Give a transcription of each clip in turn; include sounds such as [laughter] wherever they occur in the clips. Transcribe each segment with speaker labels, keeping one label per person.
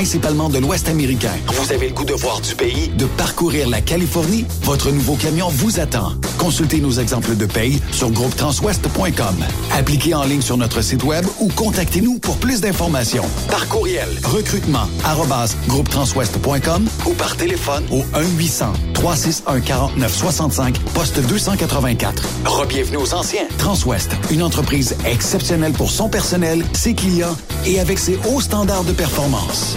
Speaker 1: principalement de l'Ouest américain. Vous avez le goût de voir du pays, de parcourir la Californie? Votre nouveau camion vous attend. Consultez nos exemples de paye sur groupetranswest.com. Appliquez en ligne sur notre site web ou contactez-nous pour plus d'informations. Par courriel, recrutement, arrobas, groupetranswest.com ou par téléphone au 1-800-361-4965, poste 284. Rebienvenue aux anciens. Transwest, une entreprise exceptionnelle pour son personnel, ses clients et avec ses hauts standards de performance.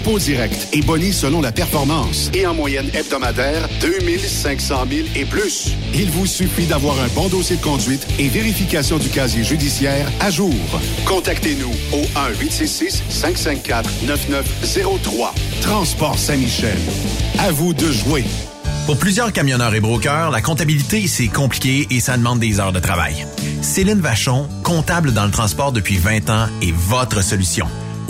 Speaker 2: dépôt direct et boni selon la performance. Et en moyenne hebdomadaire, 2500 000 et plus. Il vous suffit d'avoir un bon dossier de conduite et vérification du casier judiciaire à jour. Contactez-nous au 1-866-554-9903. Transport Saint-Michel. À vous de jouer.
Speaker 3: Pour plusieurs camionneurs et brokers, la comptabilité, c'est compliqué et ça demande des heures de travail. Céline Vachon, comptable dans le transport depuis 20 ans, est votre solution.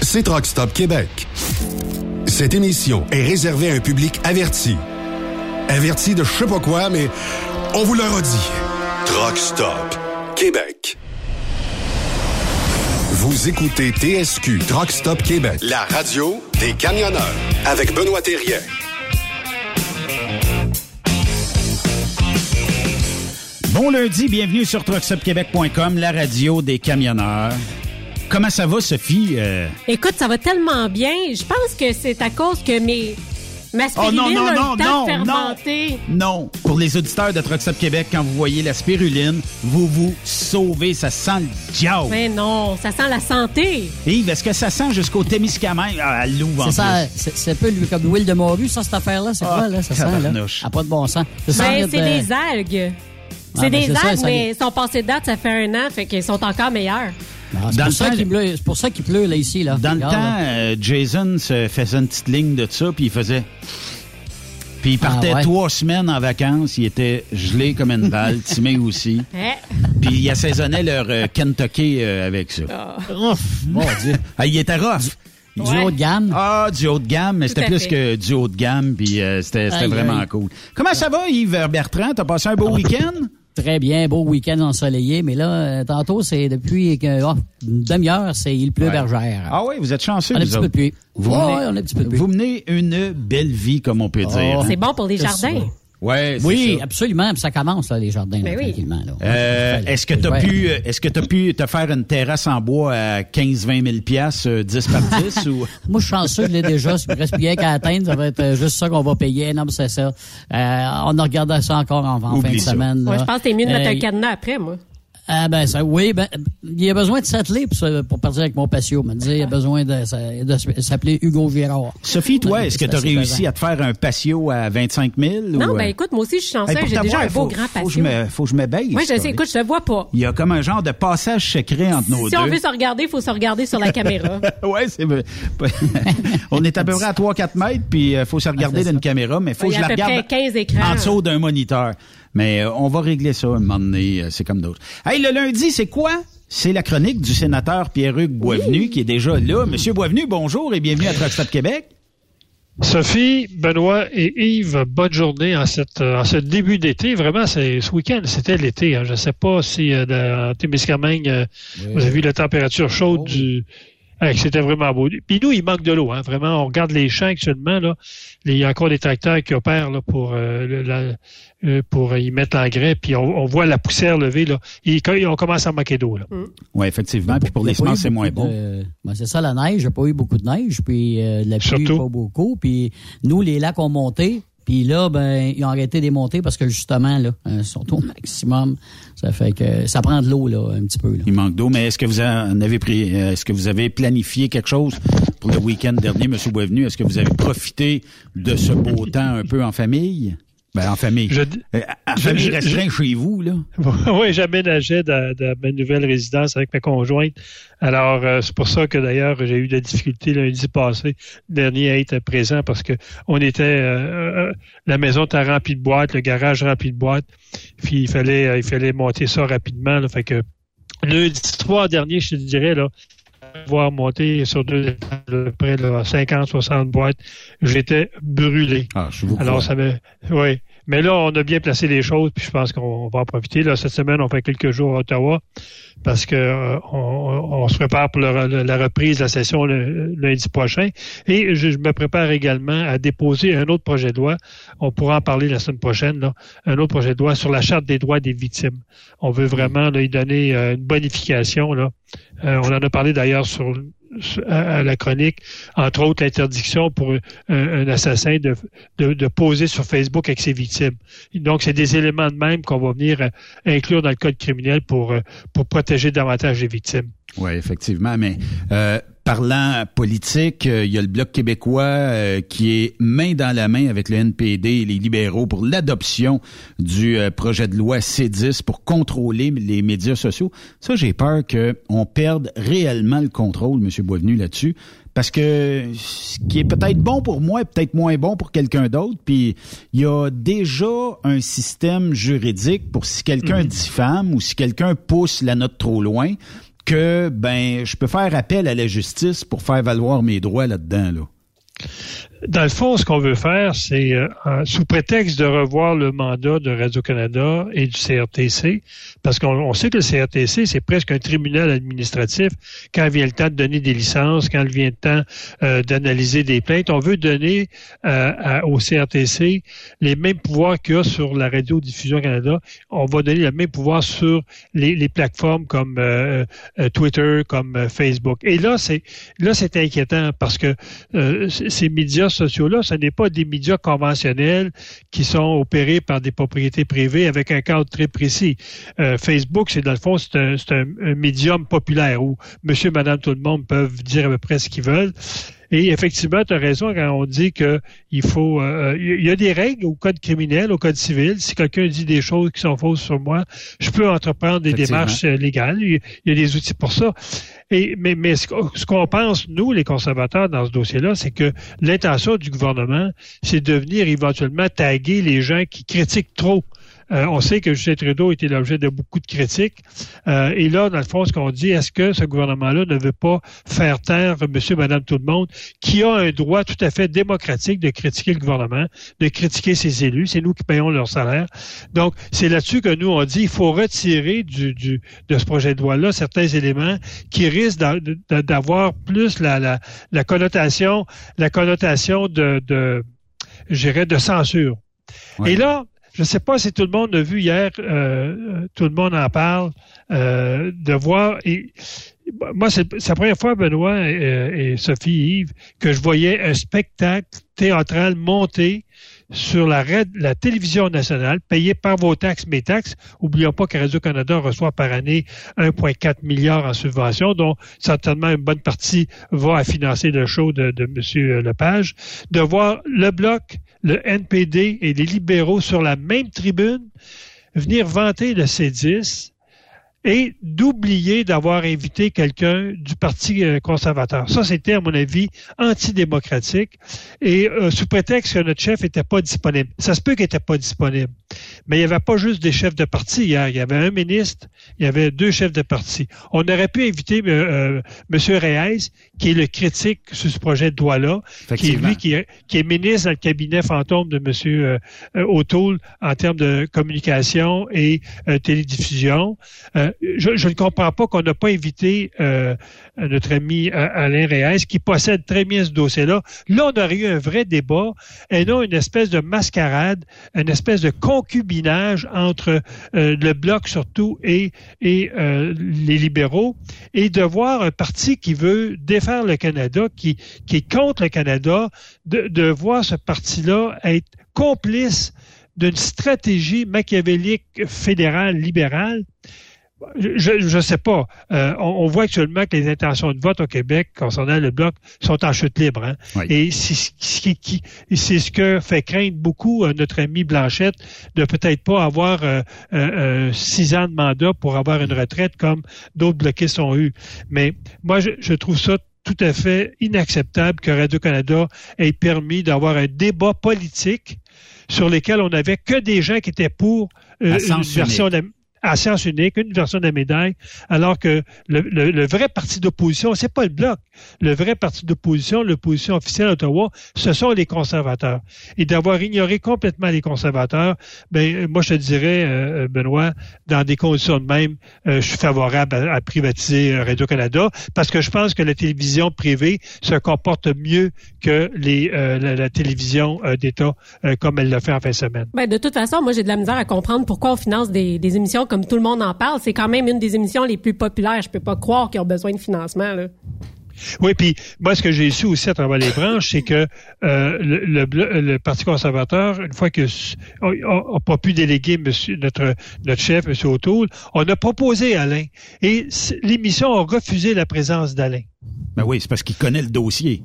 Speaker 2: C'est Truck Stop Québec. Cette émission est réservée à un public averti. Averti de je sais pas quoi, mais on vous le redit. Truck Stop Québec. Vous écoutez TSQ Truck Stop Québec, la radio des camionneurs avec Benoît Thérien.
Speaker 4: Bon lundi, bienvenue sur truckstopquebec.com, la radio des camionneurs. Comment ça va, Sophie? Euh,
Speaker 5: Écoute, ça va tellement bien. Je pense que c'est à cause que mes ma
Speaker 4: Oh non,
Speaker 5: spiruline
Speaker 4: non,
Speaker 5: a
Speaker 4: non,
Speaker 5: le temps
Speaker 4: non, non. pour les auditeurs de Truck Stop Québec, quand vous voyez la spiruline, vous vous sauvez, ça sent le diable.
Speaker 5: Mais non, ça sent la santé.
Speaker 4: Yves, est-ce que ça sent jusqu'au Témiscamingue? Ah, elle l'ouvre en
Speaker 6: C'est ça,
Speaker 4: plus.
Speaker 6: c'est c'est un peu lui, comme l'huile de morue, ça, cette affaire-là. C'est
Speaker 4: Ah,
Speaker 6: quoi, là? Ça sent, là? Ah, pas de bon sens. Ça sent
Speaker 5: Ben,
Speaker 6: de-
Speaker 5: c'est des algues. C'est
Speaker 6: Ah, ben,
Speaker 5: des
Speaker 6: c'est ça,
Speaker 5: algues,
Speaker 6: ça
Speaker 5: mais sont passés de date, ça fait un an, fait qu'ils sont encore meilleurs.
Speaker 6: Ah, c'est pour ça qu'il pleut, c'est pour ça qu'il pleut, là, ici, là.
Speaker 4: Dans le temps,
Speaker 6: là.
Speaker 4: euh, Jason se faisait une petite ligne de ça, puis il faisait... Puis il partait
Speaker 6: Ah ouais?
Speaker 4: trois semaines en vacances, il était gelé comme une balle, [laughs] timé aussi. Puis il assaisonnait leur euh, Kentucky euh, avec ça. Ouf, mon Dieu. Ah, il était rough.
Speaker 6: Du
Speaker 5: Ouais.
Speaker 6: haut de gamme?
Speaker 4: Ah, du haut de gamme, mais
Speaker 5: Tout
Speaker 4: c'était plus
Speaker 5: fait.
Speaker 4: que du haut de gamme, puis euh, c'était c'était
Speaker 6: Aïe,
Speaker 4: vraiment
Speaker 6: aïe.
Speaker 4: cool. Comment ça va, Yves Bertrand? T'as passé un beau week-end?
Speaker 6: Très bien, beau week-end ensoleillé. Mais là, euh, tantôt, c'est depuis que, oh, une demi-heure, c'est il pleut
Speaker 4: Ouais.
Speaker 6: bergère.
Speaker 4: Ah oui, vous êtes chanceux,
Speaker 6: on a un
Speaker 4: vous
Speaker 6: petit peu de pluie.
Speaker 4: Vous, menez,
Speaker 6: ouais, on a un petit peu de pluie.
Speaker 4: vous menez une belle vie, comme on peut dire.
Speaker 6: Oh.
Speaker 5: C'est bon pour les jardins.
Speaker 4: Ouais, c'est
Speaker 6: Oui,
Speaker 4: ça.
Speaker 6: absolument. Puis ça commence, là, les jardins, là,
Speaker 5: Ben oui.
Speaker 6: tranquillement. Là.
Speaker 4: Euh, est-ce que tu as pu euh, est-ce que tu pu te faire une terrasse en bois à 15 20 000 pièces 10 par [laughs] 10 ou?
Speaker 6: Moi, je suis chanceux, je l'ai déjà. S'il me reste plus rien qu'à atteindre, ça va être euh, juste ça qu'on va payer. Non, mais c'est ça. Euh, on a regardé ça encore en, en fin de semaine.
Speaker 5: Moi,
Speaker 6: là.
Speaker 5: je pense que c'est mieux de mettre
Speaker 6: Euh,
Speaker 5: un cadenas après, moi.
Speaker 6: Ah ben ça, oui, ben il y a besoin de s'atteler pour, pour partir avec mon patio. Me dire, il y a besoin de, de s'appeler Hugo Girard.
Speaker 4: Sophie, toi, est-ce que tu as réussi à te faire un patio à 25 000?
Speaker 5: Non,
Speaker 4: ou,
Speaker 5: ben
Speaker 4: euh?
Speaker 5: écoute, moi aussi, je suis chanceuse.
Speaker 4: Hey,
Speaker 5: J'ai déjà un beau
Speaker 4: faut-
Speaker 5: grand
Speaker 4: Faut que
Speaker 5: patio.
Speaker 4: je me, faut que je me baisse.
Speaker 5: Moi, je sais, écoute, je te vois pas.
Speaker 4: Il y a comme un genre de passage secret entre nos
Speaker 5: Si
Speaker 4: deux.
Speaker 5: on veut se regarder, il faut se regarder sur la [laughs] caméra.
Speaker 4: ouais, c'est [laughs] On est à peu près à 3-4 mètres, puis il faut se regarder
Speaker 6: Ah, c'est
Speaker 4: d'une caméra, mais faut que je la
Speaker 5: à peu
Speaker 4: regarde
Speaker 5: près 15 écrans.
Speaker 4: en dessous d'un moniteur. Mais euh, on va régler ça un moment donné, euh, c'est comme d'autres. Hey, le lundi, c'est quoi? C'est la chronique du sénateur Pierre-Hugues Boisvenu qui est déjà là. Monsieur Boisvenu, bonjour et bienvenue à Truck Québec.
Speaker 7: Sophie, Benoît et Yves, bonne journée en, cette, euh, en ce début d'été. Vraiment, ce week-end, c'était l'été. hein. Je ne sais pas si euh, dans Témiscamingue, euh, vous avez vu la température chaude du. C'était vraiment beau. Puis nous, il manque de l'eau. Hein. Vraiment, on regarde les champs actuellement. Là. Il y a encore des tracteurs qui opèrent là, pour, euh, la- euh, pour y mettre l'engrais. Puis on, on voit la poussière lever. Là. Et quand- on commence à manquer d'eau. Là.
Speaker 4: Oui, effectivement. Puis pour les semences, c'est moins bon.
Speaker 6: ben, c'est ça, la neige. J'ai pas eu beaucoup de neige, puis euh, de la pluie,
Speaker 7: Surtout.
Speaker 6: pas beaucoup. Puis nous, les lacs ont monté. Puis là, ben, ils ont arrêté de les monter parce que justement, là, euh, sont au maximum. Ça fait que ça prend de l'eau, là, un petit peu. Là.
Speaker 4: Il manque d'eau, mais est-ce que vous en avez pris, euh, est-ce que vous avez planifié quelque chose pour le week-end dernier, Monsieur Boisvenu? Est-ce que vous avez profité de ce beau temps un peu en famille? Ben, en famille.
Speaker 7: Je-
Speaker 4: Euh, en
Speaker 7: je-
Speaker 4: famille
Speaker 7: je-
Speaker 4: restreinte chez vous, là. [laughs]
Speaker 7: oui, j'aménageais de, de ma nouvelle résidence avec ma conjointe. Alors, euh, c'est pour ça que d'ailleurs, j'ai eu des difficultés lundi passé, dernier à être présent parce que on était, euh, euh, la maison était remplie de boîtes, le garage rempli de boîtes. Puis il fallait, euh, il fallait monter ça rapidement. Là, fait que lundi soir dernier, je te dirais là, voir monter sur deux étages, peu près là, 50, 60 boîtes, j'étais brûlé.
Speaker 4: Ah, je vous
Speaker 7: Alors, ça me, oui. Mais là, on a bien placé les choses, puis je pense qu'on va en profiter. Là, cette semaine, on fait quelques jours à Ottawa parce que euh, on, se prépare pour la reprise de la session lundi prochain. Et je, me prépare également à déposer un autre projet de loi. On pourra en parler la semaine prochaine. Là, un autre projet de loi sur la charte des droits des victimes. On veut vraiment là, y donner euh, une bonification. Là. Euh, on en a parlé d'ailleurs sur- à, la chronique, entre autres l'interdiction pour un, un assassin de, de, de poser sur Facebook avec ses victimes. Donc, c'est des éléments de même qu'on va venir euh, inclure dans le code criminel pour, euh, pour protéger davantage les victimes.
Speaker 4: Oui, effectivement, mais euh, parlant politique, euh, il y a le Bloc québécois euh, qui est main dans la main avec le NPD et les libéraux pour l'adoption du euh, projet de loi C10 pour contrôler les médias sociaux. Ça, j'ai peur qu'on perde réellement le contrôle, M. Boisvenu, là-dessus. Parce que ce qui est peut-être bon pour moi est peut-être moins bon pour quelqu'un d'autre. Puis il y a déjà un système juridique pour si quelqu'un diffame ou si quelqu'un pousse la note trop loin, que ben je peux faire appel à la justice pour faire valoir mes droits là-dedans. Là.
Speaker 7: Dans le fond, ce qu'on veut faire, c'est, euh, sous prétexte de revoir le mandat de Radio-Canada et du CRTC, parce qu'on on sait que le CRTC, c'est presque un tribunal administratif quand vient le temps de donner des licences, quand vient le temps euh, d'analyser des plaintes. On veut donner euh, au CRTC les mêmes pouvoirs qu'il y a sur la radiodiffusion Canada. On va donner le même pouvoir sur les, les plateformes comme euh, Twitter, comme Facebook. Et là, c'est là, c'est inquiétant parce que ces médias sociaux-là, ce n'est pas des médias conventionnels qui sont opérés par des propriétés privées avec un cadre très précis. Euh, Facebook, c'est dans le fond, c'est un, un médium populaire où monsieur, madame, tout le monde peuvent dire à peu près ce qu'ils veulent. Et effectivement, tu as raison quand on dit que il faut euh, il y a des règles au code criminel, au code civil. Si quelqu'un dit des choses qui sont fausses sur moi, je peux entreprendre des démarches euh, légales. Il y a- des outils pour ça. Et, mais mais ce qu'on ce qu'on pense, nous, les conservateurs, dans ce dossier-là, c'est que l'intention du gouvernement, c'est de venir éventuellement taguer les gens qui critiquent trop. Euh, on sait que Justin Trudeau était l'objet de beaucoup de critiques. Euh, et là, dans le fond, ce qu'on dit, est-ce que ce gouvernement-là ne veut pas faire taire monsieur, madame, tout le monde, qui a un droit tout à fait démocratique de critiquer le gouvernement, de critiquer ses élus? C'est nous qui payons leur salaire. Donc, c'est là-dessus que nous, on dit, il faut retirer du, du, de ce projet de loi-là certains éléments qui risquent d'a- d'a- d'avoir plus la, la, la connotation, la connotation de, de je dirais, de censure.
Speaker 4: Ouais.
Speaker 7: Et là, je ne sais pas si tout le monde a vu hier, euh, euh, tout le monde en parle, euh, de voir. Et, moi, c'est la première fois, Benoît et, et Sophie Yves, que je voyais un spectacle théâtral monté sur la, la télévision nationale, payée par vos taxes, mes taxes. Oublions pas que Radio-Canada reçoit par année 1,4 milliard en subventions, dont certainement une bonne partie va à financer le show de, de M. Lepage. De voir le Bloc, le NPD et les libéraux sur la même tribune venir vanter le C10 et d'oublier d'avoir invité quelqu'un du Parti euh, conservateur. Ça, c'était, à mon avis, antidémocratique et euh, sous prétexte que notre chef n'était pas disponible. Ça se peut qu'il n'était pas disponible. Mais il n'y avait pas juste des chefs de parti hier. Il y avait un ministre, il y avait deux chefs de parti. On aurait pu inviter euh, M. Reyes, qui est le critique sur ce projet de loi-là, qui est lui qui est, qui est, ministre dans le cabinet fantôme de M. O'Toole en termes de communication et télédiffusion je, ne comprends pas qu'on n'a pas invité euh, notre ami euh, Alain Reyes, qui possède très bien ce dossier-là. Là, on aurait eu un vrai débat et non une espèce de mascarade, une espèce de concubinage entre euh, le bloc surtout et, et les libéraux, et de voir un parti qui veut défaire le Canada, qui, qui est contre le Canada, de, de voir ce parti-là être complice d'une stratégie machiavélique fédérale libérale je ne sais pas. Euh, on, voit actuellement que les intentions de vote au Québec concernant le bloc sont en chute libre. Hein. Et c'est ce que fait craindre beaucoup euh, notre ami Blanchette de peut-être pas avoir euh, six ans de mandat pour avoir une retraite comme d'autres bloquistes ont eu. Mais moi, je, je trouve ça tout à fait inacceptable que Radio-Canada ait permis d'avoir un débat politique sur lequel on n'avait que des gens qui étaient pour une version de à science unique, une version de la médaille, alors que le, vrai parti d'opposition, c'est pas le bloc. Le vrai parti d'opposition, l'opposition officielle d'Ottawa, ce sont les conservateurs. Et d'avoir ignoré complètement les conservateurs, ben moi je te dirais, euh, Benoît, dans des conditions de même, euh, je suis favorable à, privatiser euh, Radio-Canada parce que je pense que la télévision privée se comporte mieux que les, la, télévision d'État comme elle l'a fait en fin de semaine.
Speaker 5: Ben, de toute façon, moi j'ai de la misère à comprendre pourquoi on finance des, des émissions comme tout le monde en parle, c'est quand même une des émissions les plus populaires. Je peux pas croire qu'ils ont besoin de financement. Là.
Speaker 7: Oui, puis moi, ce que j'ai su aussi à travers les branches, c'est que euh, le, Parti conservateur, une fois que n'a pas pu déléguer monsieur, notre, notre chef, M. O'Toole, on a proposé Alain. Et l'émission a refusé la présence d'Alain.
Speaker 4: Ben oui, c'est parce qu'il connaît le dossier.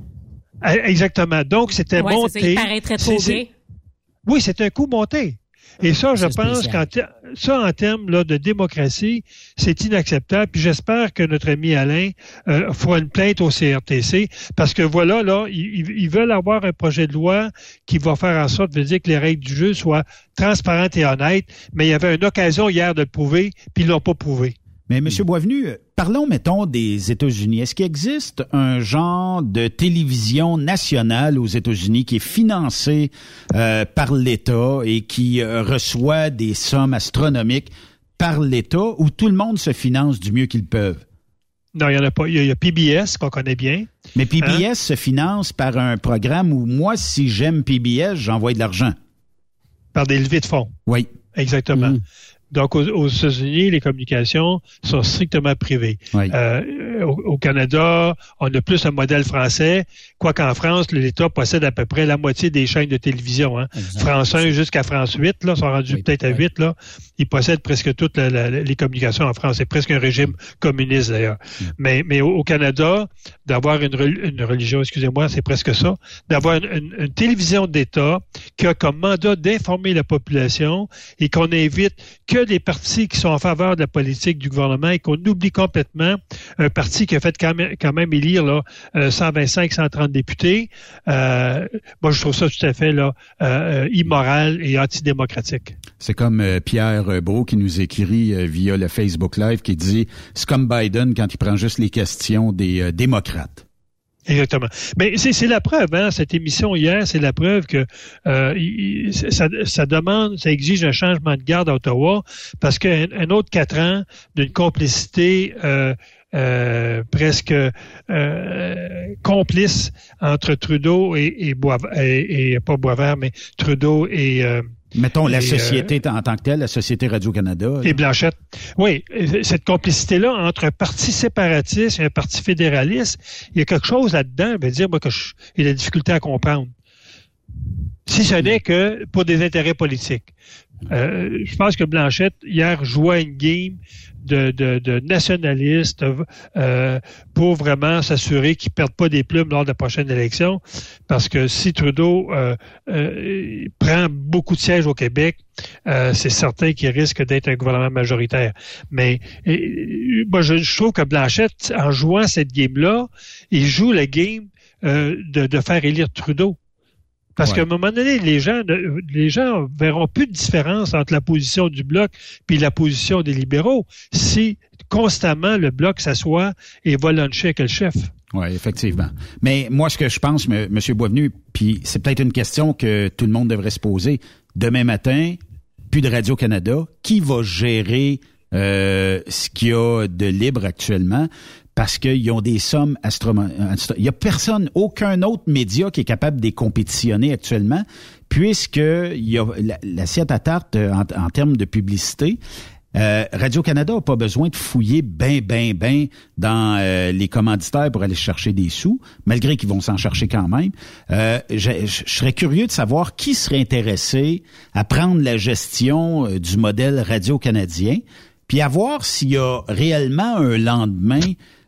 Speaker 7: Ah, exactement. Donc, c'était ouais, monté. Ça,
Speaker 5: il trop bien.
Speaker 7: Oui, c'est un coup monté. Et ça, je pense qu'en ça, en termes là, de démocratie, c'est inacceptable. Puis j'espère que notre ami Alain euh, fera une plainte au CRTC parce que voilà, là, ils, veulent avoir un projet de loi qui va faire en sorte de dire que les règles du jeu soient transparentes et honnêtes. Mais il y avait une occasion hier de le prouver, puis ils l'ont pas prouvé.
Speaker 4: Mais M. Boisvenu, parlons, mettons, des États-Unis. Est-ce qu'il existe un genre de télévision nationale aux États-Unis qui est financé euh, par l'État et qui euh, reçoit des sommes astronomiques par l'État où tout le monde se finance du mieux qu'ils peuvent?
Speaker 7: Non, il n'y en a pas. Il y a, PBS qu'on connaît bien.
Speaker 4: Mais PBS hein? se finance par un programme où moi, si j'aime PBS, j'envoie de l'argent.
Speaker 7: Par des levées de fonds.
Speaker 4: Oui.
Speaker 7: Exactement. Mm. Donc, aux, États-Unis, les communications sont strictement privées. Euh, au, Canada, on a plus un modèle français, quoiqu'en France, l'État possède à peu près la moitié des chaînes de télévision. Hein. France 1 jusqu'à France 8, là, sont rendus peut-être à 8. Là. Ils possèdent presque toutes les communications en France. C'est presque un régime communiste, d'ailleurs. Mm. Mais, mais au, Canada, d'avoir une, une, religion, excusez-moi, c'est presque ça, d'avoir une, une télévision d'État qui a comme mandat d'informer la population et qu'on invite que des partis qui sont en faveur de la politique du gouvernement et qu'on oublie complètement un parti qui a fait quand même, quand même élire là, 125, euh, 130 députés. Euh, moi, je trouve ça tout à fait là, euh, immoral et antidémocratique.
Speaker 4: C'est comme Pierre Beau qui nous écrit via le Facebook Live qui dit c'est comme Biden quand il prend juste les questions des démocrates.
Speaker 7: Exactement. Mais c'est la preuve, hein, cette émission hier, c'est la preuve que euh, ça, ça, demande, ça exige un changement de garde à Ottawa, parce qu'un un autre quatre ans d'une complicité euh, euh, presque complice entre Trudeau et, et, et, et, pas Boisvert, mais Trudeau et
Speaker 4: Mettons la société euh, en tant que telle, la Société Radio-Canada.
Speaker 7: Et Blanchette. Oui, cette complicité-là entre un parti séparatiste et un parti fédéraliste, il y a quelque chose là-dedans, je veux dire, moi, que j'ai la difficulté à comprendre. si ce n'est que pour des intérêts politiques. Euh, je pense que Blanchette, hier, jouait une game de, de, de nationalistes euh, pour vraiment s'assurer qu'ils ne perdent pas des plumes lors de la prochaine élection. Parce que si Trudeau euh, euh prend beaucoup de sièges au Québec, euh, c'est certain qu'il risque d'être un gouvernement majoritaire. Mais moi, je, je, trouve que Blanchette, en jouant cette game-là, il joue la game de, de faire élire Trudeau. Parce qu'à un moment donné, les gens, les gens verront plus de différence entre la position du bloc puis la position des libéraux si constamment le bloc s'assoit et va luncher avec le chef.
Speaker 4: Oui, effectivement. Mais moi, ce que je pense, M. Boisvenu, puis c'est peut-être une question que tout le monde devrait se poser. Demain matin, plus de Radio-Canada. Qui va gérer euh, ce qu'il y a de libre actuellement? Parce qu'ils ont des sommes astronomiques. Il n'y a personne, aucun autre média qui est capable de les compétitionner actuellement, puisque l'assiette à tarte euh, en, termes de publicité. Euh, Radio-Canada n'a pas besoin de fouiller ben, ben, ben dans euh, les commanditaires pour aller chercher des sous, malgré qu'ils vont s'en chercher quand même. je, serais curieux de savoir qui serait intéressé à prendre la gestion du modèle radio-canadien, puis à voir s'il y a réellement un lendemain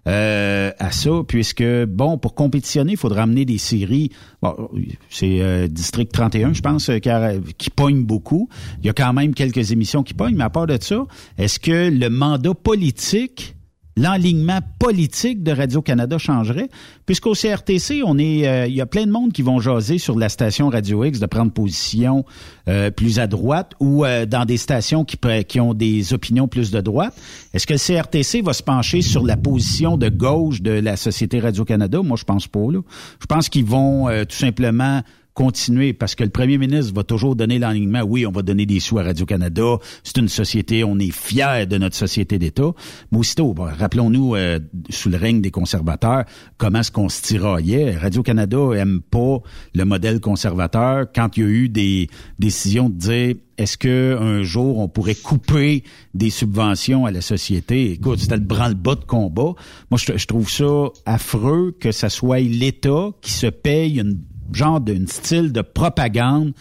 Speaker 4: euh, à ça, puisque, bon, pour compétitionner, il faudra amener des séries. Bon, c'est euh, District 31, je pense, euh, qui, qui beaucoup. Il y a quand même quelques émissions qui pognent, mais à part de ça, est-ce que le mandat politique l'enlignement politique de Radio-Canada changerait, puisqu'au CRTC, on est, euh, il y a plein de monde qui vont jaser sur la station Radio X de prendre position euh, plus à droite ou euh, dans des stations qui, qui ont des opinions plus de droite. Est-ce que le CRTC va se pencher sur la position de gauche de la Société Radio-Canada? Moi, je pense pas. Là. Je pense qu'ils vont tout simplement continuer parce que le premier ministre va toujours donner l'enlignement. Oui, on va donner des sous à Radio-Canada. C'est une société, on est fier de notre société d'État. Mais aussitôt, rappelons-nous, euh, sous le règne des conservateurs, comment est-ce qu'on se tiraillait. Radio-Canada aime pas le modèle conservateur. Quand il y a eu des décisions de dire est-ce que un jour on pourrait couper des subventions à la société? Écoute, c'était le branle-bas de combat. Moi, je, trouve ça affreux que ce soit l'État qui se paye une genre d'un style de propagande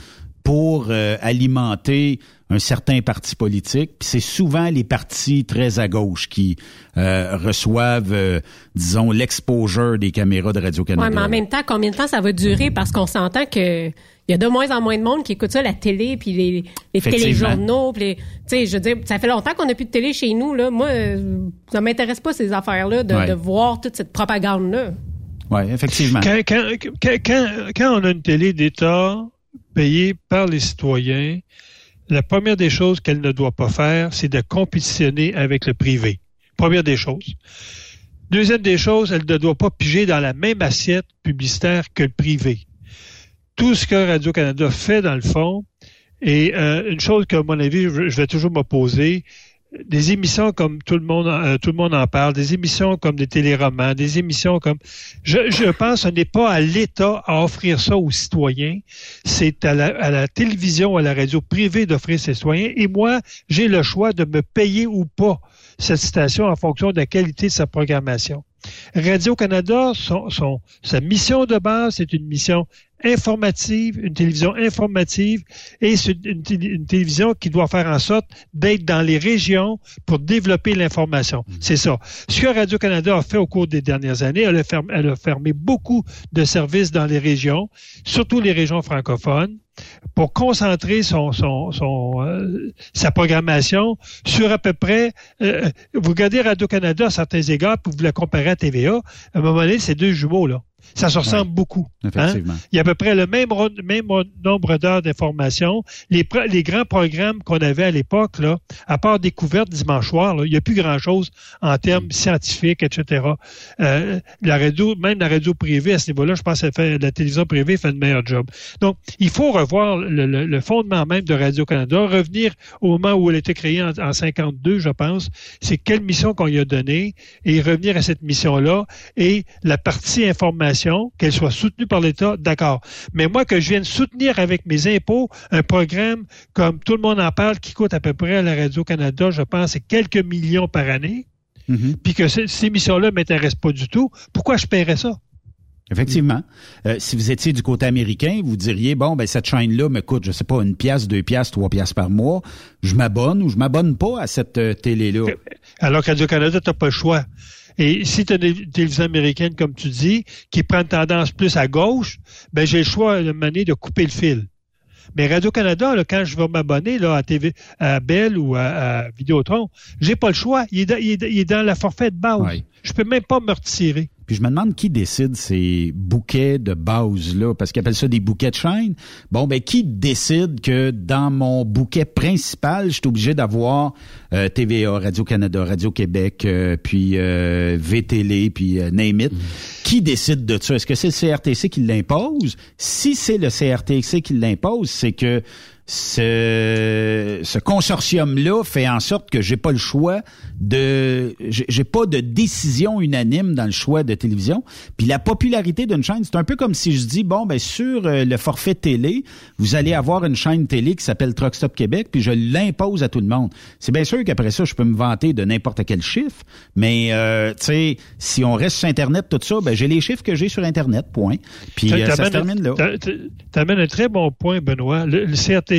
Speaker 4: pour euh, alimenter un certain parti politique. Puis c'est souvent les partis très à gauche qui euh, reçoivent, euh, disons, l'exposure des caméras de Radio-Canada.
Speaker 5: Oui, mais en même temps, combien de temps ça va durer? Parce qu'on s'entend que il y a de moins en moins de monde qui écoute ça, la télé, puis les, les téléjournaux. Tu sais, je veux dire, ça fait longtemps qu'on n'a plus de télé chez nous. Là. Moi, ça m'intéresse pas ces affaires-là, de, de voir toute cette propagande-là.
Speaker 4: Oui, effectivement.
Speaker 7: Quand, on a une télé d'État payée par les citoyens, la première des choses qu'elle ne doit pas faire, c'est de compétitionner avec le privé. Première des choses. Deuxième des choses, elle ne doit pas piger dans la même assiette publicitaire que le privé. Tout ce que Radio-Canada fait, dans le fond, et euh, une chose que, à mon avis, je vais toujours m'opposer, des émissions comme tout le monde euh, tout le monde en parle, des émissions comme des téléromans, des émissions comme je, je pense ce n'est pas à l'État à offrir ça aux citoyens, c'est à la, à la télévision, à la radio privée d'offrir ses citoyens et moi, j'ai le choix de me payer ou pas cette station en fonction de la qualité de sa programmation. Radio-Canada, son, son, sa mission de base, c'est une mission informative, une télévision informative et une, une, télévision qui doit faire en sorte d'être dans les régions pour développer l'information. Mm. C'est ça. Ce que Radio-Canada a fait au cours des dernières années, elle a, fermé, elle a fermé beaucoup de services dans les régions, surtout les régions francophones pour concentrer son, son, son euh, sa programmation sur à peu près, euh, vous regardez Radio-Canada à certains égards, puis vous la comparez à TVA, à un moment donné, c'est deux jumeaux, là. Ça se ressemble beaucoup. Hein? Il y a à peu près le même, même nombre d'heures d'information. Les, les, grands programmes qu'on avait à l'époque, là, à part découverte dimanche soir, là, il n'y a plus grand-chose en termes mm. scientifiques, etc. Euh, la radio, même la radio privée à ce niveau-là, je pense que fait, la télévision privée fait un meilleur job. Donc, il faut revoir le, le, fondement même de Radio-Canada, revenir au moment où elle a été créée en, en 52, je pense. C'est quelle mission qu'on lui a donnée et revenir à cette mission-là et la partie qu'elle soit soutenue par l'État, d'accord. Mais moi, que je vienne soutenir avec mes impôts un programme comme tout le monde en parle, qui coûte à peu près à la Radio-Canada, je pense, quelques millions par année, mm-hmm. puis que ces, missions-là ne m'intéressent pas du tout, pourquoi je paierais ça?
Speaker 4: Effectivement. Euh, si vous étiez du côté américain, vous diriez bon ben cette chaîne-là me coûte, je sais pas, une pièce, deux pièces, trois pièces par mois. Je m'abonne ou je m'abonne pas à cette euh, télé-là?
Speaker 7: Alors qu'à Radio-Canada, t'as pas le choix. Et si tu as une télévision américaine, comme tu dis, qui prend une tendance plus à gauche, ben j'ai le choix de manière de couper le fil. Mais Radio-Canada, quand je vais m'abonner à TV, à Bell ou à, à Vidéotron, j'ai pas le choix. Il est, dans, il est, dans la forfait de base. Je peux même pas me retirer.
Speaker 4: Puis je me demande qui décide ces bouquets de base-là, parce qu'ils appellent ça des bouquets de chaîne. Bon, ben qui décide que dans mon bouquet principal, je suis obligé d'avoir euh, TVA, Radio-Canada, Radio-Québec, euh, puis euh, VTL, puis euh, Name It. Mm. Qui décide de ça? Est-ce que c'est le CRTC qui l'impose? Si c'est le CRTC qui l'impose, c'est que ce, ce consortium-là fait en sorte que j'ai pas le choix de, j'ai pas de décision unanime dans le choix de télévision. Puis la popularité d'une chaîne, c'est un peu comme si je dis bon ben sur euh, le forfait télé, vous allez avoir une chaîne télé qui s'appelle Truck Stop Québec, puis je l'impose à tout le monde. C'est bien sûr qu'après ça, je peux me vanter de n'importe quel chiffre, mais euh, tu sais, si on reste sur Internet tout ça, ben j'ai les chiffres que j'ai sur Internet, point. Puis euh, ça se termine là.
Speaker 7: T'amènes un très bon point, Benoît. Le, le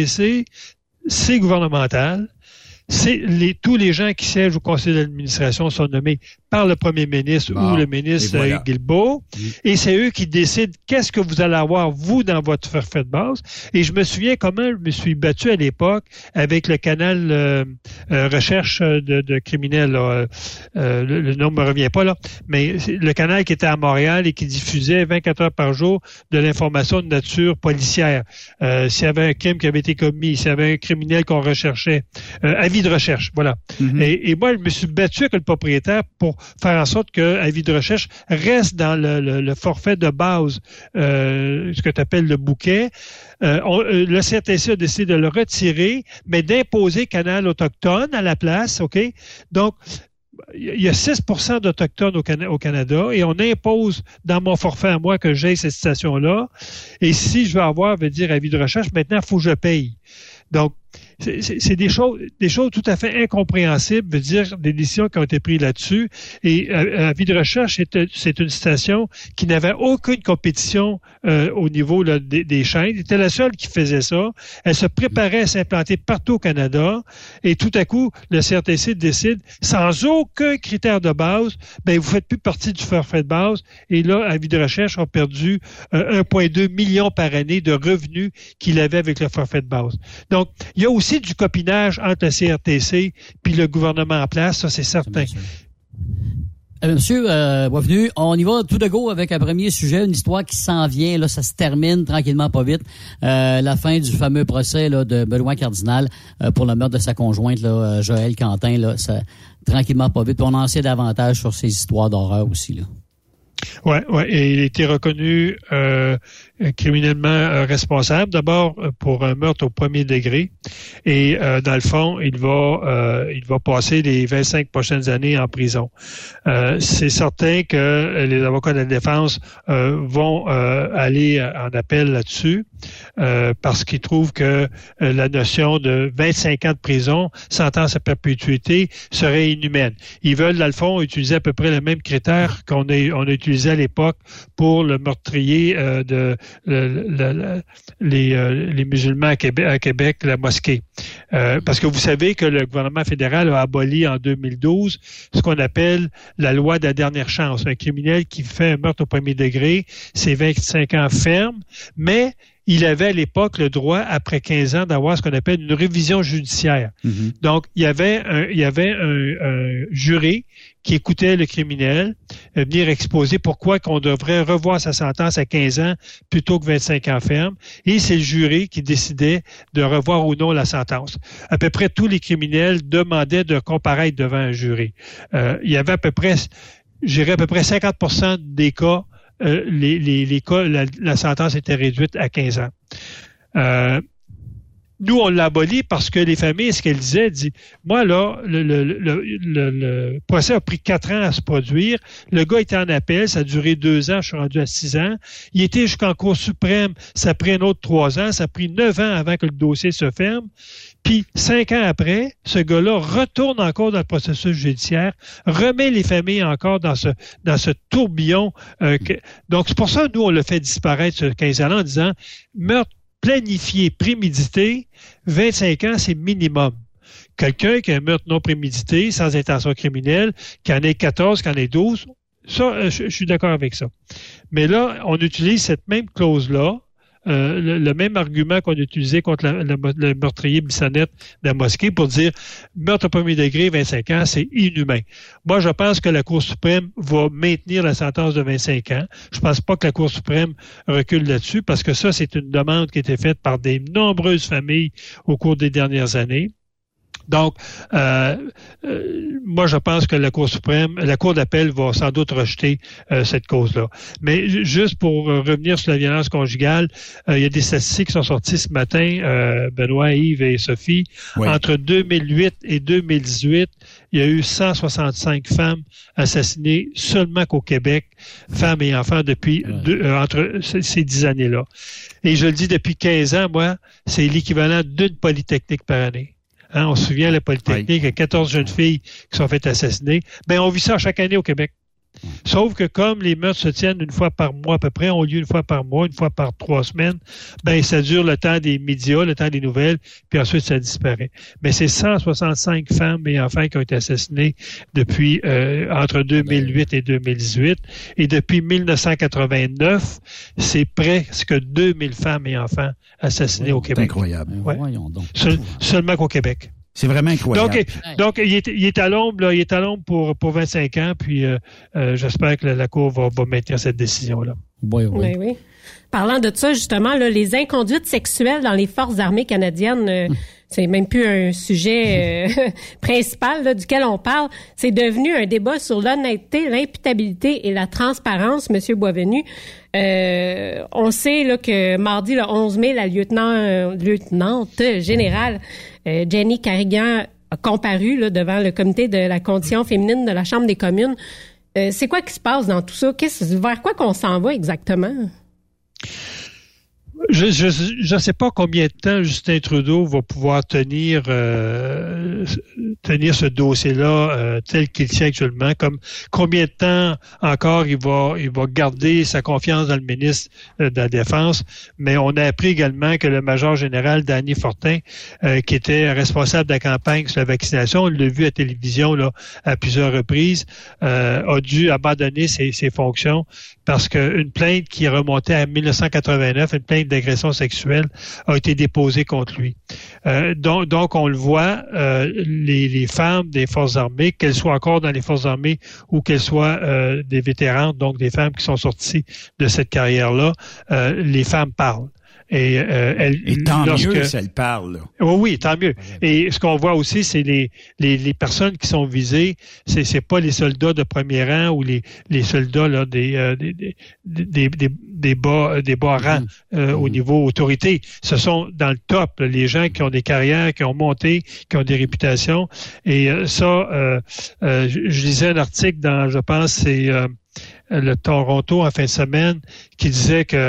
Speaker 7: c'est gouvernemental. C'est les, tous les gens qui siègent au conseil d'administration sont nommés par le premier ministre ou le ministre et Guilbeault. Et c'est eux qui décident qu'est-ce que vous allez avoir, vous, dans votre forfait de base. Et je me souviens comment je me suis battu à l'époque avec le canal euh, euh, recherche de, de criminels. Euh, le, nom ne me revient pas là. Mais le canal qui était à Montréal et qui diffusait 24 heures par jour de l'information de nature policière. s'il y avait un crime qui avait été commis, s'il y avait un criminel qu'on recherchait. avis de recherche, voilà. Mm-hmm. et, et moi, je me suis battu avec le propriétaire pour faire en sorte que Avis de recherche reste dans le, forfait de base, euh, ce que tu appelles le bouquet. Euh, euh, le CRTC a décidé de le retirer, mais d'imposer Canal autochtone à la place, OK? Donc, il y a 6% d'Autochtones au, Canada et on impose dans mon forfait à moi que j'ai cette station-là. Et si je veux avoir, veut dire avis de recherche, maintenant, il faut que je paye. Donc, c'est des choses, des choses tout à fait incompréhensibles, veut dire des décisions qui ont été prises là-dessus. Et euh, Vie de recherche, c'est une station qui n'avait aucune compétition euh, au niveau des, chaînes. C'était la seule qui faisait ça. Elle se préparait à s'implanter partout au Canada. Et tout à coup, le CRTC décide, sans aucun critère de base, ben vous faites plus partie du forfait de base. Et là, Avis de recherche a perdu 1,2 euh, million par année de revenus qu'il avait avec le forfait de base. Donc, il y a aussi du copinage entre le CRTC puis le gouvernement en place, ça c'est certain.
Speaker 6: Euh, monsieur, euh, bienvenue. On y va tout de go avec un premier sujet, une histoire qui s'en vient. Là, ça se termine tranquillement, pas vite. Euh, la fin du fameux procès là, de Benoît Cardinal euh, pour le meurtre de sa conjointe, là, Joël Quentin. Là, ça, tranquillement, pas vite. on en sait davantage sur ces histoires d'horreur aussi. Là.
Speaker 7: Ouais, ouais, et il a été reconnu criminellement euh, responsable, d'abord euh, pour un meurtre au premier degré, et dans le fond, il va, il va passer les 25 prochaines années en prison. C'est certain que les avocats de la défense vont aller en appel là-dessus, parce qu'ils trouvent que la notion de 25 ans de prison, sentence à perpétuité, serait inhumaine. Ils veulent, dans le fond, utiliser à peu près le même critère qu'on on a utilisé à l'époque pour le meurtrier euh, de les, euh, les, musulmans à Québec, à Québec la mosquée. Euh, parce que vous savez que le gouvernement fédéral a aboli en 2012 ce qu'on appelle la loi de la dernière chance. Un criminel qui fait un meurtre au premier degré, c'est 25 ans ferme, mais il avait à l'époque le droit, après 15 ans, d'avoir ce qu'on appelle une révision judiciaire. Mm-hmm. Donc, il y avait un, il y avait un, juré qui écoutait le criminel euh, venir exposer pourquoi qu'on devrait revoir sa sentence à 15 ans plutôt que 25 ans ferme. Et c'est le jury qui décidait de revoir ou non la sentence. À peu près tous les criminels demandaient de comparaître devant un jury. Euh, il y avait à peu près, j'irais à peu près 50% des cas euh, les, les, les cas, la, sentence était réduite à 15 ans. Nous, on l'a aboli parce que les familles, ce qu'elles disaient, dit, moi, là, le, procès a pris quatre ans à se produire. Le gars était en appel, ça a duré deux ans, je suis rendu à six ans. Il était jusqu'en Cour suprême, ça a pris un autre trois ans, ça a pris neuf ans avant que le dossier se ferme. Puis, cinq ans après, ce gars-là retourne encore dans le processus judiciaire, remet les familles encore dans ce, dans ce tourbillon. Euh, donc, c'est pour ça, nous, on le fait disparaître ce 15 ans en disant, meurtre planifié, prémédité, 25 ans, c'est minimum. Quelqu'un qui a un meurtre non prémédité, sans intention criminelle, qui en ait 14, qui en ait 12, ça, euh, je, suis d'accord avec ça. Mais là, on utilise cette même clause-là euh, le, même argument qu'on a utilisé contre le meurtrier Bissonnette de la mosquée pour dire meurtre au premier degré, 25 ans, c'est inhumain. Moi, je pense que la Cour suprême va maintenir la sentence de 25 ans. Je pense pas que la Cour suprême recule là-dessus parce que ça, c'est une demande qui a été faite par des nombreuses familles au cours des dernières années. Donc, euh, euh, moi, je pense que la Cour suprême, la Cour d'appel va sans doute rejeter euh, cette cause-là. Mais juste pour revenir sur la violence conjugale, il y a des statistiques qui sont sorties ce matin, Benoît, Yves et Sophie. Entre 2008 et 2018, il y a eu 165 femmes assassinées seulement qu'au Québec, femmes et enfants, depuis entre ces dix années-là. Et je le dis depuis 15 ans, moi, c'est l'équivalent d'une polytechnique par année. Hein, on se souvient, la Polytechnique, il y a 14 jeunes filles qui sont faites assassiner. Ben, on vit ça chaque année au Québec. Sauf que comme les meurtres se tiennent une fois par mois à peu près, ont lieu une fois par mois, une fois par trois semaines, ben ça dure le temps des médias, le temps des nouvelles, puis ensuite ça disparaît. Mais c'est 165 femmes et enfants qui ont été assassinés depuis euh, entre 2008 et 2018, et depuis 1989, c'est presque 2000 femmes et enfants assassinés au Québec.
Speaker 4: Incroyable.
Speaker 7: seulement qu'au Québec.
Speaker 4: C'est vraiment incroyable.
Speaker 7: Donc, donc il, est, il est à l'ombre, il est à l'ombre pour, pour 25 ans, puis euh, euh, j'espère que la, Cour va, va, maintenir cette décision-là.
Speaker 5: Oui, oui. oui, Parlant de ça, justement, là, les inconduites sexuelles dans les forces armées canadiennes, euh, c'est même plus un sujet [laughs] principal là, duquel on parle. C'est devenu un débat sur l'honnêteté, l'imputabilité et la transparence, Monsieur Boisvenu. on sait là, que mardi, le 11 mai, la lieutenant, lieutenante générale euh, Jenny Carrigan a comparu devant le comité de la condition féminine de la Chambre des communes. Euh, c'est quoi qui se passe dans tout ça? vers quoi qu'on s'en va exactement?
Speaker 7: Je ne sais pas combien de temps Justin Trudeau va pouvoir tenir euh, tenir ce dossier-là euh, tel qu'il tient actuellement, comme combien de temps encore il va il va garder sa confiance dans le ministre euh, de la Défense. Mais on a appris également que le major général Danny Fortin, qui était responsable de la campagne sur la vaccination, on l'a vu à télévision là à plusieurs reprises, a dû abandonner ses, ses fonctions parce qu'une plainte qui remontait à 1989, une plainte d'agression sexuelle, a été déposée contre lui. Euh, donc, on le voit, euh, les, les, femmes des forces armées, qu'elles soient encore dans les forces armées ou qu'elles soient euh, des vétérans, donc des femmes qui sont sorties de cette carrière-là, les femmes parlent.
Speaker 4: Et, euh, elle, Et tant mieux si elle parle.
Speaker 7: Oui, oui, tant mieux. Et ce qu'on voit aussi, c'est les, les, les, personnes qui sont visées, c'est c'est pas les soldats de premier rang ou les, les soldats là, des, euh, des, des, des, des, bas des bas rangs mm-hmm. euh, au mm-hmm. niveau autorité. Ce sont dans le top les gens qui ont des carrières, qui ont monté, qui ont des réputations. Et euh, ça, je, je lisais un article dans, je pense, c'est le Toronto en fin de semaine qui disait qu'il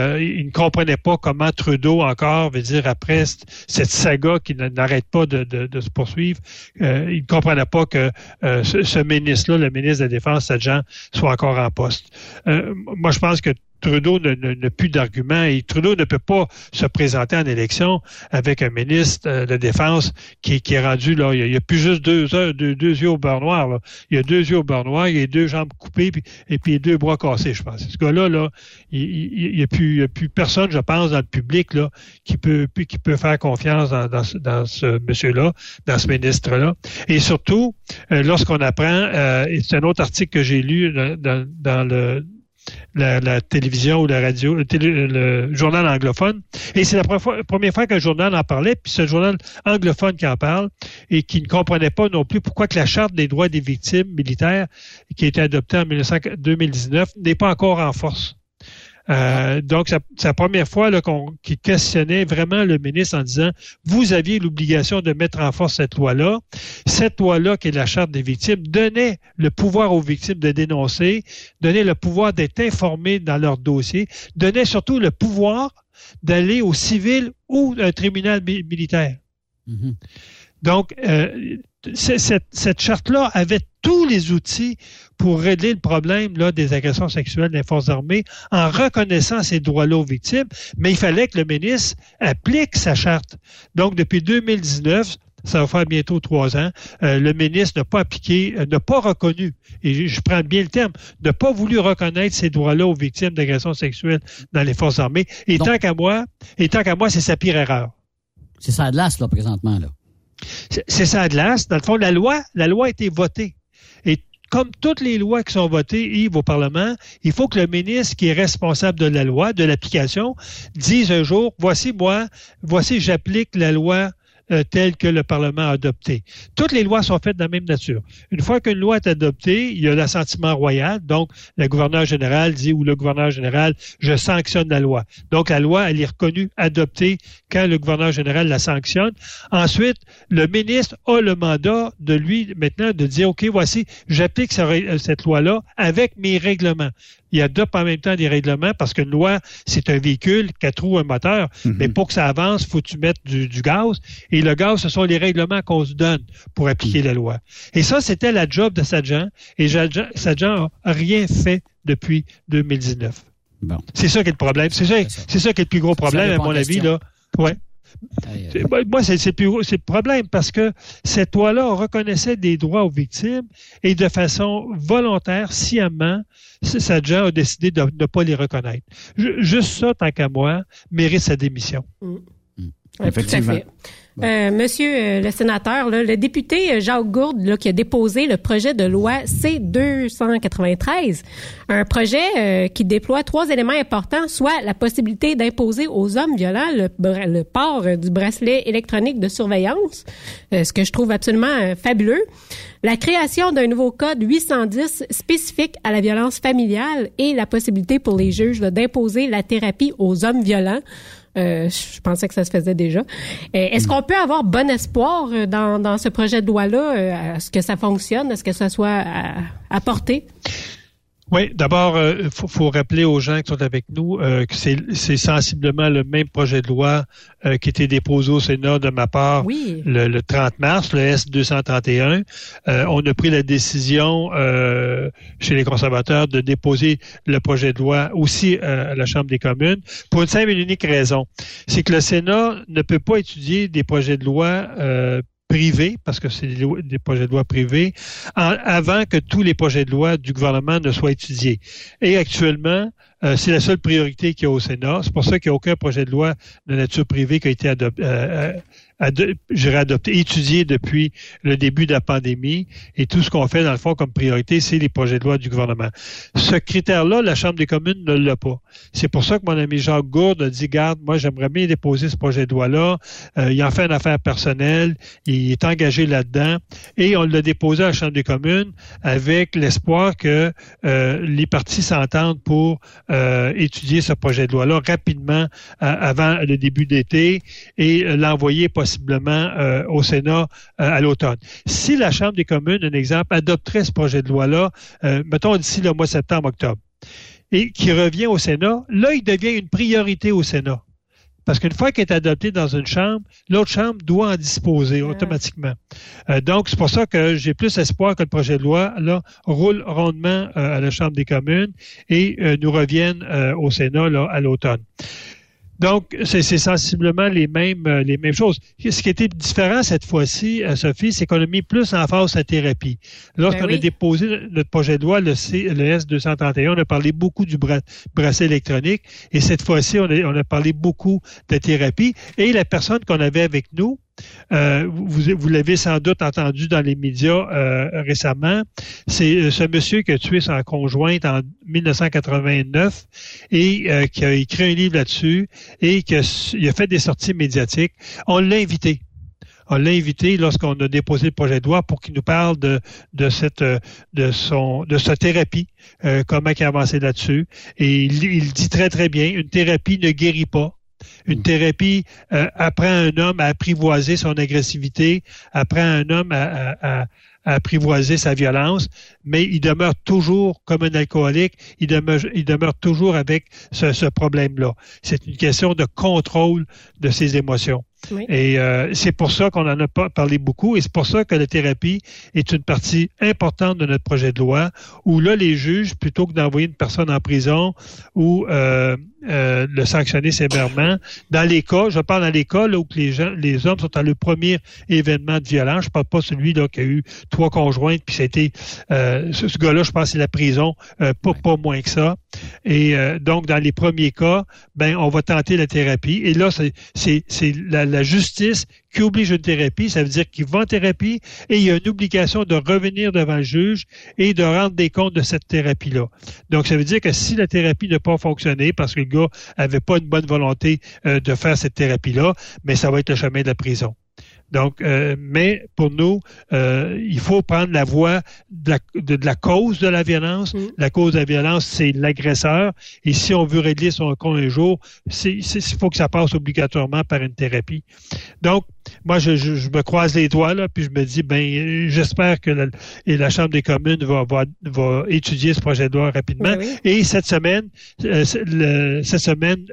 Speaker 7: ne comprenait pas comment Trudeau encore, veut dire après cette saga qui n'arrête pas de, se poursuivre, euh, il ne comprenait pas que euh, ce, ministre-là, le ministre de la Défense, soit encore en poste. Euh, moi, je pense que Trudeau n'a plus d'arguments et Trudeau ne peut pas se présenter en élection avec un ministre euh, de défense qui, est rendu là. Il n'y a, plus juste deux, deux, deux, yeux au beurre noir. Il y a deux yeux au beurre noir, il y a deux jambes coupées et puis deux bras cassés, je pense. Ce gars-là, là, il n'y a, plus, personne, je pense, dans le public là, qui peut qui peut faire confiance dans, ce monsieur-là, dans ce ministre-là. Et surtout, euh, lorsqu'on apprend, euh, c'est un autre article que j'ai lu dans le la, télévision ou la radio, le, journal anglophone. Et c'est la première fois, qu'un journal en parlait, puis c'est un journal anglophone qui en parle et qui ne comprenait pas non plus pourquoi que la Charte des droits des victimes militaires, qui a été adoptée en 2019, n'est pas encore en force. Euh, donc, c'est la première fois qu'on qu'il questionnait vraiment le ministre en disant, vous aviez l'obligation de mettre en force cette loi-là. Cette loi-là, qui est la Charte des victimes, donnait le pouvoir aux victimes de dénoncer, donnait le pouvoir d'être informées dans leur dossier, donnait surtout le pouvoir d'aller au civil ou un tribunal militaire. Mm-hmm. Donc, euh, cette, cette charte-là avait tous les outils pour régler le problème là, des agressions sexuelles des forces armées en reconnaissant ces droits-là aux victimes, mais il fallait que le ministre applique sa charte. Donc, depuis 2019, ça va faire bientôt trois ans, euh, le ministre n'a pas appliqué, euh, n'a pas reconnu, et je, prends bien le terme, n'a pas voulu reconnaître ces droits-là aux victimes d'agressions sexuelles dans les forces armées. Et tant qu'à moi, et tant qu'à moi, c'est sa pire erreur.
Speaker 6: C'est ça de l'as, là, présentement, là.
Speaker 7: C'est ça de. Dans le fond, la loi, la loi a été votée. Et comme toutes les lois qui sont votées, Yves, au Parlement, il faut que le ministre qui est responsable de la loi, de l'application, dise un jour, voici moi, voici j'applique la loi euh, que le Parlement a adopté. Toutes les lois sont faites de la même nature. Une fois qu'une loi est adoptée, il y a l'assentiment royal. Donc, le gouverneur général dit ou le gouverneur général, je sanctionne la loi. Donc, la loi, elle est reconnue, adoptée quand le gouverneur général la sanctionne. Ensuite, le ministre a le mandat de lui maintenant de dire, OK, voici, j'applique cette loi-là avec mes règlements il adopte en même temps des règlements parce qu'une loi, c'est un véhicule, quatre roues, un moteur. Mhm. Mais pour que ça avance, faut que tu mettes du, gaz. Et le gaz, ce sont les règlements qu'on se donne pour appliquer mhm. la loi. Et ça, c'était la job de Sadjan. Et Sadjan n'a rien fait depuis 2019. Bon. C'est ça qui est le problème. C'est ça, c'est ça qui est le plus gros problème, à mon avis. Là. Ouais. Moi, c'est le problème parce que cette loi-là reconnaissait des droits aux victimes et de façon volontaire, sciemment, Sadja a décidé de ne pas les reconnaître. Juste ça, tant qu'à moi, mérite sa démission.
Speaker 5: Mm. Effectivement. Euh, monsieur euh, le sénateur, le député euh, Jacques Gourde qui a déposé le projet de loi C-293, un projet qui déploie trois éléments importants, soit la possibilité d'imposer aux hommes violents le, port du bracelet électronique de surveillance, ce que je trouve absolument fabuleux, la création d'un nouveau code 810 spécifique à la violence familiale et la possibilité pour les juges d'imposer la thérapie aux hommes violents. Euh, je pensais que ça se faisait déjà. Euh, est-ce qu'on peut avoir bon espoir euh, dans, dans ce projet de loi-là? Est-ce que ça fonctionne? Est-ce que ça soit apporté?
Speaker 7: Oui, d'abord, il euh, faut, rappeler aux gens qui sont avec nous euh, que c'est sensiblement le même projet de loi euh, qui était déposé au Sénat de ma part le, 30 mars, le S-231. on a pris la décision chez les conservateurs de déposer le projet de loi aussi à la Chambre des communes pour une simple et unique raison. C'est que le Sénat ne peut pas étudier des projets de loi privés, parce que c'est des, projets de loi privés, avant que tous les projets de loi du gouvernement ne soient étudiés. Et actuellement, euh, c'est la seule priorité qu'il y a au Sénat. C'est pour ça qu'il n'y a aucun projet de loi de nature privée qui a été adopté, euh, adopté, étudié depuis le début de la pandémie. Et tout ce qu'on fait, dans le fond, comme priorité, c'est les projets de loi du gouvernement. Ce critère-là, la Chambre des communes ne l'a pas. C'est pour ça que mon ami Jacques Gourde a dit, garde, moi, j'aimerais bien déposer ce projet de loi-là. Euh, il en fait une affaire personnelle. Il est engagé là-dedans. Et on l'a déposé à la Chambre des communes avec l'espoir que euh, les partis s'entendent pour euh, étudier ce projet de loi-là rapidement avant le début d'été et l'envoyer possiblement possiblement euh, au Sénat euh, à l'automne. Si la Chambre des communes, un exemple, adopterait ce projet de loi-là, euh, mettons d'ici le mois septembre-octobre, et qui revient au Sénat, là, il devient une priorité au Sénat. Parce qu'une fois qu'il est adopté dans une chambre, l'autre chambre doit en disposer automatiquement. donc, c'est pour ça que j'ai plus espoir que le projet de loi là, roule rondement à la Chambre des communes et nous revienne au Sénat là, à l'automne. Donc, c'est sensiblement les mêmes, euh, les mêmes choses. Ce qui était différent cette fois-ci, euh, Sophie, c'est qu'on a mis plus en face la thérapie. Lorsqu'on ben a déposé notre projet de loi, le, S231, on a parlé beaucoup du bracelet électronique et cette fois-ci, on a, on a parlé beaucoup de thérapie. Et la personne qu'on avait avec nous, euh, vous, vous l'avez sans doute entendu dans les médias euh, récemment. C'est euh, ce monsieur qui a tué sa conjointe en 1989 et qui a écrit un livre là-dessus et qui a, fait des sorties médiatiques. On l'a invité on l'a invité lorsqu'on a déposé le projet de loi pour qu'il nous parle de, de cette de son de sa thérapie, comment il a avancé là-dessus. Et il dit très très bien, une thérapie ne guérit pas. Une thérapie euh, apprend un homme à apprivoiser son agressivité, apprend un homme à, apprivoiser sa violence, mais il demeure toujours comme un alcoolique, il demeure, il demeure toujours avec ce, ce problème-là. C'est une question de contrôle de ses émotions. Et euh, c'est pour ça qu'on en a pas parlé beaucoup et c'est pour ça que la thérapie est une partie importante de notre projet de loi où là, les juges, plutôt que d'envoyer une personne en prison ou euh, euh, le sanctionner sévèrement, dans les cas, je parle dans les cas là, où les gens, les hommes sont à le premier événement de violence, je parle pas celui là qui a eu trois conjointes, puis c'était euh, ce, gars-là, je pense c'est la prison, pas, pas moins que ça. Et donc, dans les premiers cas, ben on va tenter la thérapie. Et là, c'est la la justice qui oblige une thérapie, ça veut dire qu'il va en thérapie et il y a une obligation de revenir devant le juge et de rendre des comptes de cette thérapie-là. Donc, ça veut dire que si la thérapie n'a pas fonctionné parce que le gars avait pas une bonne volonté euh, de faire cette thérapie-là, mais ça va être le chemin de la prison. Donc, euh, mais pour nous, euh, il faut prendre la voie de la, cause de la violence. Mm. La cause de la violence, c'est l'agresseur. Et si on veut régler son compte un jour, il faut que ça passe obligatoirement par une thérapie. Donc, moi, je, me croise les doigts là, puis je me dis, ben, j'espère que la, et la Chambre des communes va, va, étudier ce projet de loi rapidement. Et cette semaine, euh, cette semaine,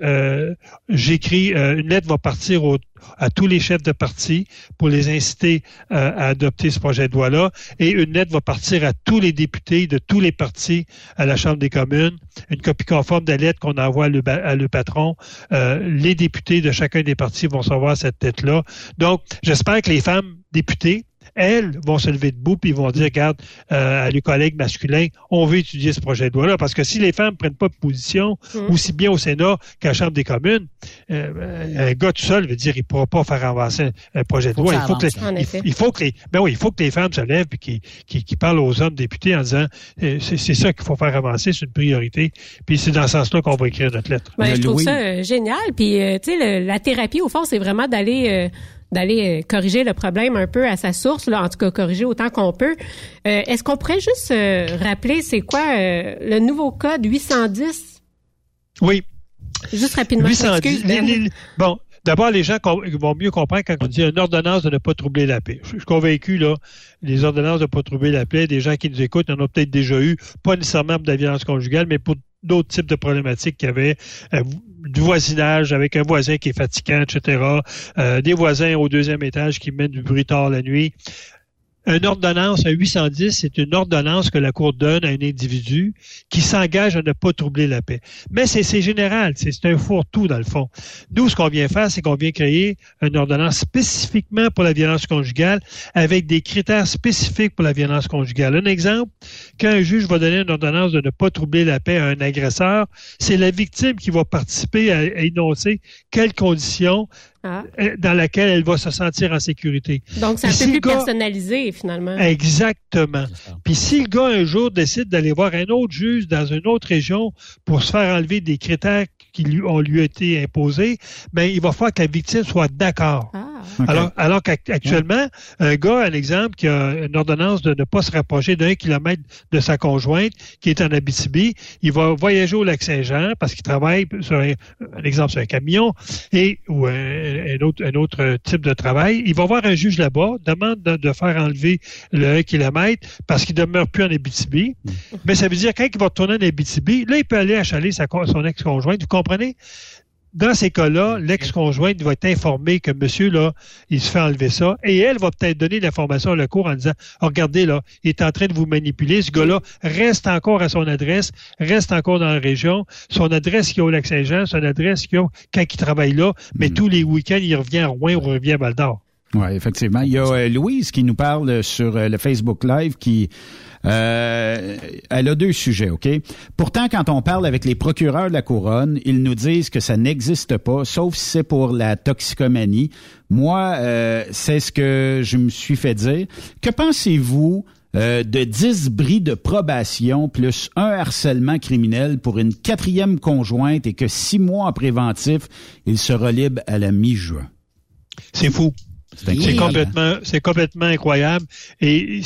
Speaker 7: j'écris une lettre va partir au, à tous les chefs de parti pour les inciter euh, à adopter ce projet de loi-là. Et une lettre va partir à tous les députés de tous les partis à la Chambre des communes, une copie conforme de la lettre qu'on envoie à le, patron. Euh, les députés de chacun des partis vont savoir cette lettre-là. Donc, j'espère que les femmes députées elles vont se lever debout puis vont dire, regarde, euh, à les collègues masculins, on veut étudier ce projet de loi-là. Parce que si les femmes ne prennent pas de position, mm. aussi bien au Sénat qu'à la Chambre des communes, euh, un gars tout seul veut dire, il ne pourra pas faire avancer un projet de loi. Il faut, que les, il, faut que les, ben oui, il faut que les femmes se lèvent et qu'ils parlent aux hommes députés en disant, euh, c'est ça qu'il faut faire avancer, c'est une priorité. Puis c'est dans ce sens-là qu'on va écrire notre lettre.
Speaker 5: Ben, je trouve ça génial. Puis, tu sais, la thérapie, au fond, c'est vraiment d'aller d'aller euh, corriger le problème un peu à sa source, là, en tout cas corriger autant qu'on peut. Euh, est-ce qu'on pourrait juste euh, rappeler c'est quoi le nouveau code 810?
Speaker 7: Oui.
Speaker 5: Juste rapidement. 810.
Speaker 7: bon, D'abord, les gens vont mieux comprendre quand on dit une ordonnance de ne pas troubler la paix. Je suis convaincu, là, les ordonnances de ne pas troubler la paix, des gens qui nous écoutent en ont peut-être déjà eu, pas nécessairement pour de la violence conjugale, mais pour d'autres types de problématiques qu'il y avait, du voisinage avec un voisin qui est fatigant, etc., euh, des voisins au deuxième étage qui mènent du bruit tard la nuit. Une ordonnance, un 810, c'est une ordonnance que la Cour donne à un individu qui s'engage à ne pas troubler la paix. Mais c'est général, c'est un fourre-tout dans le fond. Nous, ce qu'on vient faire, c'est qu'on vient créer une ordonnance spécifiquement pour la violence conjugale avec des critères spécifiques pour la violence conjugale. Un exemple, quand un juge va donner une ordonnance de ne pas troubler la paix à un agresseur, c'est la victime qui va participer à, à énoncer quelles conditions ah. Euh, dans laquelle elle va se sentir en sécurité.
Speaker 5: Donc, c'est un peu plus personnalisé, finalement.
Speaker 7: Exactement. Puis si le gars, un jour, décide d'aller voir un autre juge dans une autre région pour se faire enlever des critères qui lui ont lui été imposés, ben il va falloir que la victime soit d'accord. Ah. Alors, alors qu'actuellement, un gars, un exemple, qui a une ordonnance de ne pas se rapprocher d'un kilomètre de sa conjointe, qui est en Abitibi, il va voyager au lac Saint-Jean parce qu'il travaille sur un, exemple sur un camion et ou un, autre, un autre type de travail. Il va voir un juge là-bas, demande de, faire enlever le 1 kilomètre parce qu'il demeure plus en Abitibi. Mm. Mais ça veut dire quand il va retourner en Abitibi, là, il peut aller achaler sa, son ex-conjointe. Vous comprenez? Dans ces cas-là, l'ex-conjointe va être informée que monsieur, là, il se fait enlever ça. Et elle va peut-être donner l'information à la cour en disant, oh, regardez, là, il est en train de vous manipuler. Ce gars-là reste encore à son adresse, reste encore dans la région. Son adresse qui est au Lac-Saint-Jean, son adresse qui a quand il travaille là, mais hmm. tous les week-ends, il revient à Rouen ou revient à Val-d'Or.
Speaker 4: Oui, effectivement. Il y a euh, Louise qui nous parle sur euh, le Facebook Live qui euh, elle a deux sujets, OK? Pourtant, quand on parle avec les procureurs de la couronne, ils nous disent que ça n'existe pas, sauf si c'est pour la toxicomanie. Moi, euh, c'est ce que je me suis fait dire. Que pensez-vous euh, de 10 bris de probation plus un harcèlement criminel pour une quatrième conjointe et que six mois en préventif, il sera libre à la mi-juin?
Speaker 7: C'est fou. C'est complètement, c'est complètement incroyable. Et,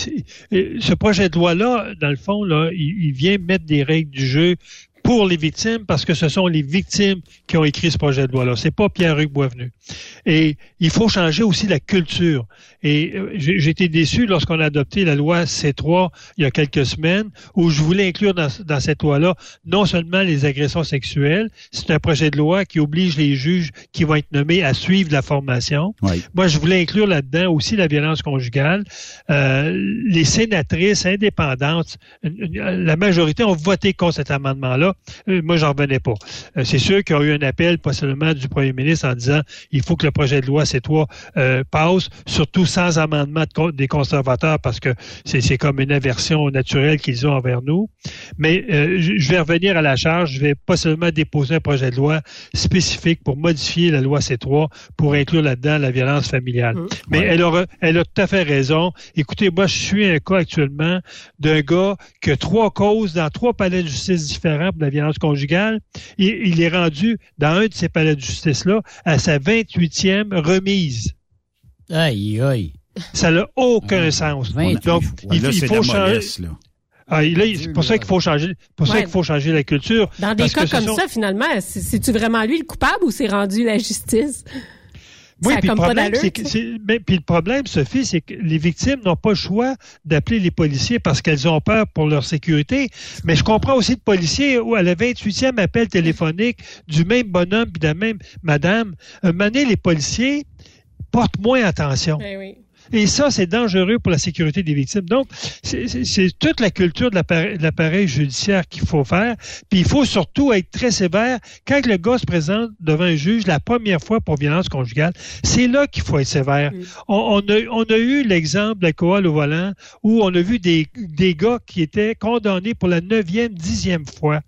Speaker 7: ce projet de loi-là, dans le fond, là, il, vient mettre des règles du jeu pour les victimes parce que ce sont les victimes qui ont écrit ce projet de loi-là. C'est pas Pierre-Hugues Boisvenu. Et il faut changer aussi la culture. Et euh, j'ai été déçu lorsqu'on a adopté la loi C3 il y a quelques semaines, où je voulais inclure dans, dans cette loi-là non seulement les agressions sexuelles, c'est un projet de loi qui oblige les juges qui vont être nommés à suivre la formation. Moi, je voulais inclure là-dedans aussi la violence conjugale. Euh, les sénatrices indépendantes, la majorité ont voté contre cet amendement-là. Euh, moi, j'en revenais pas. C'est sûr qu'il y a eu un appel, pas seulement du premier ministre, en disant il faut que le projet de loi C3 euh, passe, surtout sans amendement des conservateurs, parce que c'est comme une aversion naturelle qu'ils ont envers nous. Mais euh, je vais revenir à la charge. Je vais pas seulement déposer un projet de loi spécifique pour modifier la loi C3 pour inclure là-dedans la violence familiale. Mmh. Mais elle, a, elle a tout à fait raison. Écoutez, moi, je suis un cas actuellement d'un gars qui a trois causes dans trois palais de justice différents pour la violence conjugale. Et, il est rendu dans un de ces palais de justice-là à sa 28e remise.
Speaker 6: Aïe, aïe.
Speaker 7: Ça n'a aucun ah, sens. Donc, il, faut changer. Ah, c'est pour ça qu'il faut changer, pour ça qu'il faut changer la culture.
Speaker 5: Dans des cas comme ça, finalement, c'est-tu vraiment lui le coupable ou c'est rendu la justice?
Speaker 7: Oui, puis le, problème, puis le problème, Sophie, c'est que les victimes n'ont pas le choix d'appeler les policiers parce qu'elles ont peur pour leur sécurité. Mais je comprends aussi de policiers où à la 28e appel téléphonique du même bonhomme puis de la même madame, un moment les policiers portent moins attention.
Speaker 5: Eh oui.
Speaker 7: Et ça, c'est dangereux pour la sécurité des victimes. Donc, c'est toute la culture de l'appareil judiciaire qu'il faut faire. Puis il faut surtout être très sévère. Quand le gars se présente devant un juge la première fois pour violence conjugale, c'est là qu'il faut être sévère. Mm. On, a, on, a, eu l'exemple de la coal au volant où on a vu des, des gars qui étaient condamnés pour la neuvième, dixième fois.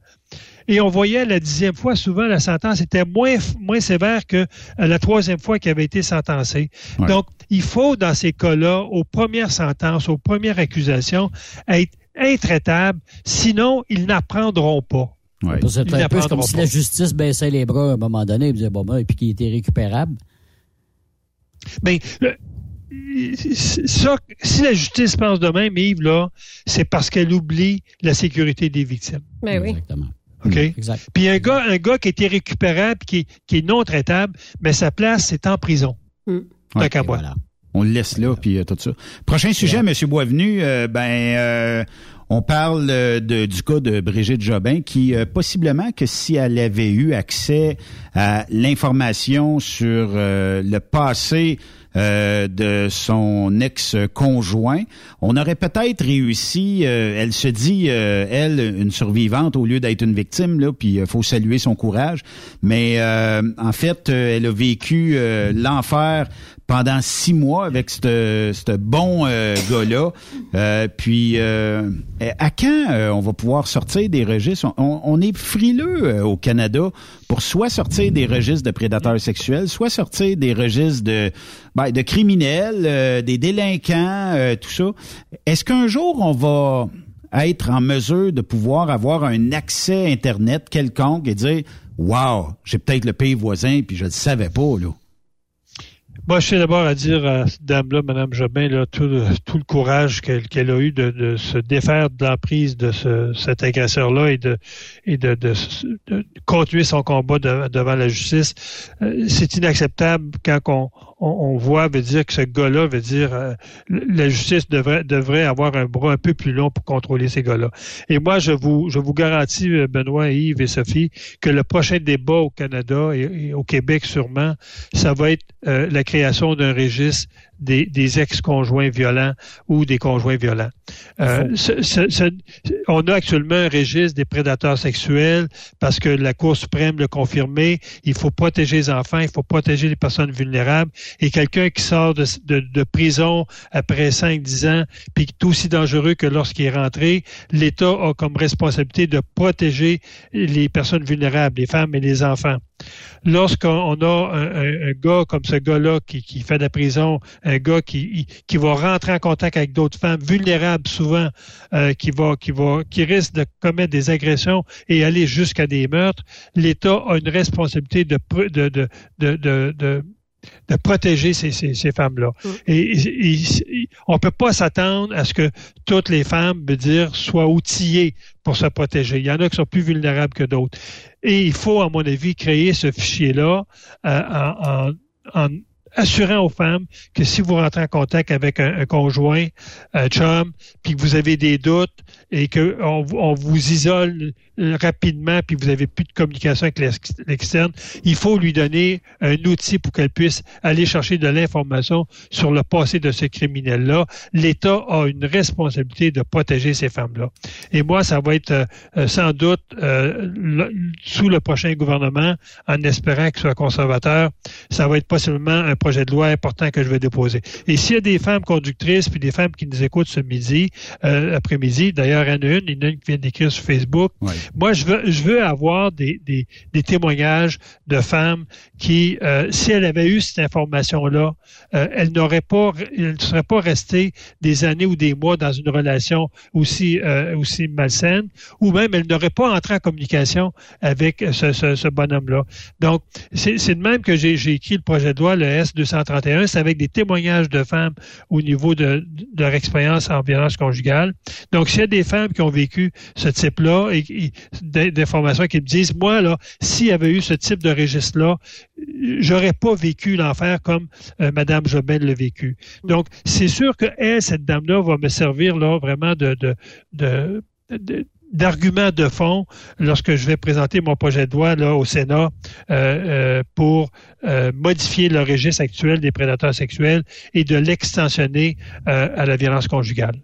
Speaker 7: Et on voyait la dixième fois, souvent, la sentence était moins, moins sévère que euh, la troisième fois qu'il avait été sentencé. Donc, il faut, dans ces cas-là, aux premières sentences, aux premières accusations, être intraitable, sinon, ils n'apprendront pas.
Speaker 6: C'est un peu comme si la justice baissait les bras à un moment donné et disait, bon, ben, et puis qu'il était récupérable.
Speaker 7: Bien, ça, si la justice pense de même, Yves, là, c'est parce qu'elle oublie la sécurité des victimes.
Speaker 5: Ben oui.
Speaker 6: Exactement.
Speaker 7: OK? Exact. Puis un gars, un gars qui est irrécupérable, qui est, non traitable, mais sa place, c'est en prison. Mm. Voilà.
Speaker 4: On le laisse là, puis euh, tout ça. Prochain sujet, M. Boisvenu, euh, ben... Euh, on parle de, du cas de Brigitte Jobin qui, possiblement que si elle avait eu accès à l'information sur le passé euh, de son ex-conjoint. On aurait peut-être réussi, euh, elle se dit, euh, elle, une survivante au lieu d'être une victime, là, puis il faut saluer son courage. Mais en fait, elle a vécu l'enfer pendant six mois avec ce bon gars-là. puis à quand on va pouvoir sortir des registres? On, on est frileux au Canada pour soit sortir des registres de prédateurs sexuels, soit sortir des registres de, ben, de criminels, euh, des délinquants, euh, tout ça. Est-ce qu'un jour on va être en mesure de pouvoir avoir un accès Internet quelconque et dire Wow, j'ai peut-être le pays voisin, puis je ne le savais pas, là.
Speaker 7: Moi, je suis d'abord à dire à cette dame-là, Mme Jobin, là, tout, le, courage qu'elle a eu de, se défaire de l'emprise de ce, cet agresseur-là et de, et de, de, continuer son combat devant la justice. Euh, c'est inacceptable quand on, on, voit, veut dire que ce gars-là veut dire euh, la justice devrait, devrait avoir un bras un peu plus long pour contrôler ces gars-là. Et moi, je vous, je vous garantis, euh, Benoît, Yves et Sophie, que le prochain débat au Canada et, au Québec sûrement, ça va être euh, la création d'un registre des, ex-conjoints violents ou des conjoints violents. Euh, on a actuellement un registre des prédateurs sexuels parce que la Cour suprême l'a confirmé. Il faut protéger les enfants, il faut protéger les personnes vulnérables. Et quelqu'un qui sort de, de, prison après 5-10 ans, puis qui est aussi dangereux que lorsqu'il est rentré, l'État a comme responsabilité de protéger les personnes vulnérables, les femmes et les enfants lorsqu'on a un, gars comme ce gars-là qui, fait de la prison, un gars qui, va rentrer en contact avec d'autres femmes vulnérables souvent, euh, qui va risque de commettre des agressions et aller jusqu'à des meurtres, l'État a une responsabilité de de, de, de, de protéger ces, ces, femmes-là. Mm. Et, on peut pas s'attendre à ce que toutes les femmes, veut dire, soient outillées pour se protéger. Il y en a qui sont plus vulnérables que d'autres. Et il faut, à mon avis, créer ce fichier-là euh, en, en, assurant aux femmes que si vous rentrez en contact avec un, conjoint, un chum, puis que vous avez des doutes et qu'on on vous isole rapidement, puis vous avez plus de communication avec l'externe, il faut lui donner un outil pour qu'elle puisse aller chercher de l'information sur le passé de ce criminel-là. L'État a une responsabilité de protéger ces femmes-là. Et moi, ça va être euh, sans doute euh, sous le prochain gouvernement, en espérant qu'il soit conservateur, ça va être possiblement un projet de loi important que je vais déposer. Et s'il y a des femmes conductrices puis des femmes qui nous écoutent ce midi, euh, après-midi, d'ailleurs, il y en a une, il y en a une qui vient d'écrire sur Facebook. Moi, je veux, je veux avoir des, des, des témoignages de femmes qui, euh, si elles avaient eu cette information-là, euh, elles n'auraient pas, elles ne seraient pas restées des années ou des mois dans une relation aussi, aussi malsaine, ou même elles n'auraient pas entré en communication avec ce, ce, ce bonhomme-là. Donc, c'est de même que j'ai écrit le projet de loi, le S231, c'est avec des témoignages de femmes au niveau de, leur expérience en violence conjugale. Donc, s'il y a des femmes qui ont vécu ce type-là et, et d'informations qui me disent, moi, là, s'il y avait eu ce type de registre-là, j'aurais pas vécu l'enfer comme euh, Madame l'a vécu. Donc, c'est sûr que elle, cette dame-là, va me servir là vraiment de, de, d'arguments de fond lorsque je vais présenter mon projet de loi là, au Sénat euh, euh, pour modifier le registre actuel des prédateurs sexuels et de l'extensionner à la violence conjugale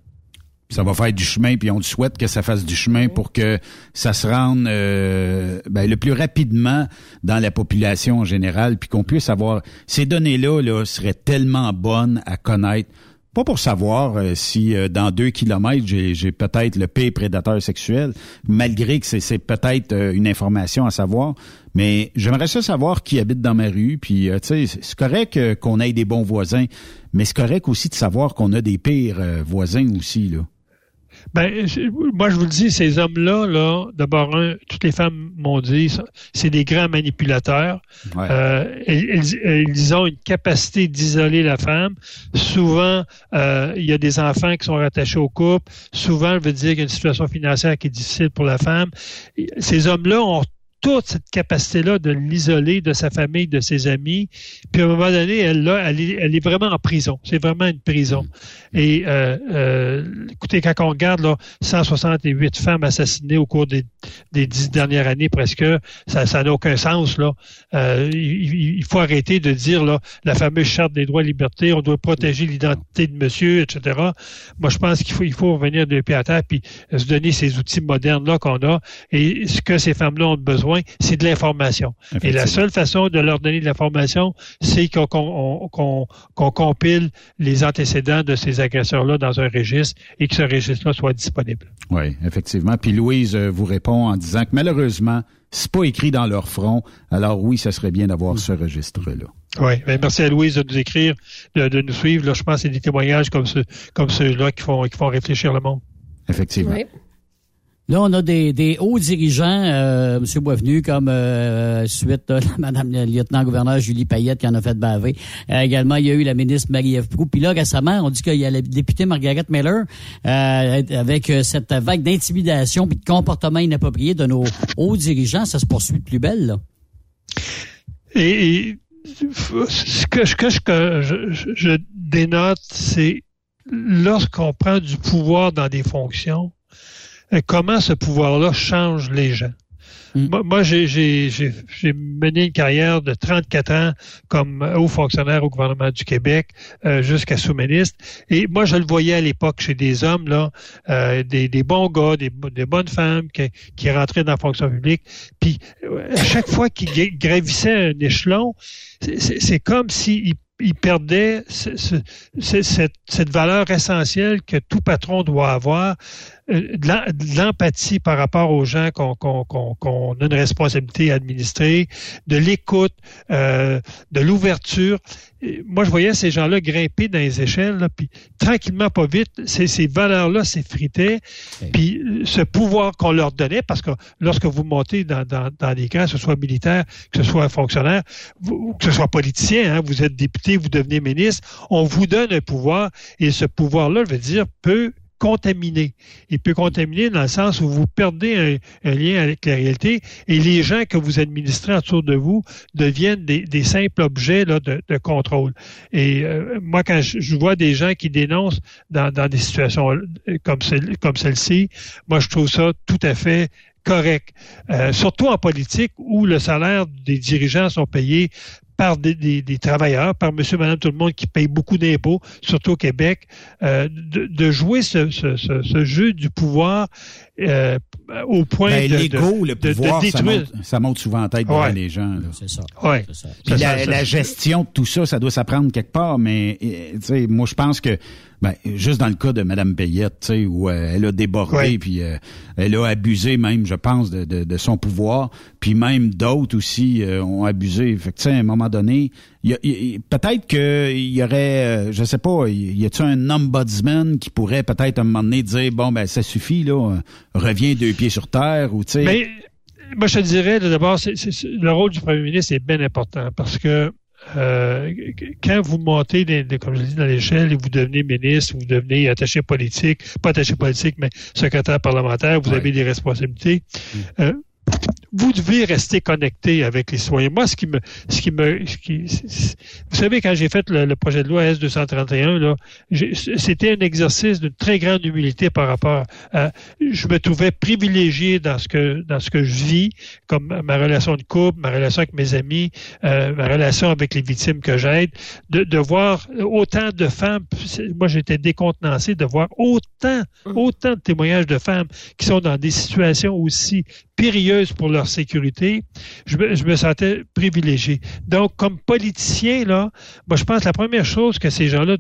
Speaker 4: ça va faire du chemin, puis on souhaite que ça fasse du chemin pour que ça se rende euh, ben, le plus rapidement dans la population en général, puis qu'on puisse avoir ces données-là là, seraient tellement bonnes à connaître. Pas pour savoir euh, si euh, dans deux kilomètres, j'ai peut-être le pire prédateur sexuel, malgré que c'est peut-être une information à savoir, mais j'aimerais ça savoir qui habite dans ma rue, puis tu sais, c'est correct qu'on ait des bons voisins, mais c'est correct aussi de savoir qu'on a des pires voisins aussi, là.
Speaker 7: Ben, moi, je vous le dis, ces hommes-là, là, d'abord, un, toutes les femmes m'ont dit, c'est des grands manipulateurs. Euh, ils, ont une capacité d'isoler la femme. Souvent, euh, il y a des enfants qui sont rattachés au couple. Souvent, je veut dire qu'il y a une situation financière qui est difficile pour la femme. Ces hommes-là ont toute cette capacité-là de l'isoler de sa famille, de ses amis. Puis à un moment donné, elle, là, elle, est, elle est vraiment en prison. C'est vraiment une prison. Et euh, euh, écoutez, quand on regarde là, 168 femmes assassinées au cours des, des dix dernières années presque, ça n'a aucun sens. Là. Euh, il, faut arrêter de dire là, la fameuse charte des droits et libertés, on doit protéger l'identité de monsieur, etc. Moi, je pense qu'il faut, il faut revenir de pied à terre puis se donner ces outils modernes-là qu'on a. Et ce que ces femmes-là ont besoin c'est de l'information. Et la seule façon de leur donner de l'information, c'est qu'on compile les antécédents de ces agresseurs-là dans un registre et que ce registre-là soit disponible.
Speaker 4: Oui, effectivement. Puis Louise euh, vous répond en disant que malheureusement, c'est pas écrit dans leur front. Alors oui, ça serait bien d'avoir ce registre-là.
Speaker 7: Oui, ben, merci à Louise de nous écrire, de, nous suivre. Là, je pense que c'est des témoignages comme, ceux, comme ceux-là qui font, qui font réfléchir le monde.
Speaker 4: Effectivement.
Speaker 6: Là, on a des, des hauts dirigeants, euh, M. Boisvenu, comme euh, suite à Mme [laughs] la lieutenant-gouverneur Julie Payette qui en a fait baver. Euh, également, il y a eu la ministre Marie-Ève Proux. Puis là, récemment, on dit qu'il y a la députée Margaret Miller euh, avec cette vague d'intimidation puis de comportement inapproprié de nos hauts dirigeants. Ça se poursuit de plus belle, là.
Speaker 7: Et, ce que, ce que je, je dénote, c'est lorsqu'on prend du pouvoir dans des fonctions, euh, comment ce pouvoir-là change les gens? Mm. Moi, j'ai mené une carrière de 34 ans comme haut fonctionnaire au gouvernement du Québec euh, jusqu'à sous-ministre. Et moi, je le voyais à l'époque chez des hommes, là, euh, des, des, bons gars, des, des bonnes femmes qui, qui, rentraient dans la fonction publique. Puis, à chaque fois qu'ils gravissaient un échelon, c'est comme s'ils il perdait cette, cette, valeur essentielle que tout patron doit avoir de l'empathie par rapport aux gens qu'on a une responsabilité à administrer, de l'écoute, euh, de l'ouverture. Moi, je voyais ces gens-là grimper dans les échelles, là, puis tranquillement, pas vite, ces, ces valeurs-là s'effritaient. Puis ce pouvoir qu'on leur donnait, parce que lorsque vous montez dans, dans, dans des camps, que ce soit militaire, que ce soit fonctionnaire, ou que ce soit politicien, hein, vous êtes député, vous devenez ministre, on vous donne un pouvoir, et ce pouvoir-là, je veux dire, peut contaminé. Il peut contaminer dans le sens où vous perdez un, lien avec la réalité et les gens que vous administrez autour de vous deviennent des, simples objets là, de, contrôle. Et euh, moi, quand je, vois des gens qui dénoncent dans, des situations comme, celle, comme celle-ci, moi, je trouve ça tout à fait correct. Euh, surtout en politique où le salaire des dirigeants sont payés par des, travailleurs, par monsieur, madame, tout le monde qui paye beaucoup d'impôts, surtout au Québec, euh, de, jouer ce, jeu du pouvoir euh, au point
Speaker 4: ben,
Speaker 7: de,
Speaker 4: l'ego, le pouvoir, Ça, monte, souvent en tête devant les gens.
Speaker 6: C'est ça.
Speaker 7: Ouais.
Speaker 4: la, la, gestion de tout ça, ça doit s'apprendre quelque part, mais moi je pense que ben, juste dans le cas de Mme Payette, tu sais, où euh, elle a débordé, puis euh, elle a abusé même, je pense, de, de, son pouvoir, puis même d'autres aussi euh, ont abusé. Fait que, tu sais, à un moment donné, peut-être qu'il y aurait, je sais pas, y a-t-il un ombudsman qui pourrait peut-être à un moment donné dire, bon, ben ça suffit, là, reviens deux pieds sur terre, ou tu sais...
Speaker 7: Mais, moi, je te dirais, d'abord, le rôle du premier ministre est bien important, parce que euh, quand vous montez, comme je dit, dans l'échelle et vous devenez ministre, vous devenez attaché politique, pas attaché politique, mais secrétaire parlementaire, vous avez des responsabilités. Mm. Euh, vous devez rester connecté avec les citoyens. Moi, ce qui me, ce qui me, vous savez, quand j'ai fait le, projet de loi S231, là, c'était un exercice d'une très grande humilité par rapport à, je me trouvais privilégié dans ce que, dans ce que je vis, comme ma relation de couple, ma relation avec mes amis, euh, ma relation avec les victimes que j'aide, de, de voir autant de femmes. Moi, j'étais décontenancé de voir autant, mmh. autant de témoignages de femmes qui sont dans des situations aussi périlleuse pour leur sécurité, je me, sentais privilégié. Donc, comme politicien, là, je pense que la première chose que ces gens-là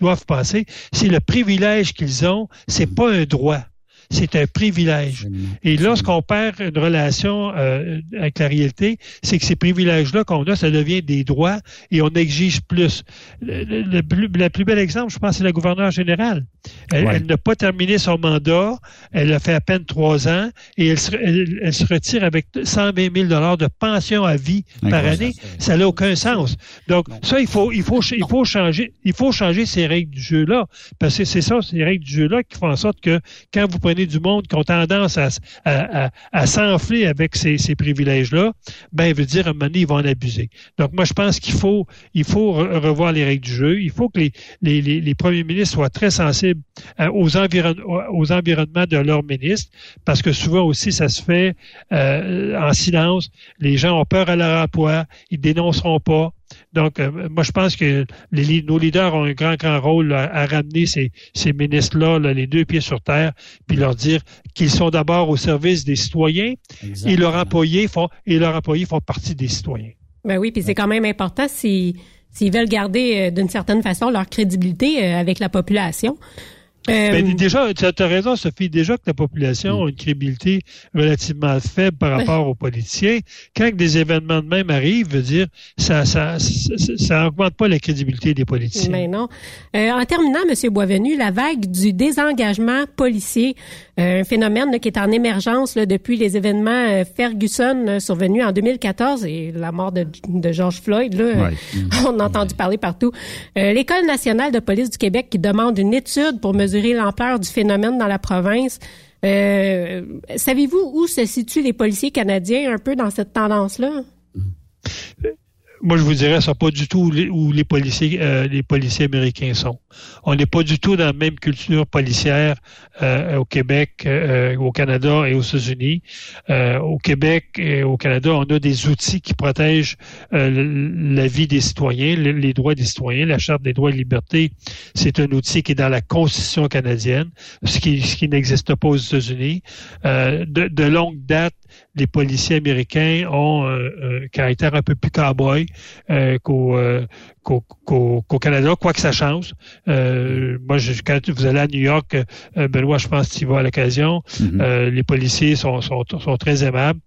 Speaker 7: doivent passer, c'est le privilège qu'ils ont, c'est pas un droit c'est un privilège. Et lorsqu'on perd une relation euh, avec la réalité, c'est que ces privilèges-là qu'on a, ça devient des droits et on exige plus. Le, plus, plus bel exemple, je pense, c'est la gouverneure générale. Elle, n'a pas terminé son mandat, elle a fait à peine trois ans et elle se, retire avec 120 000 dollars de pension à vie par année. Ça n'a aucun sens. Donc ça, il faut, il faut, il faut changer, il faut changer ces règles du jeu-là parce que c'est ça, ces règles du jeu-là qui font en sorte que quand vous prenez du monde qui ont tendance à, s'enfler avec ces, privilèges-là, ben, veut dire, à un moment donné, ils vont en abuser. Donc, moi, je pense qu'il faut, il faut revoir les règles du jeu. Il faut que les, premiers ministres soient très sensibles euh, aux, aux environnements de leurs ministres, parce que souvent aussi, ça se fait euh, en silence. Les gens ont peur à leur emploi, ils dénonceront pas. Donc, euh, moi, je pense que les, nos leaders ont un grand, grand rôle à, ramener ces, ces ministres-là, les deux pieds sur terre, puis leur dire qu'ils sont d'abord au service des citoyens et leurs employés font et leurs employés font partie des citoyens.
Speaker 5: Ben oui, puis c'est quand même important s'ils veulent garder euh, d'une certaine façon leur crédibilité euh, avec la population.
Speaker 7: Ben, euh, déjà, tu as raison, Sophie, déjà que la population a une crédibilité relativement faible par rapport aux politiciens. Quand des événements de même arrivent, veut dire, ça, ça, ça, augmente pas la crédibilité des politiciens.
Speaker 5: Mais non. Euh, en terminant, M. Boisvenu, la vague du désengagement policier, euh, un phénomène qui est en émergence depuis les événements Ferguson survenus en 2014 et la mort de, de George Floyd, là, [laughs] on a entendu parler partout. L'École nationale de police du Québec qui demande une étude pour mesurer l'ampleur du phénomène dans la province. Euh, savez-vous où se situent les policiers canadiens un peu dans cette tendance-là?
Speaker 7: Moi, je vous dirais, ce pas du tout où les policiers, euh, les policiers américains sont. On n'est pas du tout dans la même culture policière euh, au Québec, euh, au Canada et aux États-Unis. au Québec et au Canada, on a des outils qui protègent la vie des citoyens, les, droits des citoyens. La Charte des droits et libertés, c'est un outil qui est dans la Constitution canadienne, ce qui, ce qui n'existe pas aux États-Unis. de, de longue date, les policiers américains ont un, caractère un peu plus cowboy euh, qu'au euh, qu'au Canada, quoi que ça change. Euh, moi, je, quand vous allez à New York, euh, Benoît, je pense que tu vas à l'occasion, mhm. euh, les policiers sont, sont, sont très aimables.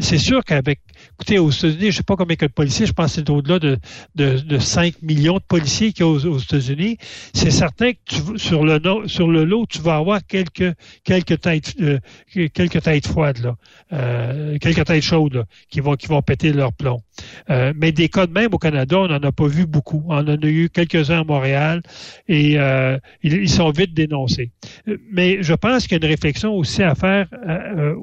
Speaker 7: c'est sûr qu'avec, écoutez, aux États-Unis, je sais pas combien de policiers, je pense que c'est au-delà de, de, de, 5 millions de policiers qu'il y a aux, États-Unis. C'est certain que tu, sur le sur le lot, tu vas avoir quelques quelques têtes quelques têtes froides là, quelques têtes chaudes là, qui vont qui vont péter leur plomb. mais des cas de même au Canada, on n'en a pas vu beaucoup. On en a eu quelques-uns à Montréal et euh, ils, sont vite dénoncés. Mais je pense qu'il y a une réflexion aussi à faire euh,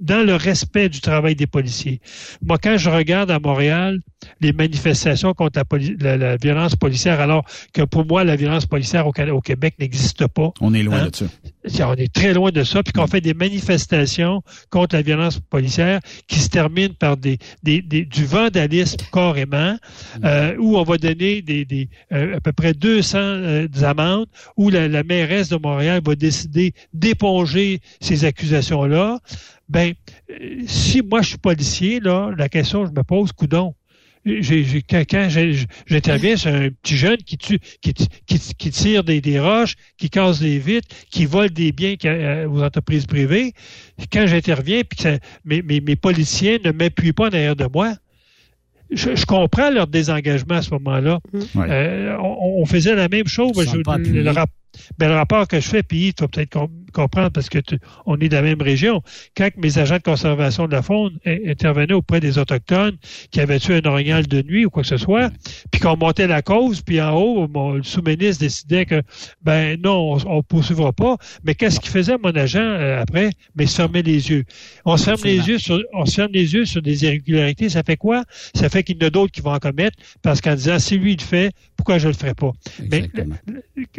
Speaker 7: dans le respect du travail des policiers. Moi, quand je regarde à Montréal les manifestations contre la, violence policière, alors que pour moi, la violence policière au, Québec n'existe pas.
Speaker 4: On est loin hein? de
Speaker 7: ça. On est très loin de ça, puis qu'on fait des manifestations contre la violence policière qui se terminent par des, du vandalisme carrément, euh, où on va donner des, euh, à peu près 200 euh, amendes, où la, la mairesse de Montréal va décider d'éponger ces accusations-là ben, si moi je suis policier, là, la question je me pose, coudon. J'ai, quand j'interviens sur un petit jeune qui, tue, qui, qui, tire des, des, roches, qui casse des vitres, qui vole des biens euh, aux entreprises privées, quand j'interviens, puis que mes, mes, mes, policiers ne m'appuient pas derrière de moi, je, je, comprends leur désengagement à ce moment-là. Mmh. Euh, on, on, faisait la même chose. Je, le, le, ben, le rapport que je fais, puis tu vas peut-être comprendre parce que on est de la même région. Quand mes agents de conservation de la faune intervenaient auprès des Autochtones qui avaient tué un orignal de nuit ou quoi que ce soit, puis qu'on montait la cause, puis en haut, le sous-ministre décidait que, ben non, on ne poursuivra pas. Mais qu'est-ce qu'il faisait, mon agent, euh, après? Mais se fermer les yeux. On se ferme les yeux sur, on se ferme les yeux sur des irrégularités. Ça fait quoi? Ça fait qu'il y en a d'autres qui vont en commettre parce qu'en disant, si lui il le fait, pourquoi je le ferai pas?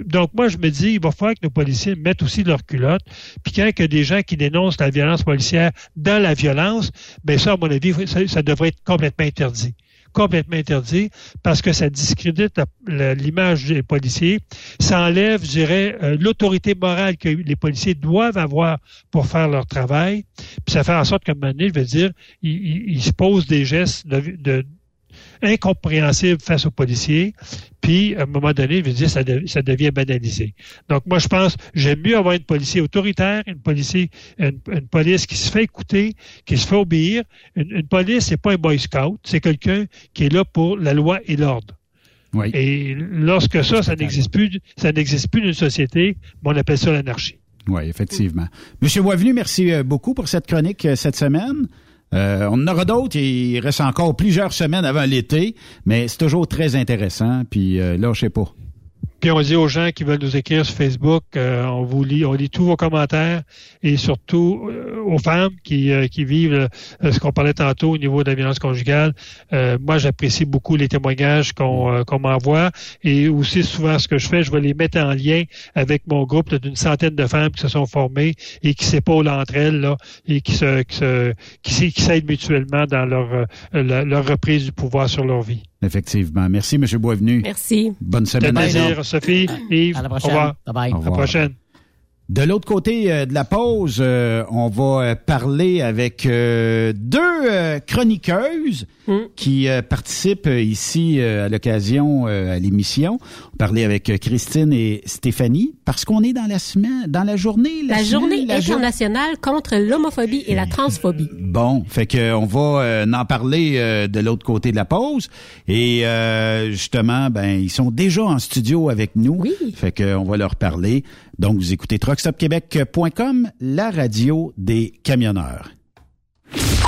Speaker 7: donc, moi, je me dis, il va falloir que nos policiers mettent aussi leur culotte. Puis quand il y a des gens qui dénoncent la violence policière dans la violence, ben ça, à mon avis, ça, devrait être complètement interdit complètement interdit parce que ça discrédite l'image des policiers. Ça enlève, je dirais, euh, l'autorité morale que les policiers doivent avoir pour faire leur travail. Puis ça fait en sorte qu'à un moment donné, dire, ils, se posent des gestes de incompréhensible face aux policiers. Puis, à un moment donné, je veux dire, ça, ça devient banalisé. Donc, moi, je pense, j'aime mieux avoir une police autoritaire, une police, une, police qui se fait écouter, qui se fait obéir. Une, police, c'est pas un boy scout, c'est quelqu'un qui est là pour la loi et l'ordre. Oui. Et lorsque ça, ça n'existe plus, ça n'existe plus d'une société, on appelle ça l'anarchie.
Speaker 4: Oui, effectivement. Monsieur Boisvenu, merci euh, beaucoup pour cette chronique euh, cette semaine. Euh, on en aura d'autres. Il reste encore plusieurs semaines avant l'été, mais c'est toujours très intéressant. Puis là, je sais pas.
Speaker 7: Puis on dit aux gens qui veulent nous écrire sur Facebook, euh, on vous lit, on lit tous vos commentaires et surtout euh, aux femmes qui, euh, qui vivent ce qu'on parlait tantôt au niveau de la violence conjugale. moi, j'apprécie beaucoup les témoignages qu'on m'envoie et aussi souvent ce que je fais, je vais les mettre en lien avec mon groupe d'une centaine de femmes qui se sont formées et qui s'épaulent entre elles là, et qui se qui se qui, s'aident mutuellement dans leur, leur reprise du pouvoir sur leur vie.
Speaker 4: Effectivement. Merci, M. Boisvenu.
Speaker 5: Merci.
Speaker 4: Bonne semaine.
Speaker 7: plaisir, Sophie, Yves.
Speaker 6: À la prochaine. Au revoir. Bye bye.
Speaker 7: À la prochaine.
Speaker 4: De l'autre côté euh, de la pause, euh, on va euh, parler avec deux chroniqueuses hmm. qui participent ici à l'occasion à l'émission. On parlait avec Christine et Stéphanie parce qu'on est dans la semaine, dans la journée.
Speaker 5: La, journée internationale contre l'homophobie et la transphobie.
Speaker 4: Bon, fait que on va en parler de l'autre côté de la pause et justement, ben ils sont déjà en studio avec nous.
Speaker 5: Oui.
Speaker 4: Fait que on va leur parler. Donc, vous écoutez truckstopquebec.com, la radio des camionneurs.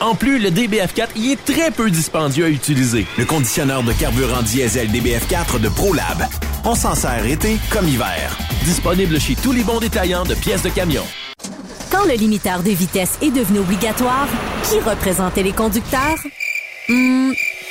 Speaker 8: En plus, le DBF4 y est très peu dispendieux à utiliser.
Speaker 3: Le conditionneur de carburant diesel DBF4 de ProLab. On s'en sert été comme hiver.
Speaker 8: Disponible chez tous les bons détaillants de pièces de camion.
Speaker 9: Quand le limiteur de vitesse est devenu obligatoire, qui représentait les conducteurs?
Speaker 10: Hmm,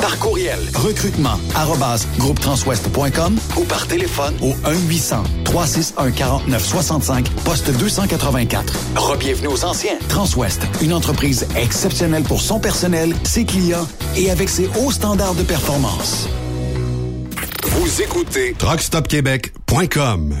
Speaker 1: Par courriel, recrutement, arrobas, groupetranswest.com ou par téléphone au 1-800-361-4965, poste 284. Rebienvenue aux anciens. Transwest, une entreprise exceptionnelle pour son personnel, ses clients et avec ses hauts standards de performance.
Speaker 2: Vous écoutez TruckStopQuébec.com.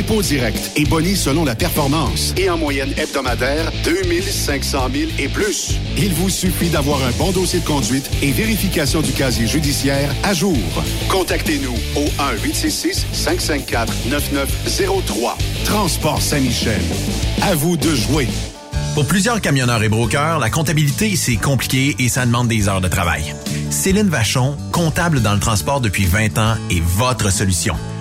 Speaker 2: dépôt direct et boni selon la performance. Et en moyenne hebdomadaire, 2500 000 et plus. Il vous suffit d'avoir un bon dossier de conduite et vérification du casier judiciaire à jour. Contactez-nous au 1-866-554-9903. Transport Saint-Michel. À vous de jouer.
Speaker 3: Pour plusieurs camionneurs et brokers, la comptabilité, c'est compliqué et ça demande des heures de travail. Céline Vachon, comptable dans le transport depuis 20 ans, est votre solution.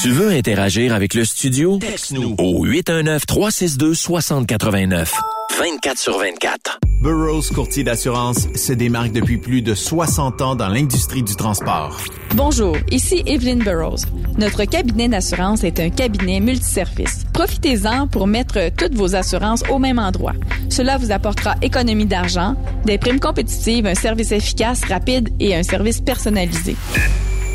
Speaker 11: Tu veux interagir avec le studio? Texte-nous au 819-362-6089. 24 sur 24.
Speaker 3: Burroughs Courtier d'assurance se démarque depuis plus de 60 ans dans l'industrie du transport.
Speaker 12: Bonjour, ici Evelyn Burroughs. Notre cabinet d'assurance est un cabinet multiservice. Profitez-en pour mettre toutes vos assurances au même endroit. Cela vous apportera économie d'argent, des primes compétitives, un service efficace, rapide et un service personnalisé.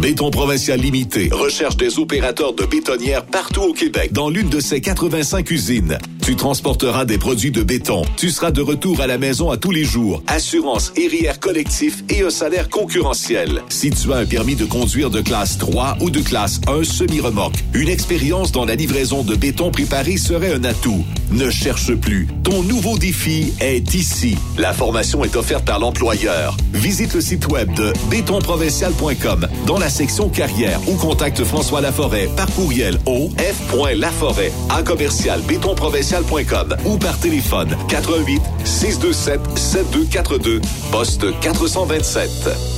Speaker 13: Béton Provincial Limité recherche des opérateurs de bétonnières partout au Québec dans l'une de ses 85 usines. Tu transporteras des produits de béton. Tu seras de retour à la maison à tous les jours. Assurance et RIER collectif et un salaire concurrentiel. Si tu as un permis de conduire de classe 3 ou de classe 1 semi-remorque, une expérience dans la livraison de béton préparé serait un atout. Ne cherche plus. Ton nouveau défi est ici. La formation est offerte par l'employeur. Visite le site web de bétonprovincial.com dans la section carrière ou contacte François Laforêt par courriel au f.laforêt à commercial bétonprovincial.com ou par téléphone 88 627 7242 poste 427.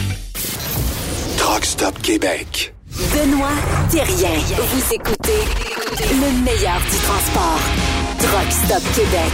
Speaker 1: Truck Stop Québec.
Speaker 10: Benoît Thérien. Vous écoutez le meilleur du transport. Truck Stop Québec.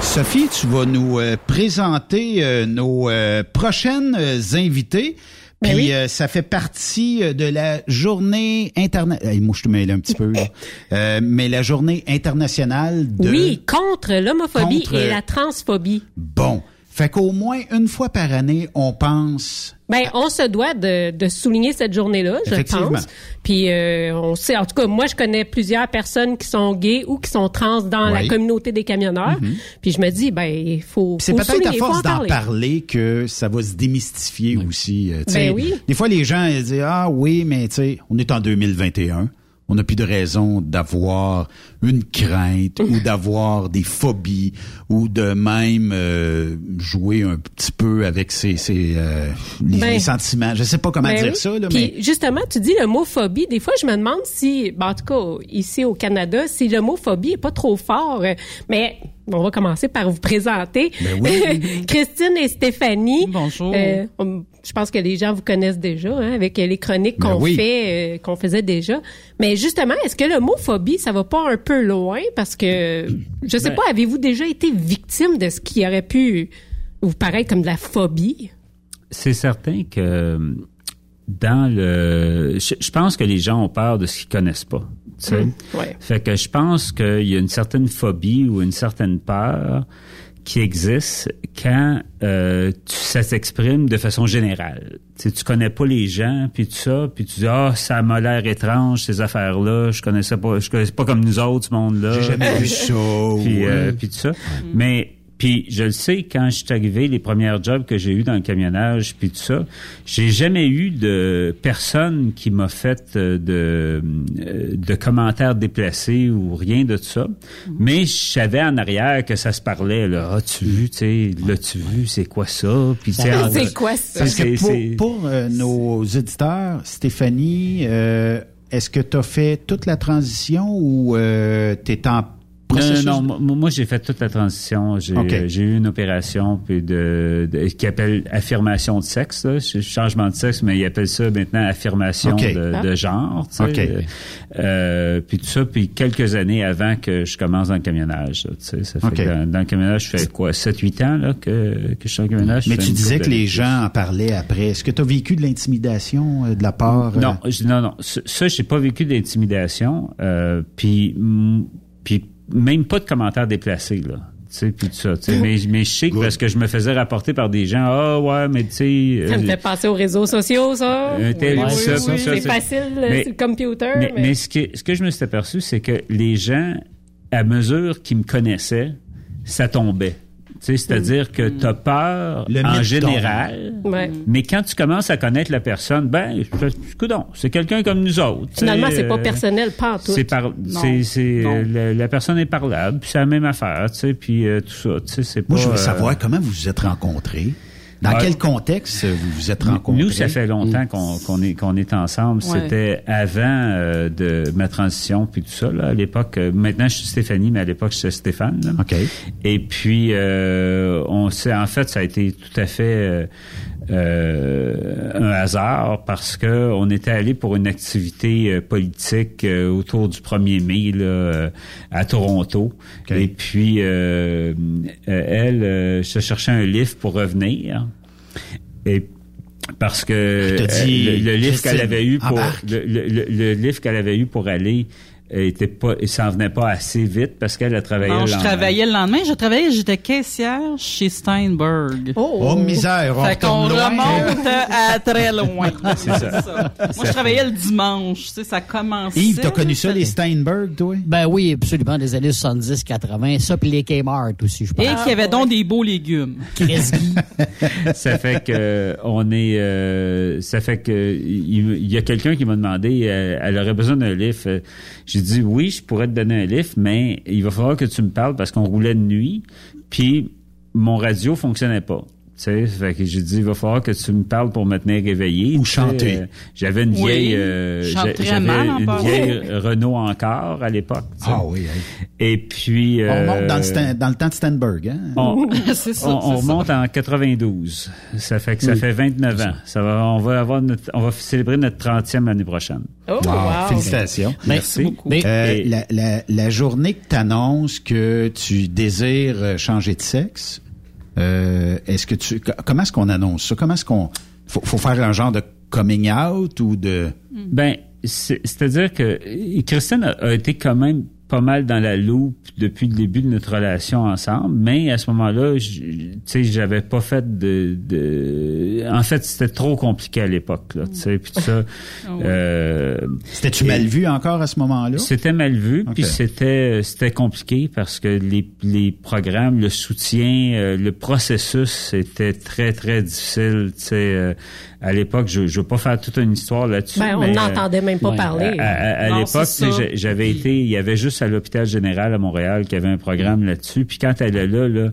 Speaker 4: Sophie, tu vas nous euh, présenter euh, nos euh, prochaines invités.
Speaker 5: Ben
Speaker 4: Puis
Speaker 5: oui.
Speaker 4: euh, ça fait partie de la journée internationale. moi, je te mêle un petit peu. là. [laughs] Euh, mais la journée internationale de.
Speaker 5: Oui, contre l'homophobie
Speaker 4: Contre-
Speaker 5: et la transphobie.
Speaker 4: Bon. Fait qu'au moins une fois par année, on pense.
Speaker 5: Ben, on se doit de, de souligner cette journée-là, je
Speaker 4: Effectivement.
Speaker 5: pense. Puis euh, on sait, en tout cas, moi je connais plusieurs personnes qui sont gays ou qui sont trans dans
Speaker 4: Oui.
Speaker 5: la communauté des camionneurs.
Speaker 4: Mhm.
Speaker 5: Puis je me dis, ben, il faut,
Speaker 4: C'est peut-être à force
Speaker 5: en
Speaker 4: d'en
Speaker 5: parler.
Speaker 4: parler que ça va se démystifier aussi. euh, tu sais.
Speaker 5: Ben oui.
Speaker 4: Des fois, les gens ils disent Ah oui, mais tu sais, on est en 2021. On n'a plus de raison d'avoir une crainte ou d'avoir des phobies ou de même euh, jouer un petit peu avec ses, ses, euh, les,
Speaker 5: Ben,
Speaker 4: les sentiments. Je sais pas comment
Speaker 5: Ben
Speaker 4: dire
Speaker 5: oui.
Speaker 4: ça, là,
Speaker 5: Puis
Speaker 4: mais
Speaker 5: justement, tu dis le mot phobie. Des fois, je me demande si, ben, en tout cas, ici au Canada, si le mot phobie est pas trop fort. Mais on va commencer par vous présenter.
Speaker 4: Ben oui. [laughs]
Speaker 5: Christine et Stéphanie.
Speaker 6: Bonjour.
Speaker 5: Euh, je pense que les gens vous connaissent déjà hein, avec les chroniques
Speaker 4: Ben
Speaker 5: qu'on
Speaker 4: oui.
Speaker 5: fait, euh, qu'on faisait déjà. Mais justement, est-ce que le mot phobie, ça va pas un peu loin parce que je sais
Speaker 14: Ben-
Speaker 5: pas, avez-vous déjà été victime de ce qui aurait pu vous paraître comme de la phobie?
Speaker 14: C'est certain que dans le... Je, je pense que les gens ont peur de ce qu'ils connaissent pas. tu sais.
Speaker 5: Mm, ouais.
Speaker 14: Fait que je pense qu'il y a une certaine phobie ou une certaine peur qui existe quand euh, tu- ça s'exprime de façon générale. Tu sais, tu connais pas les gens, puis tout ça, puis tu dis ah ça m'a l'air étrange ces affaires-là, je connaissais pas, je connaissais pas comme nous autres ce monde-là.
Speaker 4: j'ai jamais vu ça. [laughs]
Speaker 14: Puis,
Speaker 4: ou,
Speaker 14: euh,
Speaker 4: euh,
Speaker 14: puis tout ça. Mais puis je le sais quand je suis arrivé, les premières jobs que j'ai eu dans le camionnage, puis tout ça, j'ai jamais eu de personne qui m'a fait euh, de euh, de commentaires déplacés ou rien de tout ça. Mais je savais en arrière que ça se parlait. Là, as-tu vu, tu sais, l'as-tu vu, c'est quoi ça? Puis tu
Speaker 5: C'est quoi ça?
Speaker 4: Parce que
Speaker 14: c'est-
Speaker 4: pour, pour, euh, nos auditeurs, Stéphanie, euh, est-ce que tu as fait toute la transition ou euh, tu es en processus?
Speaker 14: Non, non, moi, moi, j'ai fait toute la transition. J'ai eu une opération puis de, de- qui appelle affirmation de sexe, là. Ch- changement de sexe, mais ils appellent ça maintenant affirmation de,
Speaker 5: Ah.
Speaker 14: de genre. tu sais.
Speaker 4: OK.
Speaker 14: Euh, puis tout ça, puis quelques années avant que je commence dans le camionnage. là, tu sais. ça fait dans, dans le camionnage, je fais quoi, 7-8 ans là, que, que je suis dans le camionnage?
Speaker 4: Mais tu disais que les gens en parlaient après. Est-ce que tu as vécu de l'intimidation euh, de la part? euh,
Speaker 14: Non, je- non, non. Ça, j'ai pas vécu d'intimidation. Euh, puis, puis même pas de commentaires déplacés là. Tu sais, puis tout ça. mais, mais je sais que parce que je me faisais rapporter par des gens. Ah ouais, mais tu sais.
Speaker 5: Ça me
Speaker 14: euh,
Speaker 5: fait penser aux réseaux sociaux, ça.
Speaker 14: Tel,
Speaker 5: Oui, oui,
Speaker 14: ça,
Speaker 5: oui. C'est facile euh,
Speaker 14: Mais-
Speaker 5: le computer.
Speaker 14: mais,
Speaker 5: mais-
Speaker 14: mais ce, que, ce que je me suis aperçu, c'est que les gens, à mesure qu'ils me connaissaient, ça tombait. C'est-à-dire que tu as peur
Speaker 4: Le
Speaker 14: en général,
Speaker 5: Ouais.
Speaker 14: mais quand tu commences à connaître la personne, ben, coudonc, c'est quelqu'un comme nous autres.
Speaker 5: Finalement, c'est pas
Speaker 14: euh,
Speaker 5: personnel, pas en tout.
Speaker 14: c'est par, c'est, la, la personne est parlable, puis c'est la même affaire, tu sais, puis euh, tout ça, tu sais, c'est pas.
Speaker 4: Moi, je veux
Speaker 14: euh,
Speaker 4: savoir comment vous vous êtes rencontrés. Dans quel contexte euh, vous vous êtes rencontrés?
Speaker 14: Nous, ça fait longtemps qu'on, est qu'on est ensemble.
Speaker 6: Ouais.
Speaker 14: C'était avant euh, de ma transition puis tout ça. Là, à l'époque, euh, maintenant je suis Stéphanie, mais à l'époque j'étais Stéphane. là.
Speaker 4: OK.
Speaker 14: Et puis, euh, on s'est, en fait, ça a été tout à fait euh, euh, un hasard parce que on était allé pour une activité euh, politique euh, autour du 1er mai là, à Toronto. Et puis elle se cherchait un livre pour revenir. Et parce que le, le, livre qu'elle avait eu pour le, le, livre qu'elle avait eu pour aller était pas, il s'en venait pas assez vite parce qu'elle a travaillé
Speaker 15: non,
Speaker 14: le
Speaker 15: lendemain. je travaillais le lendemain. Je travaillais, j'étais caissière chez Steinberg.
Speaker 4: Oh, oh misère.
Speaker 15: On fait qu'on remonte à très loin. [laughs]
Speaker 14: C'est ça. ça.
Speaker 15: Moi, je travaillais le dimanche. Tu sais, ça commençait.
Speaker 4: Yves, t'as connu ça, les Steinberg, toi?
Speaker 6: Ben oui, absolument, des années 70, 80. Ça, puis les Kmart aussi, je pense.
Speaker 15: Et qu'il y avait donc des beaux légumes. [laughs]
Speaker 14: ça fait que on est, euh, ça fait que il, y a quelqu'un qui m'a demandé, euh, elle aurait besoin d'un livre. J'ai dit oui, je pourrais te donner un livre, mais il va falloir que tu me parles parce qu'on roulait de nuit, puis mon radio fonctionnait pas. Tu sais, fait que j'ai dit, il va falloir que tu me parles pour me tenir réveillé.
Speaker 4: Ou chanter.
Speaker 14: Euh, j'avais une vieille, euh, j'avais une vieille Renault encore à l'époque.
Speaker 4: Ah oui.
Speaker 14: Et puis.
Speaker 4: on remonte dans le, dans le, temps de Stenberg, hein?
Speaker 14: On, [laughs] ça, on, remonte en 92. Ça fait que ça fait 29 ans. Ça va, on va avoir notre, on va célébrer notre 30e l'année prochaine.
Speaker 15: Oh, wow.
Speaker 4: Félicitations.
Speaker 14: Merci. beaucoup.
Speaker 4: Euh, la, la, la journée que tu annonces que tu désires changer de sexe, euh, est-ce que tu comment est-ce qu'on annonce ça? Comment est-ce qu'on faut, faut, faire un genre de coming out ou de?
Speaker 14: Ben c'est-à-dire que Christine a, été quand même pas mal dans la loupe depuis le début de notre relation ensemble, mais à ce moment-là, tu sais, j'avais pas fait de, de... En fait, c'était trop compliqué à l'époque, là, tu sais, puis ça... [laughs]
Speaker 4: Ah euh, C'était-tu mal vu encore à ce moment-là?
Speaker 14: C'était mal vu, puis c'était c'était compliqué parce que les, les programmes, le soutien, euh, le processus, était très, très difficile, tu sais... Euh, à l'époque, je ne veux pas faire toute une histoire là-dessus.
Speaker 5: Ben, on n'entendait même pas parler.
Speaker 14: À, l'époque, j'avais été, il y avait juste à l'hôpital général à Montréal qui avait un programme là-dessus. Puis quand elle est là, là,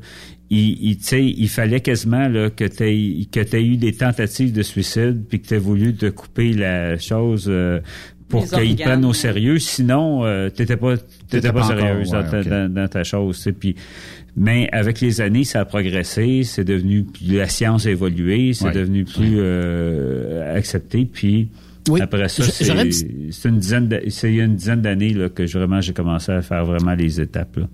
Speaker 14: il, il, il fallait quasiment là, que tu aies, que eu des tentatives de suicide puis que tu aies voulu te couper la chose euh, pour qu'ils prennent au sérieux. Sinon, euh, t'étais pas t'étais pas, sérieuse dans, ta chose. Puis mais avec les années, ça a progressé, c'est devenu la science a évolué, c'est devenu plus euh, accepté. Puis après ça, c'est une dizaine, c'est il y a une dizaine d'années là, que vraiment j'ai commencé à faire vraiment les étapes. Là.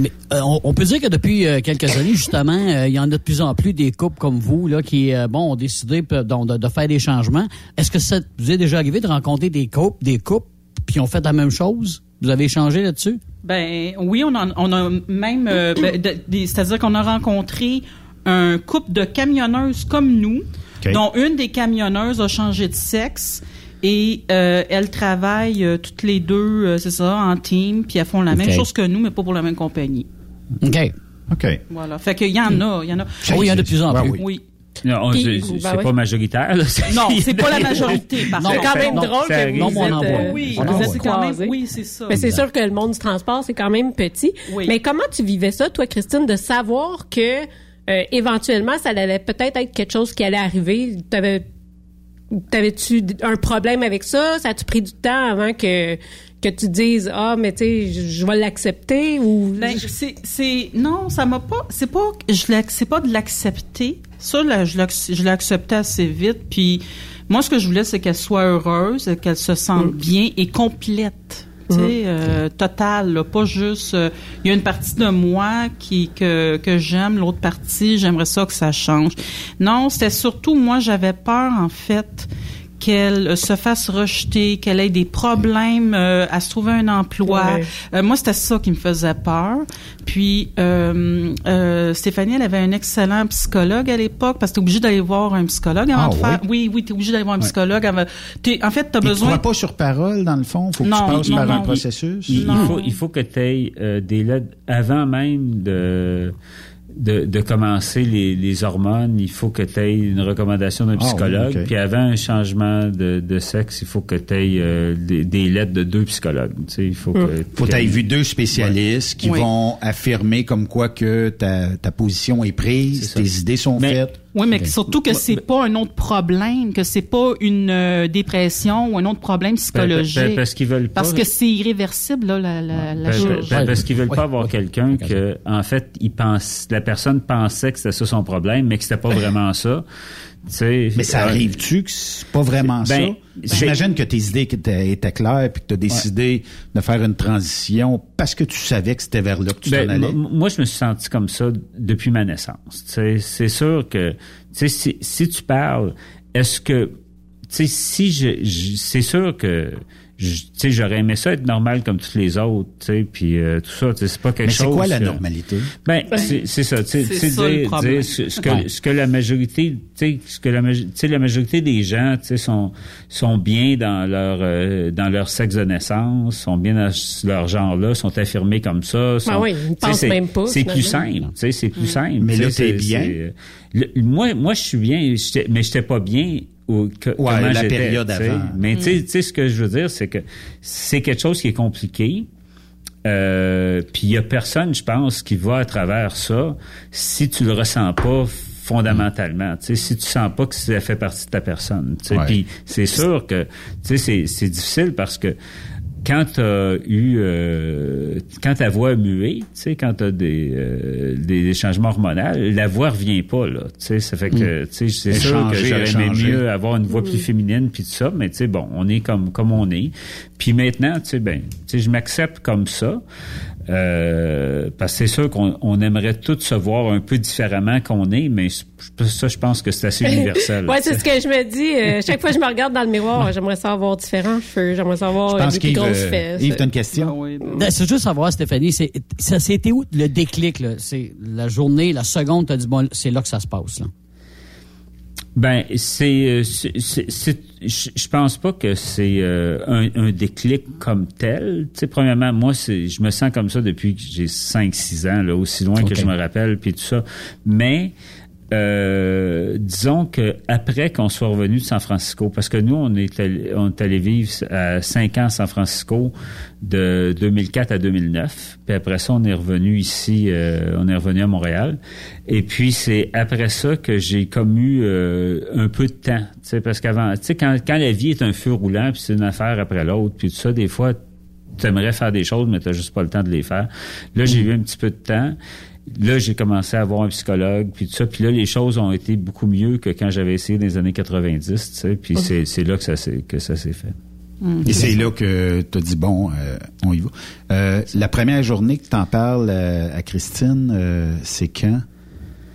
Speaker 6: Mais euh, on, peut dire que depuis euh, quelques années, justement, il y en a de plus en plus des couples comme vous là qui bon ont décidé de, de, faire des changements. Est-ce que ça vous est déjà arrivé de rencontrer des couples, des couples, puis ont fait la même chose? Vous avez échangé là-dessus?
Speaker 15: Ben oui, on a, on a même, euh, ben, c'est-à-dire qu'on a rencontré un couple de camionneuses comme nous, dont une des camionneuses a changé de sexe. Et euh, elles travaillent euh, toutes les deux, c'est ça, en team, puis elles font la même chose que nous, mais pas pour la même compagnie.
Speaker 6: OK.
Speaker 4: OK.
Speaker 15: Voilà. Fait qu'il y en a, il y en a.
Speaker 6: Oui, il y en a de plus en plus.
Speaker 15: oui.
Speaker 14: Non, c'est ben pas majoritaire. Là.
Speaker 15: Non, c'est pas la majorité. [laughs]
Speaker 5: C'est quand même drôle que vous
Speaker 6: non,
Speaker 5: êtes,
Speaker 6: euh,
Speaker 15: oui,
Speaker 5: on
Speaker 15: vous êtes quand même, oui, c'est ça.
Speaker 5: Mais c'est sûr que le monde du transport, c'est quand même petit.
Speaker 15: Oui.
Speaker 5: Mais comment tu vivais ça, toi, Christine, de savoir que euh, éventuellement, ça allait peut-être être quelque chose qui allait arriver? T'avais T'avais-tu un problème avec ça? Ça a-tu pris du temps avant que que tu dises ah mais tu sais je, vais l'accepter ou
Speaker 15: ben, c'est c'est non ça m'a pas c'est pas je c'est pas de l'accepter ça là je l'ai accepté assez vite puis moi ce que je voulais c'est qu'elle soit heureuse qu'elle se sente mm. bien et complète tu sais, mm. euh, total, pas juste. Euh, il y a une partie de moi qui que que j'aime, l'autre partie, j'aimerais ça que ça change. Non, c'était surtout moi, j'avais peur en fait qu'elle euh, se fasse rejeter, qu'elle ait des problèmes euh, à se trouver un emploi. Euh, moi, c'était ça qui me faisait peur. Puis Stéphanie, elle avait un excellent psychologue à l'époque parce que t'es obligé d'aller voir un psychologue avant
Speaker 4: ah,
Speaker 15: de faire. Oui, oui, t'es obligé d'aller voir un psychologue. Avant... en fait, t'as besoin.
Speaker 4: Tu pas sur parole dans le fond? Faut que tu passes par un processus?
Speaker 14: Il, faut, il faut que tu aies des lettres avant même de de, de commencer les, les, hormones, il faut que tu aies une recommandation d'un ah psychologue. Puis avant un changement de, de, sexe, il faut que tu aies euh, des, lettres de deux psychologues. Tu sais, il faut que
Speaker 4: hum. faut aies vu deux spécialistes qui vont affirmer comme quoi que ta, ta position est prise, tes idées sont faites.
Speaker 15: Oui, mais surtout que c'est pas un autre problème, que c'est pas une euh, dépression ou un autre problème psychologique.
Speaker 14: parce qu'ils veulent
Speaker 15: pas. Parce que c'est irréversible là, la, la, la chose.
Speaker 14: Parce qu'ils veulent pas avoir quelqu'un que, en fait, il pense, la personne pensait que c'était ça son problème, mais que c'était pas vraiment ça.
Speaker 4: Mais ça arrive-tu que c'est pas vraiment
Speaker 14: Ben,
Speaker 4: ça? J'imagine que tes idées étaient, étaient claires puis que tu as décidé de faire une transition parce que tu savais que c'était vers là que tu
Speaker 14: Ben,
Speaker 4: t'en allais.
Speaker 14: Moi, je me suis senti comme ça depuis ma naissance. C'est sûr que si, si tu parles, est-ce que si je, je- c'est sûr que sais, j'aurais aimé ça être normal comme tous les autres, tu sais, puis euh, tout ça, tu sais, c'est pas quelque
Speaker 4: Mais c'est
Speaker 14: chose.
Speaker 4: quoi la normalité?
Speaker 14: Ben, c'est c'est ça, tu sais, tu dire, dire ce, ce que
Speaker 4: Ouais.
Speaker 14: ce que la majorité, tu sais, ce que la tu la majorité des gens, tu sais, sont sont bien dans leur euh, dans leur sexe de naissance, sont bien dans leur genre là, sont affirmés comme ça. sont-
Speaker 5: Ah oui, ils
Speaker 14: tu
Speaker 5: pensent
Speaker 14: c'est-
Speaker 5: même pas,
Speaker 14: C'est plus simple, tu sais, c'est plus simple.
Speaker 4: Mais
Speaker 14: tu
Speaker 4: là, t'es
Speaker 14: c'est-
Speaker 4: bien.
Speaker 14: c'est- le- moi, moi, je suis bien, mais j'étais pas bien. Au, que, comment
Speaker 4: la
Speaker 14: j'étais,
Speaker 4: période avant.
Speaker 14: Mais tu sais- tu sais, ce que je veux dire, c'est que c'est quelque chose qui est compliqué. Euh, puis il y a personne, je pense, qui va à travers ça si tu le ressens pas fondamentalement. Tu sais, si tu sens pas que ça fait partie de ta personne. Tu sais.
Speaker 4: Ouais.
Speaker 14: Puis c'est sûr que tu sais, c'est, c'est difficile parce que quand tu as eu euh, quand ta voix a mué, tu sais, quand tu as des, euh, des, des changements hormonaux, la voix revient pas là, tu sais, ça fait que tu sais c'est sûr que j'aurais aimé mieux avoir une voix plus féminine puis tout ça, mais tu sais bon, on est comme comme on est. Puis maintenant, tu sais ben, tu sais je m'accepte comme ça. Euh, parce que c'est sûr qu'on on aimerait tous se voir un peu différemment qu'on est, mais je- ça, je pense que c'est assez universel. [laughs] sais.
Speaker 5: c'est ce que je me dis. euh, [laughs] chaque fois que je me regarde dans le miroir, j'aimerais savoir différents cheveux, j'aimerais savoir
Speaker 4: Je
Speaker 5: euh,
Speaker 4: pense
Speaker 5: des plus
Speaker 4: qu'Yves,
Speaker 5: grosses fesses.
Speaker 4: Yves, t'as une
Speaker 15: Ah
Speaker 4: question?
Speaker 15: oui, ben,
Speaker 6: Ben, C'est juste savoir, Stéphanie, c'est, ça, c'était où le déclic, là? C'est la journée, la seconde, t'as dit, bon, c'est là que ça se passe, là.
Speaker 14: Ben, c'est, euh, je pense pas que c'est euh, un, un déclic comme tel. Tu sais, premièrement, moi, c'est, je me sens comme ça depuis que j'ai 5-6 ans, là, aussi loin que je me rappelle, puis tout ça. Mais euh, disons que après qu'on soit revenu de San Francisco, parce que nous, on est allé, on est allé vivre à 5 ans à San Francisco de 2004 à 2009. Puis après ça, on est revenu ici, euh, on est revenu à Montréal. Et puis c'est après ça que j'ai comme eu euh, un peu de temps, tu sais, parce qu'avant, tu sais, quand, quand la vie est un feu roulant, puis c'est une affaire après l'autre, puis tout ça, des fois, tu aimerais faire des choses, mais tu juste pas le temps de les faire. Là, j'ai eu un petit peu de temps. Là, j'ai commencé à avoir un psychologue, puis tout ça. Puis là, les choses ont été beaucoup mieux que quand j'avais essayé dans les années 90, tu sais. Puis c'est, c'est là que ça s'est, que ça s'est fait.
Speaker 4: Et c'est là que tu as dit, bon, euh, on y va. Euh, la première journée que tu en parles euh, à Christine, euh, c'est quand?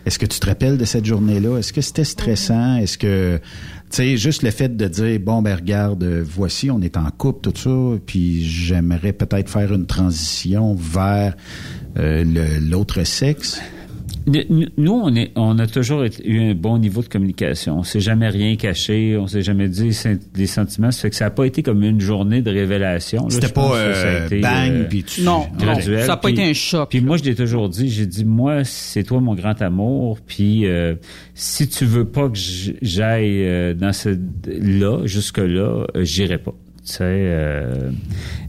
Speaker 4: Est-ce que tu te rappelles de cette journée-là? Est-ce que c'était stressant? Est-ce que, tu sais, juste le fait de dire, bon, ben regarde, euh, voici, on est en couple, tout ça, puis j'aimerais peut-être faire une transition vers euh, l'autre sexe.
Speaker 14: Nous, nous, on, est, on a toujours été- eu un bon niveau de communication. On s'est jamais rien caché, on s'est jamais dit des sentiments. Ça fait que ça n'a pas été comme une journée de révélation.
Speaker 4: C'était pas
Speaker 14: que ça a
Speaker 4: euh,
Speaker 14: été,
Speaker 4: bang,
Speaker 14: euh,
Speaker 4: puis tu...
Speaker 15: Non, non,
Speaker 14: graduel.
Speaker 15: ça n'a pas été un choc.
Speaker 14: Puis moi, je l'ai toujours dit, j'ai dit, moi, c'est toi mon grand amour. Puis euh, si tu veux pas que j'aille euh, dans ce là, jusque là, j'irai pas. Tu sais. euh,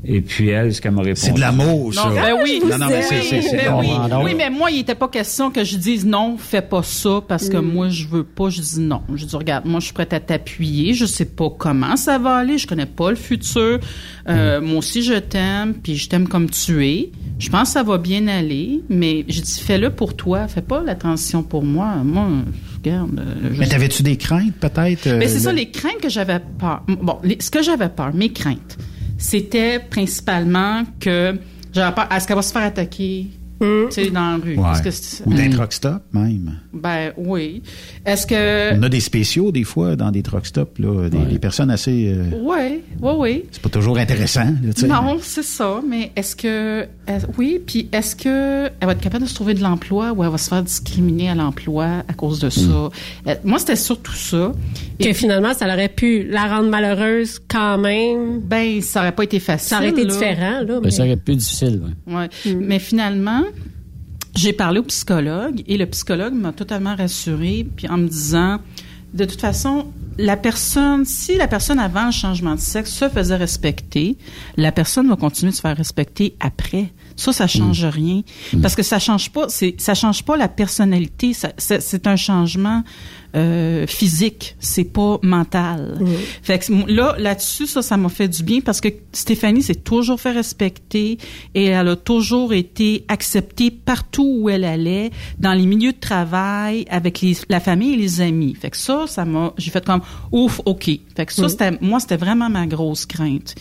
Speaker 14: et puis elle, ce qu'elle m'a répondu.
Speaker 4: C'est de l'amour, ça.
Speaker 15: Non, ben oui.
Speaker 4: Non, non, mais c'est- c'est- c'est-
Speaker 15: Ben oui. Oui, mais moi, il n'était pas question que je dise non, fais pas ça parce que moi, je veux pas. Je dis non. Je dis, regarde, moi, je suis prête à t'appuyer. Je sais pas comment ça va aller. Je connais pas le futur. Euh, Moi aussi, je t'aime, puis je t'aime comme tu es. Je pense que ça va bien aller, mais je dis, fais-le pour toi. Fais pas la transition pour moi. Moi, regarde. euh, je
Speaker 4: Mais t'avais-tu des craintes, peut-être? euh,
Speaker 15: mais c'est ça, les craintes que j'avais peur. Bon, les- ce que j'avais peur, mes craintes, c'était principalement que j'avais peur. Est-ce qu'elle va se faire attaquer? Tu sais, dans la rue.
Speaker 4: Ouais.
Speaker 15: Que
Speaker 4: Ou d'un truck stop, même.
Speaker 15: Ben oui. Est-ce que.
Speaker 4: On a des spéciaux, des fois, dans des truck stops, là, des, des personnes assez... euh,
Speaker 15: Oui, oui, oui.
Speaker 4: c'est pas toujours intéressant, là, tu.
Speaker 15: Non, c'est ça. Mais est-ce que. est- oui, puis est-ce que elle va être capable de se trouver de l'emploi ou elle va se faire discriminer à l'emploi à cause de ça?
Speaker 4: Hmm.
Speaker 15: Euh, moi, c'était surtout ça.
Speaker 5: Que finalement, ça aurait pu la rendre malheureuse quand même.
Speaker 15: Ben, ça aurait pas été facile.
Speaker 5: Ça aurait été
Speaker 15: là.
Speaker 5: différent, là.
Speaker 6: Ben,
Speaker 5: mais-
Speaker 6: ça aurait été plus difficile, ouais.
Speaker 15: Ouais.
Speaker 5: Mm.
Speaker 15: Mais finalement, j'ai parlé au psychologue et le psychologue m'a totalement rassurée, puis en me disant, de toute façon, la personne, si la personne avant le changement de sexe se faisait respecter, la personne va continuer de se faire respecter après. Ça, ça change rien, parce que ça change pas, c'est, ça change pas la personnalité. ça- c'est, c'est un changement euh, physique, c'est pas mental. Fait que là, là-dessus, ça, ça m'a fait du bien parce que Stéphanie s'est toujours fait respecter et elle a toujours été acceptée partout où elle allait, dans les milieux de travail, avec les, la famille et les amis. Fait que ça, ça m'a, j'ai fait comme, ouf, ok. Fait que ça, c'était, moi, c'était vraiment ma grosse crainte.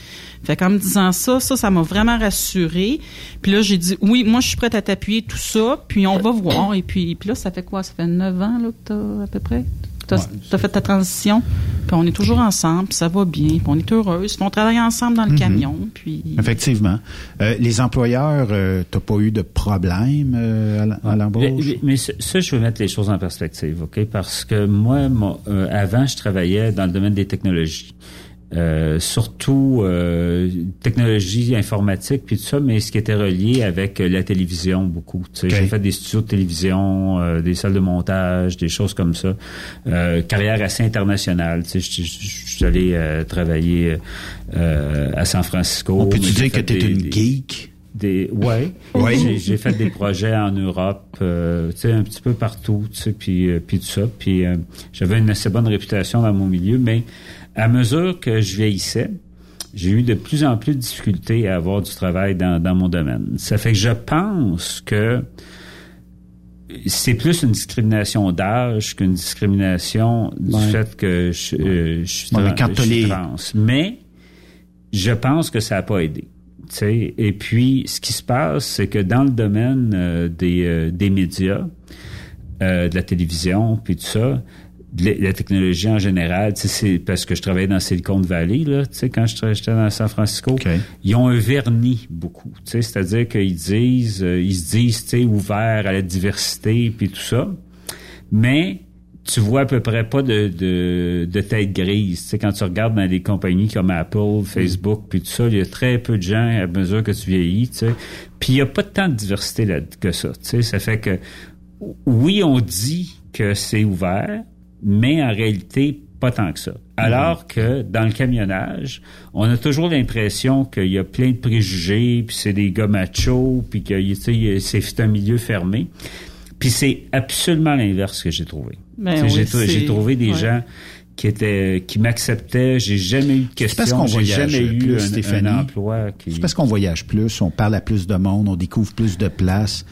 Speaker 15: Fait qu'en me disant ça, ça, ça m'a vraiment rassurée. Puis là, j'ai dit, oui, moi, je suis prête à t'appuyer, tout ça, puis on va [clears throat] voir. Et puis, puis là, ça fait quoi? Ça fait neuf ans, là, que t'as, à peu près? T'as, as fait ta transition, puis on est toujours ensemble, puis ça va bien, puis on est heureuse, puis on travaille ensemble dans le
Speaker 4: Mhm.
Speaker 15: camion, puis...
Speaker 4: Effectivement. Euh, les employeurs, euh, t'as pas eu de problème euh, à l'embauche?
Speaker 14: Mais, mais ça, je veux mettre les choses en perspective, OK? Parce que moi, mon- euh, avant, je travaillais dans le domaine des technologies. Euh, surtout euh, technologie informatique puis tout ça, mais ce qui était relié avec euh, la télévision beaucoup. Tu sais, J'ai fait des studios de télévision, euh, des salles de montage, des choses comme ça. Euh, carrière assez internationale. Tu sais, je- suis allé euh, travailler euh, à San Francisco.
Speaker 4: On
Speaker 14: mais j'ai
Speaker 4: dire que
Speaker 14: des-
Speaker 4: une
Speaker 14: des-
Speaker 4: geek?
Speaker 14: des ouais,
Speaker 4: Oui.
Speaker 14: J'ai- fait des projets en Europe euh, tu sais un petit peu partout tu sais puis puis tout ça puis euh, j'avais une assez bonne réputation dans mon milieu mais à mesure que je vieillissais j'ai eu de plus en plus de difficultés à avoir du travail dans, dans mon domaine ça fait que je pense que c'est plus une discrimination d'âge qu'une discrimination du
Speaker 4: Ouais.
Speaker 14: fait que je, euh, je suis,
Speaker 4: mais
Speaker 14: trans-
Speaker 4: quand
Speaker 14: je
Speaker 4: t'as
Speaker 14: suis
Speaker 4: les-
Speaker 14: trans. Mais je pense que ça n'a pas aidé. Et puis, ce qui se passe, c'est que dans le domaine euh, des, euh, des médias, euh, de la télévision, puis tout ça, la, technologie en général, c'est parce que je travaillais dans Silicon Valley, là, tu sais, quand j'étais dans San Francisco, ils ont un vernis beaucoup, c'est-à-dire qu'ils disent, euh, ils se disent, tu sais, ouverts à la diversité, puis tout ça, mais tu vois à peu près pas de, de, de tête grise. Tu sais, quand tu regardes dans des compagnies comme Apple, Facebook, puis tout ça, il y a très peu de gens à mesure que tu vieillis. Puis il y a pas tant de diversité là que ça. Tu sais, ça fait que oui, on dit que c'est ouvert, mais en réalité, pas tant que ça. Alors que dans le camionnage, on a toujours l'impression qu'il y a plein de préjugés, puis c'est des gars machos, puis que tu sais, c'est un milieu fermé. Puis c'est absolument l'inverse que j'ai trouvé.
Speaker 15: Ben oui,
Speaker 14: j'ai trouvé des
Speaker 15: ouais.
Speaker 14: gens qui étaient qui m'acceptaient. J'ai jamais eu de
Speaker 4: C'est parce
Speaker 14: questions.
Speaker 4: qu'on
Speaker 14: J'ai
Speaker 4: voyage
Speaker 14: jamais eu
Speaker 4: plus,
Speaker 14: un,
Speaker 4: Stéphanie.
Speaker 14: un emploi qui.
Speaker 4: C'est parce qu'on voyage plus, on parle à plus de monde, on découvre plus de places.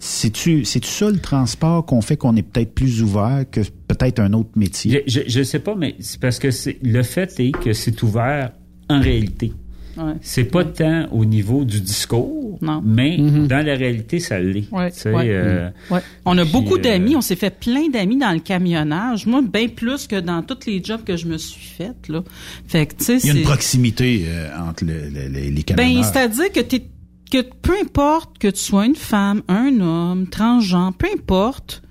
Speaker 4: C'est-tu, c'est-tu ça le transport qu'on fait qu'on est peut-être plus ouvert que peut-être un autre métier?
Speaker 14: Je, je, je sais pas, mais c'est parce que c'est le fait est que c'est ouvert en réalité.
Speaker 15: Ouais.
Speaker 14: C'est pas tant au niveau du discours, mais dans la réalité, ça l'est.
Speaker 15: Ouais,
Speaker 14: Tu sais,
Speaker 15: ouais.
Speaker 14: euh,
Speaker 15: Ouais. On a
Speaker 14: puis,
Speaker 15: beaucoup
Speaker 14: euh,
Speaker 15: d'amis, on s'est fait plein d'amis dans le camionnage. Moi, bien plus que dans tous les jobs que je me suis fait là. Fait que tu sais,
Speaker 4: Il y a une proximité euh, entre le- le- le- les
Speaker 15: Ben,
Speaker 4: camionneurs.
Speaker 15: c'est-à-dire que t'es que peu importe que tu sois une femme, un homme, transgenre, peu importe,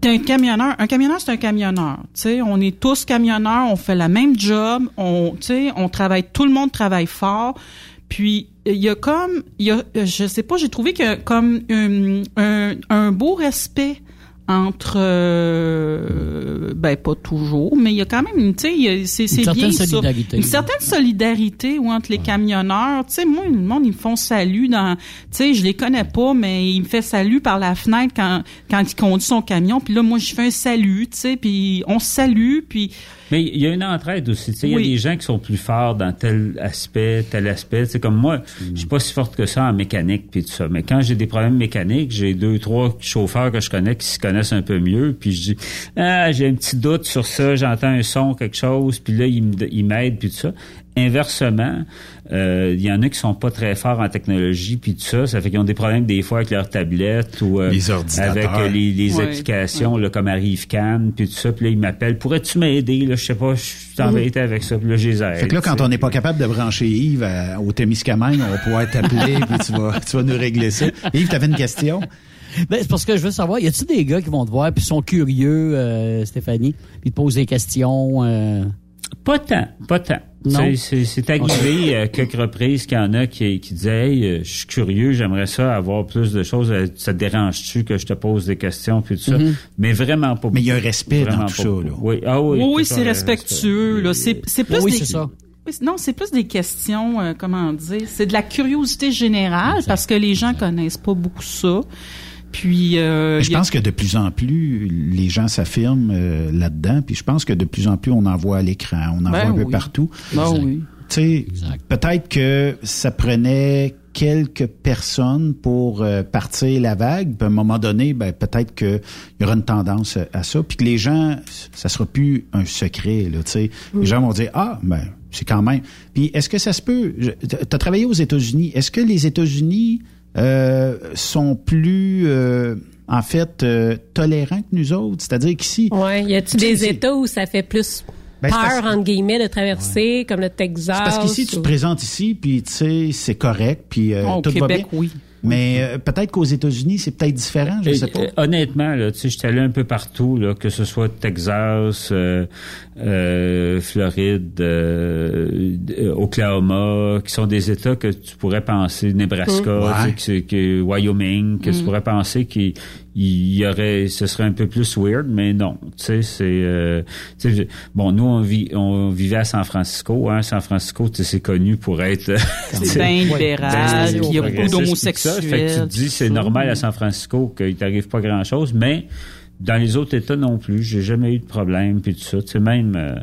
Speaker 15: t'es un camionneur. Un camionneur, c'est un camionneur. Tu sais, on est tous camionneurs, on fait la même job, on, on travaille, tout le monde travaille fort. Puis il y a comme, il y a, je sais pas, j'ai trouvé a comme un, un, un beau respect entre euh, ben pas toujours mais il y a quand même une tu sais c'est c'est
Speaker 6: certaine
Speaker 15: bien ça.
Speaker 6: solidarité.
Speaker 15: une certaine solidarité ou entre les camionneurs tu sais moi le monde ils me font salut dans tu sais je les connais pas mais ils me fait salut par la fenêtre quand quand il conduit son camion puis là moi je fais un salut tu sais puis on se salue puis
Speaker 14: Mais il y a une entraide aussi. tu sais, Il
Speaker 15: Oui.
Speaker 14: y a des gens qui sont plus forts dans tel aspect, tel aspect. C'est comme moi, je suis pas si forte que ça en mécanique puis tout ça. Mais quand j'ai des problèmes mécaniques, j'ai deux, trois chauffeurs que je connais qui se connaissent un peu mieux. Puis je dis, ah, j'ai un petit doute sur ça, j'entends un son, quelque chose. Puis là, ils m'aident puis tout ça. Inversement, euh, il y en a qui sont pas très forts en technologie puis tout ça. Ça fait qu'ils ont des problèmes des fois avec leur tablette ou euh,
Speaker 4: Les ordinateurs.
Speaker 14: avec euh, les, les
Speaker 4: Ouais,
Speaker 14: applications là, comme ArriveCan puis tout ça. Puis là, ils m'appellent. Pourrais-tu m'aider? Là, je sais pas, je suis embêté avec ça. Puis là, je les aide.
Speaker 4: Fait que là, quand
Speaker 14: tu
Speaker 4: on n'est pas capable de brancher Yves à- au Témiscamingue, on va pouvoir t'appeler [laughs] puis tu vas, tu vas nous régler ça. Yves, t'avais une question?
Speaker 6: Ben, c'est parce que je veux savoir, y a-t-il des gars qui vont te voir puis sont curieux, euh, Stéphanie, puis te posent des questions? euh?
Speaker 14: Pas tant, pas tant. C'est c'est arrivé à quelques reprises qu'il y en a qui, qui disaient hey, euh, je suis curieux, j'aimerais ça avoir plus de choses. Euh, Ça te dérange-tu que je te pose des questions puis tout ça?
Speaker 15: Mhm.
Speaker 14: Mais vraiment pas.
Speaker 4: Mais il y a un respect dans tout ça, là.
Speaker 14: Oui, ah oui.
Speaker 15: oui, c'est respectueux. Là, c'est c'est plus
Speaker 6: Oui,
Speaker 15: des-
Speaker 6: c'est ça.
Speaker 15: Non, c'est plus des questions, euh, comment dire, c'est de la curiosité générale parce que les gens connaissent pas beaucoup ça. Puis euh,
Speaker 4: je pense que de plus en plus les gens s'affirment euh, là-dedans, puis je pense que de plus en plus on en voit à l'écran, on en
Speaker 15: Ben
Speaker 4: voit un peu partout.
Speaker 15: Ben oui.
Speaker 4: Tu sais, peut-être que ça prenait quelques personnes pour euh, partir la vague. Puis à un moment donné, ben, peut-être qu'il y aura une tendance à ça. Puis que les gens, ça sera plus un secret. Là, tu sais. Les gens vont dire, ah, ben, c'est quand même. Puis est-ce que ça se peut... Tu as travaillé aux États-Unis. Est-ce que les États-Unis euh, sont plus... euh, en fait, euh, tolérants que nous autres. C'est-à-dire qu'ici...
Speaker 5: Ouais, y
Speaker 4: sais,
Speaker 5: des États où ça fait plus
Speaker 4: Ben,
Speaker 5: peur,
Speaker 4: parce-
Speaker 5: entre guillemets, de traverser, comme le Texas?
Speaker 4: C'est parce qu'ici, tu te présentes ici, puis tu sais, c'est correct, puis euh,
Speaker 14: Oh, au
Speaker 4: tout va
Speaker 14: Québec,
Speaker 4: bien.
Speaker 14: oui.
Speaker 4: Mais euh, peut-être qu'aux États-Unis, c'est peut-être différent, je
Speaker 14: Et,
Speaker 4: sais pas.
Speaker 14: euh, honnêtement, là, tu sais, j'étais allé un peu partout, là, que ce soit Texas, euh, euh, Floride, euh, euh, Oklahoma, qui sont des États que tu pourrais penser, Nebraska.
Speaker 4: Ouais.
Speaker 14: tu sais, que, que Wyoming, que tu
Speaker 4: Mm.
Speaker 14: pourrais penser qu'il il y aurait, ce serait un peu plus weird, mais non, tu sais, c'est, euh, bon, nous on vit, on vivait à San Francisco, hein, San Francisco, tu sais, c'est connu pour être, [laughs]
Speaker 15: C'est bien libéral, il y a beaucoup.
Speaker 14: Fait que tu te
Speaker 15: d'homosexuels.
Speaker 14: dis, c'est normal à San Francisco qu'il t'arrive pas grand chose, mais dans les autres États non plus, j'ai jamais eu de problème puis tout ça. Tu sais, même, euh,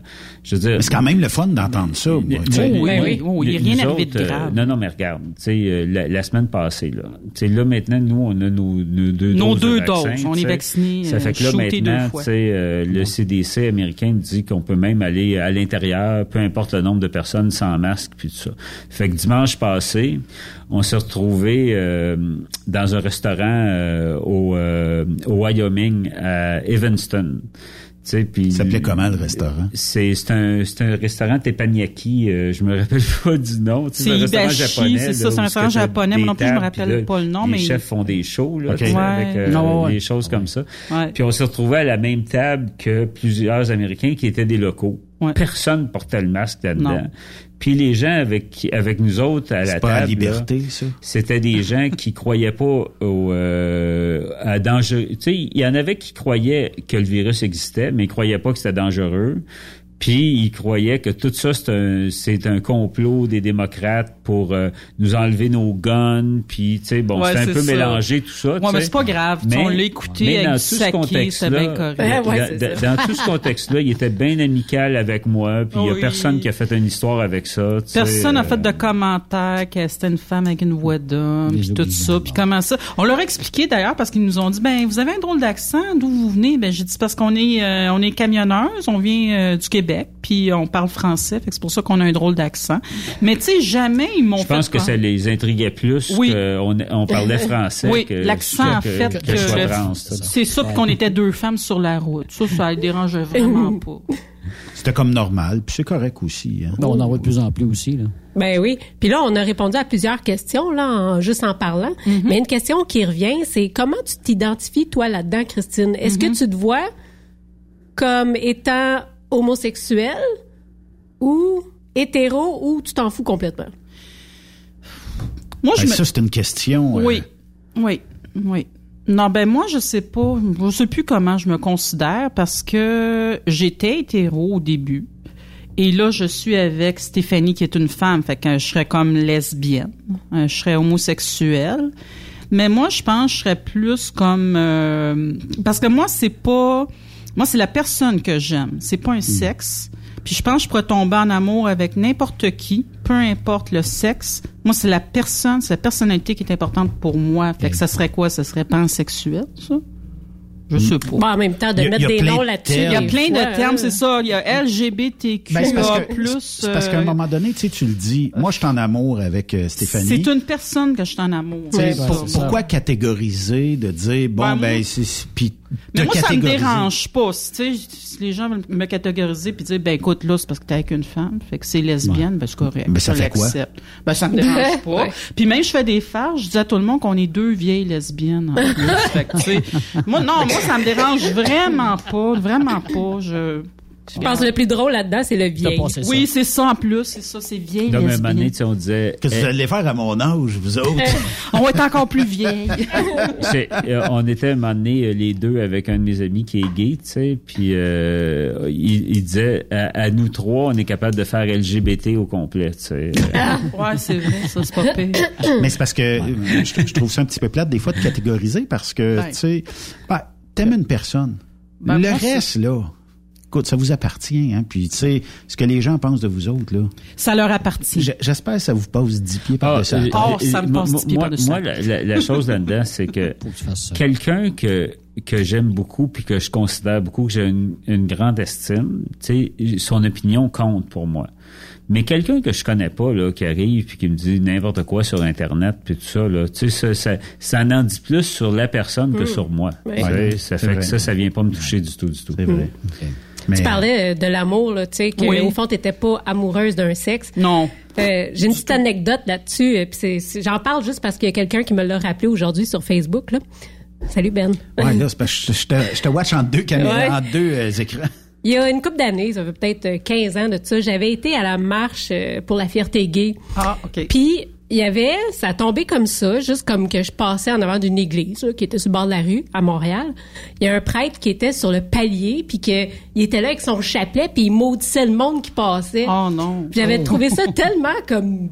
Speaker 14: je veux dire.
Speaker 4: Mais c'est quand même le fun d'entendre ça. moi, tu sais.
Speaker 15: oui, oui, oui, il y a rien arrivé de
Speaker 14: autres, euh,
Speaker 15: grave.
Speaker 14: non, non, mais regarde, tu sais, euh, la, la semaine passée, là, tu sais, là, maintenant, nous, on a nos, nos deux
Speaker 15: Nos
Speaker 14: doses
Speaker 15: deux
Speaker 14: de vaccin,
Speaker 15: doses. On est vaccinés,
Speaker 14: Ça fait que là, maintenant, tu sais, euh, le CDC américain dit qu'on peut même aller à l'intérieur, peu importe le nombre de personnes sans masque, puis tout ça. Fait que dimanche passé, on s'est retrouvé dans un restaurant euh, au, euh, au Wyoming, à Evanston. Tu sais, puis
Speaker 4: Ça s'appelait comment le restaurant?
Speaker 14: c'est c'est un c'est un restaurant teppanyaki, euh, je me rappelle [laughs] pas du nom. Tu sais,
Speaker 15: C'est
Speaker 14: un restaurant japonais,
Speaker 15: c'est ça, c'est un restaurant japonais, moi non plus, je me rappelle
Speaker 14: là,
Speaker 15: pas le nom,
Speaker 14: les
Speaker 15: mais-
Speaker 14: chefs font des shows là,
Speaker 15: Ouais.
Speaker 14: avec euh,
Speaker 15: Non, ouais.
Speaker 14: des choses comme ça.
Speaker 15: Ouais.
Speaker 14: Puis on s'est retrouvé à la même table que plusieurs Américains qui étaient des locaux.
Speaker 15: Ouais.
Speaker 14: Personne portait le masque là-dedans. Puis les gens avec qui- avec nous autres à la
Speaker 4: C'est
Speaker 14: table, là,
Speaker 4: liberté, ça?
Speaker 14: c'était des gens [laughs] qui croyaient pas au euh, à danger. Tu sais, il y en avait qui croyaient que le virus existait, mais ils croyaient pas que c'était dangereux. Puis ils croyaient que tout ça c'est un c'est un complot des démocrates pour euh, nous enlever nos guns. Puis tu sais bon
Speaker 15: Ouais,
Speaker 14: c'est un peu
Speaker 15: ça.
Speaker 14: mélangé tout ça. tu
Speaker 15: Ouais, mais c'est pas grave. tu sais, on l'a écouté
Speaker 14: mais
Speaker 15: avec
Speaker 14: dans tout ce contexte-là,
Speaker 15: correct.
Speaker 14: dans-
Speaker 5: Ouais, c'est
Speaker 14: dans,
Speaker 5: ça.
Speaker 14: dans tout ce contexte-là, il était bien amical avec moi. Puis il y a
Speaker 15: Oui.
Speaker 14: personne qui a fait une histoire avec ça. tu sais,
Speaker 15: Personne n'a
Speaker 14: euh,
Speaker 15: fait de commentaires que c'était une femme avec une voix d'homme, puis tout ça, puis comment ça. On leur a expliqué d'ailleurs parce qu'ils nous ont dit ben vous avez un drôle d'accent, d'où vous venez? Ben j'ai dit parce qu'on est euh, on est camionneuses, on vient euh, du Québec, puis on parle français, fait que c'est pour ça qu'on a un drôle d'accent. Mais tu sais jamais ils m'ont
Speaker 14: Je
Speaker 15: fait
Speaker 14: pense que ça les intriguait plus
Speaker 15: Oui.
Speaker 14: qu'on on parlait [laughs] français
Speaker 15: Oui,
Speaker 14: que,
Speaker 15: l'accent en fait
Speaker 14: que,
Speaker 15: c'est ça puis qu'on était deux femmes sur la route. Ça ça ne dérangeait vraiment [laughs] pas.
Speaker 4: C'était comme normal, puis c'est correct aussi. hein.
Speaker 6: On en voit de plus en plus aussi. Là.
Speaker 5: Ben oui. Puis là, on a répondu à plusieurs questions, là, en- juste en parlant. Mais une question qui revient, c'est comment tu t'identifies, toi, là-dedans, Christine? Est-ce que tu te vois comme étant homosexuel ou hétéro ou tu t'en fous complètement?
Speaker 15: Moi je
Speaker 4: Ben,
Speaker 15: me
Speaker 4: Ça, c'est une question. euh,
Speaker 15: Oui, oui, oui. Non, ben moi, je sais pas. Je sais plus comment je me considère parce que j'étais hétéro au début. Et là, je suis avec Stéphanie, qui est une femme. Fait que je serais comme lesbienne. Euh, Je serais homosexuelle. Mais moi, je pense que je serais plus comme... euh, parce que moi, c'est pas... Moi, c'est la personne que j'aime. C'est pas un sexe. Puis je pense que je pourrais tomber en amour avec n'importe qui, peu importe le sexe. Moi, c'est la personne, c'est la personnalité qui est importante pour moi. Fait que ça serait quoi? Ça serait pansexuel, ça? Je sais pas.
Speaker 5: Bon, en même temps, de
Speaker 4: a-
Speaker 5: mettre des noms
Speaker 4: de
Speaker 5: là-dessus.
Speaker 15: Il y a plein
Speaker 5: fois,
Speaker 15: de termes,
Speaker 5: hein.
Speaker 15: c'est ça. Il y a LGBTQ+,
Speaker 4: Ben, que,
Speaker 15: plus,
Speaker 4: c'est parce qu'à un moment donné, tu sais, tu le dis. Moi, je suis en amour avec euh, Stéphanie.
Speaker 15: c'est une personne que je suis en amour.
Speaker 4: Pour-
Speaker 15: ça.
Speaker 4: pourquoi catégoriser, de dire, bon,
Speaker 15: Ben,
Speaker 4: ben, c'est, c'est- puis
Speaker 15: Mais moi, ça me dérange pas. Si, les gens veulent me catégoriser puis dire, ben écoute, là, c'est parce que t'es avec une femme, fait que c'est lesbienne, ben c'est correct.
Speaker 4: Ben, ça
Speaker 15: je
Speaker 4: fait quoi?
Speaker 15: Ben ça me [laughs] dérange pas.
Speaker 5: Ouais.
Speaker 15: Puis même, je fais des farces, je dis à tout le monde qu'on est deux vieilles lesbiennes. En plus. fait que, moi, non, moi, ça me dérange vraiment pas, vraiment pas. Je...
Speaker 5: Je pense que le plus drôle là-dedans, c'est le vieil.
Speaker 15: Oui, c'est ça en plus. C'est ça, c'est vieille.
Speaker 14: Dans même année, on disait.
Speaker 4: Qu'est-ce que vous allez faire à mon âge, vous autres? [laughs]
Speaker 15: on va être encore plus vieille. [laughs]
Speaker 14: Euh, on était un moment donné, euh, les deux avec un de mes amis qui est gay, tu sais, puis euh, il, il disait à, à nous trois, on est capable de faire LGBT au complet, tu sais. [laughs]
Speaker 15: ouais, c'est vrai, ça, c'est pas pire.
Speaker 4: Mais c'est parce que euh, je, je trouve ça un petit peu plate des fois de catégoriser parce que,
Speaker 15: Ouais.
Speaker 4: tu sais, ben, t'aimes une personne.
Speaker 15: Ben,
Speaker 4: le
Speaker 15: moi,
Speaker 4: reste, là, écoute, ça vous appartient, hein. Puis, tu sais, ce que les gens pensent de vous autres, là.
Speaker 15: Ça leur appartient.
Speaker 4: J'espère que ça vous passe dix pieds par-dessus. tête.
Speaker 15: Oh, ça me
Speaker 14: moi-
Speaker 15: passe dix pieds par-dessus
Speaker 14: moi,
Speaker 15: la
Speaker 14: la, la- la chose là-dedans, c'est que quelqu'un que que j'aime beaucoup puis que je considère beaucoup que j'ai une, une grande estime, tu sais, son opinion compte pour moi. Mais quelqu'un que je connais pas là, qui arrive puis qui me dit n'importe quoi sur internet puis tout ça là, tu sais, ça, ça, ça en dit plus sur la personne que
Speaker 5: Mm.
Speaker 14: sur moi.
Speaker 5: Oui.
Speaker 14: Ça fait
Speaker 4: vrai.
Speaker 14: que ça, ça vient pas me toucher du tout, du tout.
Speaker 4: C'est vrai. Mais,
Speaker 5: Tu parlais euh, de l'amour, là, tu sais, que
Speaker 15: Oui.
Speaker 5: au fond, t'étais pas amoureuse d'un sexe.
Speaker 15: Non.
Speaker 5: Euh, J'ai une petite anecdote là-dessus. euh, puis c'est- c'est- J'en parle juste parce qu'il y a quelqu'un qui me l'a rappelé aujourd'hui sur Facebook. Là. Salut Ben.
Speaker 4: Ouais, là, c'est parce que je, je te, je te watch en deux caméras,
Speaker 5: Ouais.
Speaker 4: en deux euh, écrans.
Speaker 5: Il y a une couple d'années, ça fait peut-être euh, 15 ans de ça, j'avais été à la marche pour la fierté gay.
Speaker 15: Ah, OK.
Speaker 5: Puis il y avait, ça a tombé comme ça, juste comme que je passais en avant d'une église là, qui était sur le bord de la rue à Montréal. Il y a un prêtre qui était sur le palier, puis que il était là avec son chapelet, puis il maudissait le monde qui passait.
Speaker 15: Oh non.
Speaker 5: J'avais
Speaker 15: Oh.
Speaker 5: trouvé ça tellement comme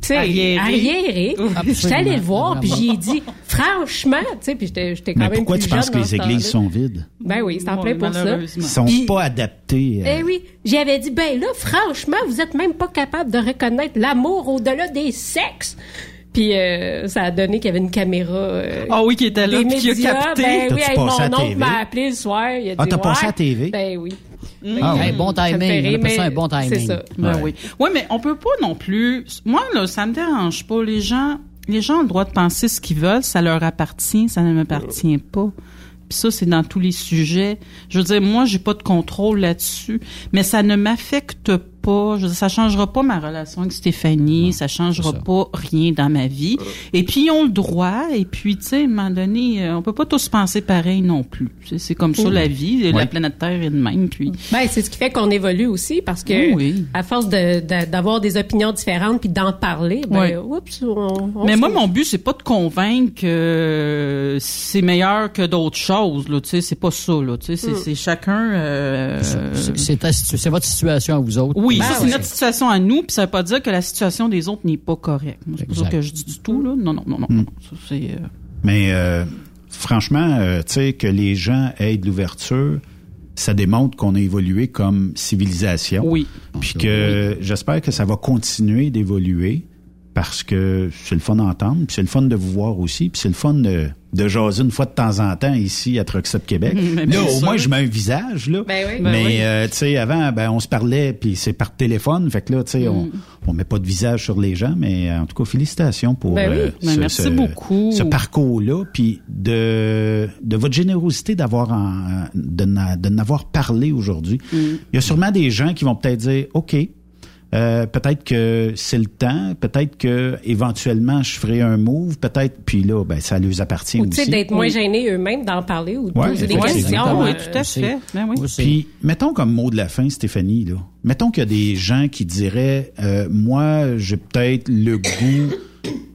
Speaker 5: tu sais,
Speaker 15: Arriéré.
Speaker 5: arriéré. J'étais allée le voir, puis j'ai dit, franchement, tu sais, puis j'étais j'étais quand
Speaker 4: Mais
Speaker 5: même
Speaker 4: pourquoi
Speaker 5: plus
Speaker 4: tu penses que les églises sont vides?
Speaker 5: Ben oui, c'est en plein pour ça.
Speaker 4: Ils sont
Speaker 5: Puis-
Speaker 4: pas adaptés. euh,
Speaker 5: Eh oui, j'avais dit, ben là, franchement, vous êtes même pas capable de reconnaître l'amour au-delà des sexes. Puis euh, ça a donné qu'il y avait une caméra. euh,
Speaker 15: Ah oui, qui était là, puis qui a capté.
Speaker 5: Ben oui, hey, mon oncle m'a appelé le soir. Il a dit,
Speaker 4: Ah, t'as passé à la TV?
Speaker 5: Ben oui.
Speaker 4: Ah
Speaker 6: Hey,
Speaker 4: oui.
Speaker 6: bon
Speaker 5: me fait
Speaker 6: timing. ça
Speaker 5: mais
Speaker 6: un bon timing.
Speaker 5: C'est ça.
Speaker 15: Ben
Speaker 4: Ouais.
Speaker 15: oui. Oui, mais on peut pas non plus. Moi, là, ça me dérange pas. Les gens, les gens ont le droit de penser ce qu'ils veulent. Ça leur appartient. Ça ne m'appartient pas. Puis ça, c'est dans tous les sujets. Je veux dire, moi, j'ai pas de contrôle là-dessus, mais ça ne m'affecte pas. Je veux dire, ça changera pas ma relation avec Stéphanie. ça changera pas rien dans ma vie. Et puis, ils ont le droit. Et puis, tu sais, à un moment donné, euh, on peut pas tous penser pareil non plus. C'est- C'est comme ça
Speaker 5: Mm.
Speaker 15: la vie.
Speaker 4: Ouais.
Speaker 15: La planète Terre est de même. Puis,
Speaker 5: Ben, c'est ce qui fait qu'on évolue aussi parce que
Speaker 15: oui.
Speaker 5: à force de- de- d'avoir des opinions différentes puis d'en parler, ben, oups, on, on
Speaker 15: Mais moi, mon but, c'est pas de convaincre que c'est meilleur que d'autres choses. Là, tu sais, c'est pas ça. Là, tu sais, c'est,
Speaker 5: Mm.
Speaker 15: c'est chacun. euh,
Speaker 6: C'est- C'est ta situ- c'est votre situation à vous autres.
Speaker 15: Oui,
Speaker 5: Ben
Speaker 15: ça c'est
Speaker 5: ouais.
Speaker 15: notre situation à nous, puis ça veut pas dire que la situation des autres n'est pas correcte. C'est pas ça que je dis du tout là. Non, non, non, non.
Speaker 4: Mm.
Speaker 15: non. Ça, c'est. euh,
Speaker 4: Mais euh, franchement, euh, tu sais, que les gens aient de l'ouverture, ça démontre qu'on a évolué comme civilisation.
Speaker 15: Oui.
Speaker 4: Puis que j'espère que ça va continuer d'évoluer parce que c'est le fun d'entendre, puis c'est le fun de vous voir aussi, puis c'est le fun de, de jaser une fois de temps en temps ici à Truckstop Québec. [laughs]
Speaker 15: Mais
Speaker 4: là, au
Speaker 15: sûr.
Speaker 4: moins, je mets un visage, là.
Speaker 5: Ben oui.
Speaker 15: Ben
Speaker 4: Mais,
Speaker 15: oui.
Speaker 4: euh, tu sais, avant, ben, on se parlait, puis c'est par téléphone. Fait que là, tu sais, on,
Speaker 15: Mm.
Speaker 4: on met pas de visage sur les gens, mais en tout cas, félicitations pour
Speaker 5: Ben oui.
Speaker 4: euh,
Speaker 15: Ben, merci beaucoup.
Speaker 4: ce parcours-là, puis de, de votre générosité d'avoir en, de n'avoir parlé aujourd'hui.
Speaker 15: Mm.
Speaker 4: Il y a sûrement des gens qui vont peut-être dire, OK, euh, peut-être que c'est le temps, peut-être que éventuellement je ferai un move, peut-être, puis là, ben, ça leur appartient
Speaker 5: Ou tu sais,
Speaker 4: aussi.
Speaker 5: d'être moins gênés eux-mêmes d'en parler ou de
Speaker 4: Ouais,
Speaker 5: poser des questions.
Speaker 15: Oui, tout à fait. Ben oui.
Speaker 4: Puis, mettons comme mot de la fin, Stéphanie, là. Mettons qu'il y a des gens qui diraient, euh, moi, j'ai peut-être le goût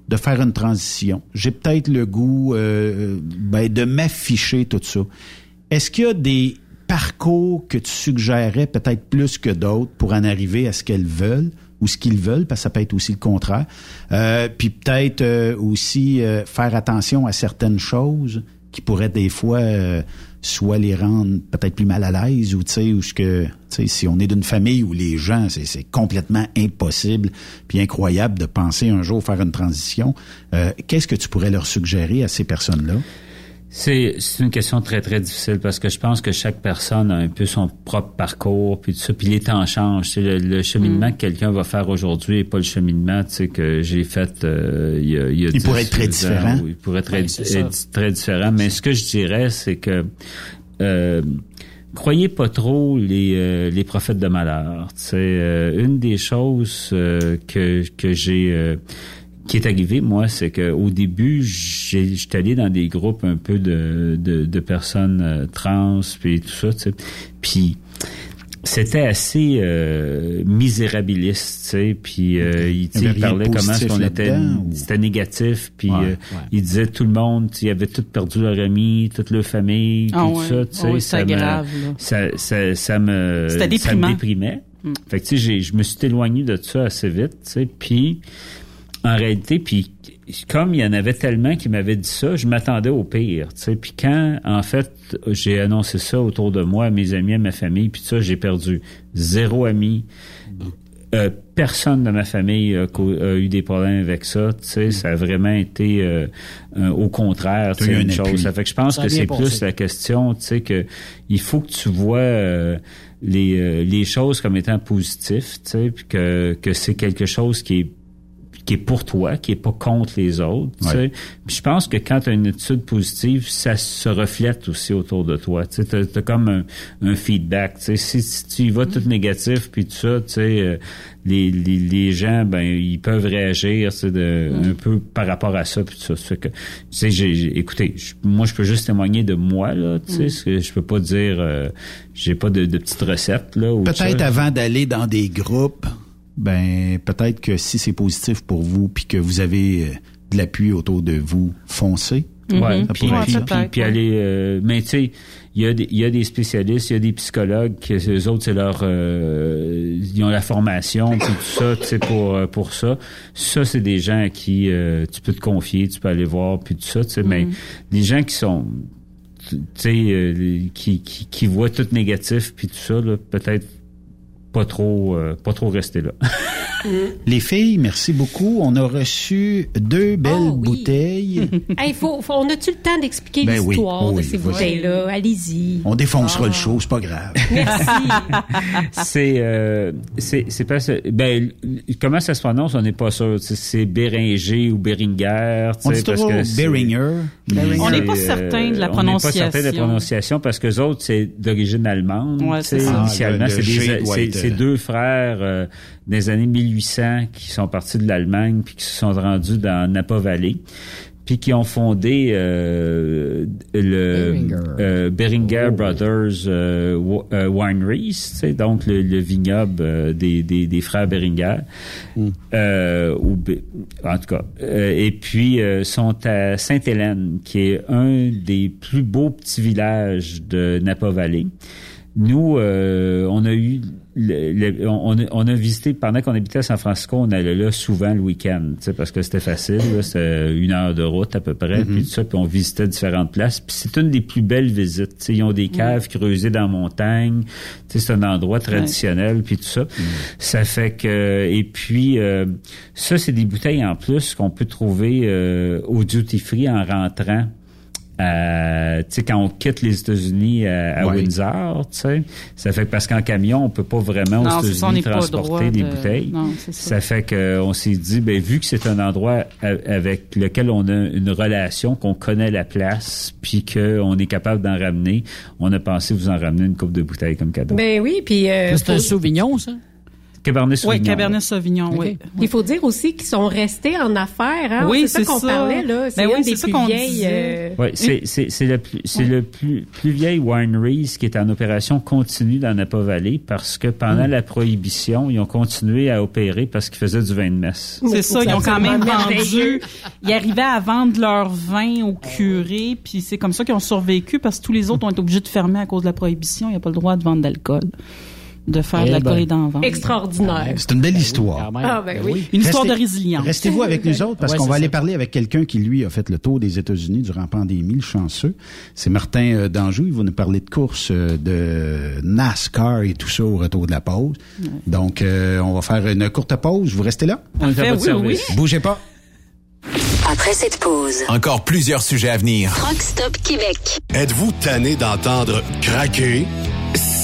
Speaker 4: de faire une transition. J'ai peut-être le goût euh, ben, de m'afficher tout ça. Est-ce qu'il y a des parcours que tu suggérerais peut-être plus que d'autres pour en arriver à ce qu'elles veulent ou ce qu'ils veulent, parce que ça peut être aussi le contraire. Euh, puis peut-être euh, aussi euh, faire attention à certaines choses qui pourraient des fois soit les rendre peut-être plus mal à l'aise ou tu sais ou ce que tu sais si on est d'une famille où les gens c'est c'est complètement impossible puis incroyable de penser un jour faire une transition qu'est-ce que tu pourrais leur suggérer à ces personnes là
Speaker 14: C'est c'est une question très très difficile parce que je pense que chaque personne a un peu son propre parcours puis tout ça puis les temps changent. Tu sais, le, le cheminement que quelqu'un va faire aujourd'hui n'est pas le cheminement tu sais que j'ai fait euh, il y a il, y a
Speaker 4: Il
Speaker 14: 10,
Speaker 4: pourrait être très
Speaker 14: 12 ans,
Speaker 4: différent.
Speaker 14: ou il pourrait être très,
Speaker 6: c'est
Speaker 14: être différent. Mais ce que je dirais c'est que euh, croyez pas trop les euh, les prophètes de malheur. Tu sais, euh, une des choses euh, que que j'ai euh, qui est arrivé, moi, c'est que au début, j'ai- j'étais allé dans des groupes un peu de, de, de personnes euh, trans puis tout ça, tu sais. Puis c'était assez euh, misérabiliste, tu sais, puis euh, il, tu sais,
Speaker 4: Il
Speaker 14: parlait comment est-ce qu'on était,
Speaker 4: ou-
Speaker 14: c'était négatif, puis
Speaker 4: Ouais,
Speaker 14: euh,
Speaker 4: ouais.
Speaker 14: il disait tout le monde, tu sais, ils avaient tout perdu leur ami, toute leur famille,
Speaker 15: Ah
Speaker 14: tout
Speaker 15: ouais.
Speaker 14: ça, tu sais,
Speaker 15: Ah oui,
Speaker 14: ça me,
Speaker 15: grave, là.
Speaker 14: ça, ça, ça me,
Speaker 15: C'était
Speaker 14: ça me déprimait.
Speaker 15: Mm.
Speaker 14: Fait que tu sais, j'ai- je me suis éloigné de ça assez vite, tu sais, puis en réalité, puis comme il y en avait tellement qui m'avaient dit ça, je m'attendais au pire, tu sais. Puis quand, en fait, j'ai annoncé ça autour de moi, à mes amis, à ma famille, puis tout ça, j'ai perdu zéro ami. Euh, personne de ma famille a, eu des problèmes avec ça, tu sais, ça a vraiment été euh, euh, au contraire, tu sais,
Speaker 4: un
Speaker 14: une
Speaker 4: appui.
Speaker 14: chose. Ça fait que je pense que c'est plus la question, tu sais, que il faut que tu vois euh, les, euh, les choses comme étant positives, tu sais, puis que, que c'est quelque chose qui est qui est pour toi, qui est pas contre les autres. tu sais. Puis je pense que quand tu as une étude positive, ça se reflète aussi autour de toi. Tu as, comme un, un feedback. tu sais. Si, si tu y vas tout négatif, puis tout ça, tu sais, euh, les, les, les gens, ben ils peuvent réagir tu sais, de, un peu par rapport à ça. Puis tout ça. Que, tu sais, j'ai, j'ai- écoutez, moi, je peux juste témoigner de moi. Là, tu sais,
Speaker 4: Mm.
Speaker 14: que je peux pas dire... euh, j'ai pas de, de petites recettes.
Speaker 4: Peut-être avant d'aller dans des groupes, ben peut-être que si c'est positif pour vous puis que vous avez euh, de l'appui autour de vous, foncez.
Speaker 14: Ouais,
Speaker 4: Ça
Speaker 14: puis, aller euh, mais tu sais il y a des il y a des spécialistes il y a des psychologues qui eux autres c'est leur euh, ils ont la formation puis tout ça tu sais pour pour ça. Ça c'est des gens à qui euh, tu peux te confier tu peux aller voir puis tout ça tu sais. Mais les gens qui sont tu sais euh, qui, qui qui voient tout négatif puis tout ça là, peut-être pas trop euh, pas trop rester là [laughs]
Speaker 4: Les filles, merci beaucoup. On a reçu deux belles
Speaker 5: Oh, oui.
Speaker 4: bouteilles. [laughs]
Speaker 5: Hey, faut, faut- on a-tu le temps d'expliquer
Speaker 4: Ben oui.
Speaker 5: l'histoire de
Speaker 4: oui,
Speaker 5: ces
Speaker 4: vas-y.
Speaker 5: bouteilles-là? Allez-y.
Speaker 4: On défoncera
Speaker 5: Ah.
Speaker 4: le show, c'est pas grave. [laughs]
Speaker 5: Merci.
Speaker 14: c'est euh, c'est c'est pas ben comment ça se prononce? On n'est pas sûr C'est- c'est Béringer ou Béringer
Speaker 4: On dit
Speaker 14: parce que
Speaker 4: Beringer. mais-
Speaker 15: On n'est pas certain de la
Speaker 14: on n'est pas certain de la
Speaker 15: prononciation.
Speaker 14: prononciation parce que les autres c'est d'origine allemande
Speaker 15: Ouais, c'est
Speaker 14: initialement
Speaker 4: Ah,
Speaker 14: c'est des-
Speaker 4: euh,
Speaker 14: deux frères euh, des années 1800 qui sont partis de l'Allemagne puis qui se sont rendus dans Napa Valley puis qui ont fondé euh, le
Speaker 6: Beringer.
Speaker 14: euh, Beringer Brothers euh, euh, Wineries, tu sais, donc le, le vignoble des, des, des frères Beringer. Euh, ou en tout cas. Euh, et puis euh, sont à Sainte-Hélène, qui est un des plus beaux petits villages de Napa Valley. Nous, euh, on a eu, le- le- on, a, on a visité pendant qu'on habitait à San Francisco, on allait là souvent le week-end, parce que c'était facile, c'était une heure de route à peu près, puis tout ça, puis on visitait différentes places. Puis c'est une des plus belles visites. ils ont des caves creusées dans la montagne, c'est un endroit traditionnel, puis tout ça. Ça fait que et puis euh, ça, c'est des bouteilles en plus qu'on peut trouver euh, au duty free en rentrant sais, quand on quitte les États-Unis à, à
Speaker 4: Ouais.
Speaker 14: Windsor, tu sais, ça fait que parce qu'en camion, on peut pas vraiment aux États-Unis transporter des
Speaker 15: de-
Speaker 14: bouteilles.
Speaker 15: non, ça.
Speaker 14: Ça fait que on s'est dit, ben vu que c'est un endroit avec lequel on a une relation, qu'on connaît la place, puis qu'on est capable d'en ramener, on a pensé vous en ramener une coupe de bouteilles comme cadeau.
Speaker 5: Ben oui, puis euh,
Speaker 6: C'est un Sauvignon, ça?
Speaker 14: Cabernet
Speaker 15: Oui,
Speaker 14: Sauvignon.
Speaker 15: Cabernet Sauvignon, oui.
Speaker 5: il faut dire aussi qu'ils sont restés en affaires. Hein?
Speaker 15: Oui,
Speaker 5: c'est ça qu'on parlait là. C'est
Speaker 15: Ben oui,
Speaker 5: une
Speaker 15: c'est
Speaker 5: des
Speaker 15: ça
Speaker 5: plus vieilles. euh,
Speaker 14: Ouais, c'est le plus c'est le plus plus vieil wineries qui est en opération continue dans Napa Valley parce que pendant la prohibition, ils ont continué à opérer parce qu'ils faisaient du vin de messe.
Speaker 15: C'est ça, ils ont quand même vendu. Ils arrivaient à vendre leur vin au curé, puis c'est comme ça qu'ils ont survécu parce que tous les autres ont été obligés de fermer à cause de la prohibition. Il n'y a pas le droit de vendre d'alcool, de faire
Speaker 6: Eh
Speaker 15: de l'alcool
Speaker 6: ben.
Speaker 15: et d'en vendre.
Speaker 5: Extraordinaire.
Speaker 4: C'est une belle histoire.
Speaker 6: Quand même.
Speaker 5: Ah ben oui.
Speaker 15: Une histoire de résilience.
Speaker 4: Restez-vous avec nous autres parce
Speaker 6: Ouais,
Speaker 4: qu'on va aller parler avec quelqu'un qui, lui, a fait le tour des États-Unis durant la pandémie, le chanceux. C'est Martin euh, Danjou. Il va nous parler de courses euh, de NASCAR et tout ça au retour de la pause. Donc, euh, on va faire une courte pause. Vous restez là?
Speaker 14: On votre
Speaker 15: oui, oui.
Speaker 4: Bougez pas.
Speaker 9: Après cette pause,
Speaker 11: Encore plusieurs sujets à venir.
Speaker 9: Truck Stop Québec.
Speaker 2: Êtes-vous tanné d'entendre craquer,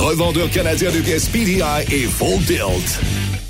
Speaker 13: revendeur canadien de pièces PDI et Full Tilt.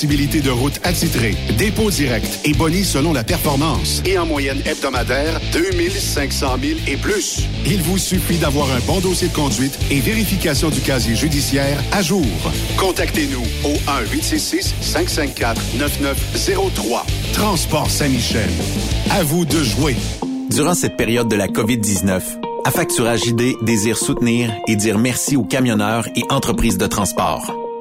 Speaker 2: de route attitrée, dépôt direct et boni selon la performance. Et en moyenne hebdomadaire, 2500 000 et plus. Il vous suffit d'avoir un bon dossier de conduite et vérification du casier judiciaire à jour. Contactez-nous au 1-866-554-9903. Transport Saint-Michel. À vous de jouer.
Speaker 3: Durant cette période de la COVID-19, Affacturage ID désire soutenir et dire merci aux camionneurs et entreprises de transport.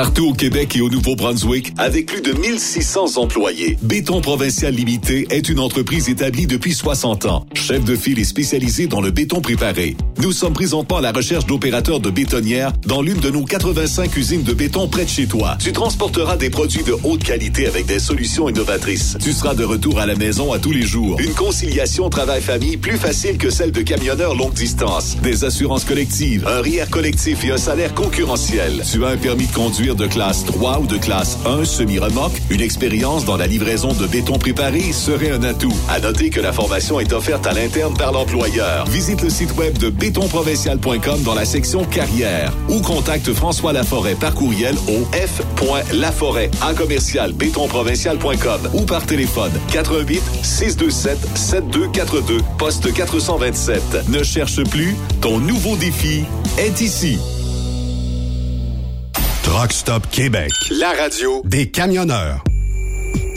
Speaker 13: Partout au Québec et au Nouveau-Brunswick, avec plus de 1600 employés, Béton Provincial Limité est une entreprise établie depuis 60 ans. Chef de file et spécialisé dans le béton préparé. Nous sommes présentement à la recherche d'opérateurs de bétonnières dans l'une de nos 85 usines de béton près de chez toi. Tu transporteras des produits de haute qualité avec des solutions innovatrices. Tu seras de retour à la maison à tous les jours. Une conciliation travail-famille plus facile que celle de camionneurs longue distance. Des assurances collectives, un RIER collectif et un salaire concurrentiel. Tu as un permis de conduire de classe 3 ou de classe 1 semi-remorque, une expérience dans la livraison de béton préparé serait un atout. À noter que la formation est offerte à l'interne par l'employeur. Visite le site web de bétonprovincial.com dans la section carrière ou contacte François Laforêt par courriel au f.laforêt en commercial bétonprovincial.com ou par téléphone 88 627 7242 poste 427. Ne cherche plus, ton nouveau défi est ici.
Speaker 2: Truck Stop Québec, la radio des camionneurs.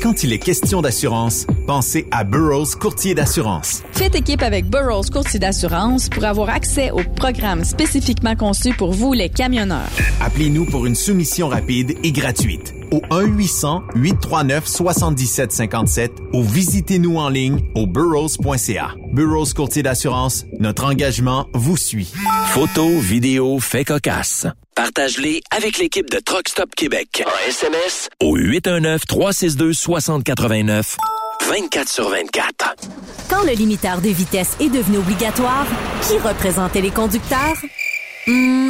Speaker 3: Quand il est question d'assurance, pensez à Burroughs Courtier d'assurance.
Speaker 12: Faites équipe avec Burroughs Courtier d'assurance pour avoir accès aux programmes spécifiquement conçus pour vous, les camionneurs.
Speaker 3: Appelez-nous pour une soumission rapide et gratuite au 1-800-839-7757 ou visitez-nous en ligne au burrows.ca. Burroughs Courtier d'assurance, notre engagement vous suit.
Speaker 11: Photos, vidéos, faits cocasse. Partage-les avec l'équipe de Truck Stop Québec. En SMS au 819-362-6089. 24 sur 24.
Speaker 10: Quand le limiteur de vitesse est devenu obligatoire, qui représentait les conducteurs? Hmm,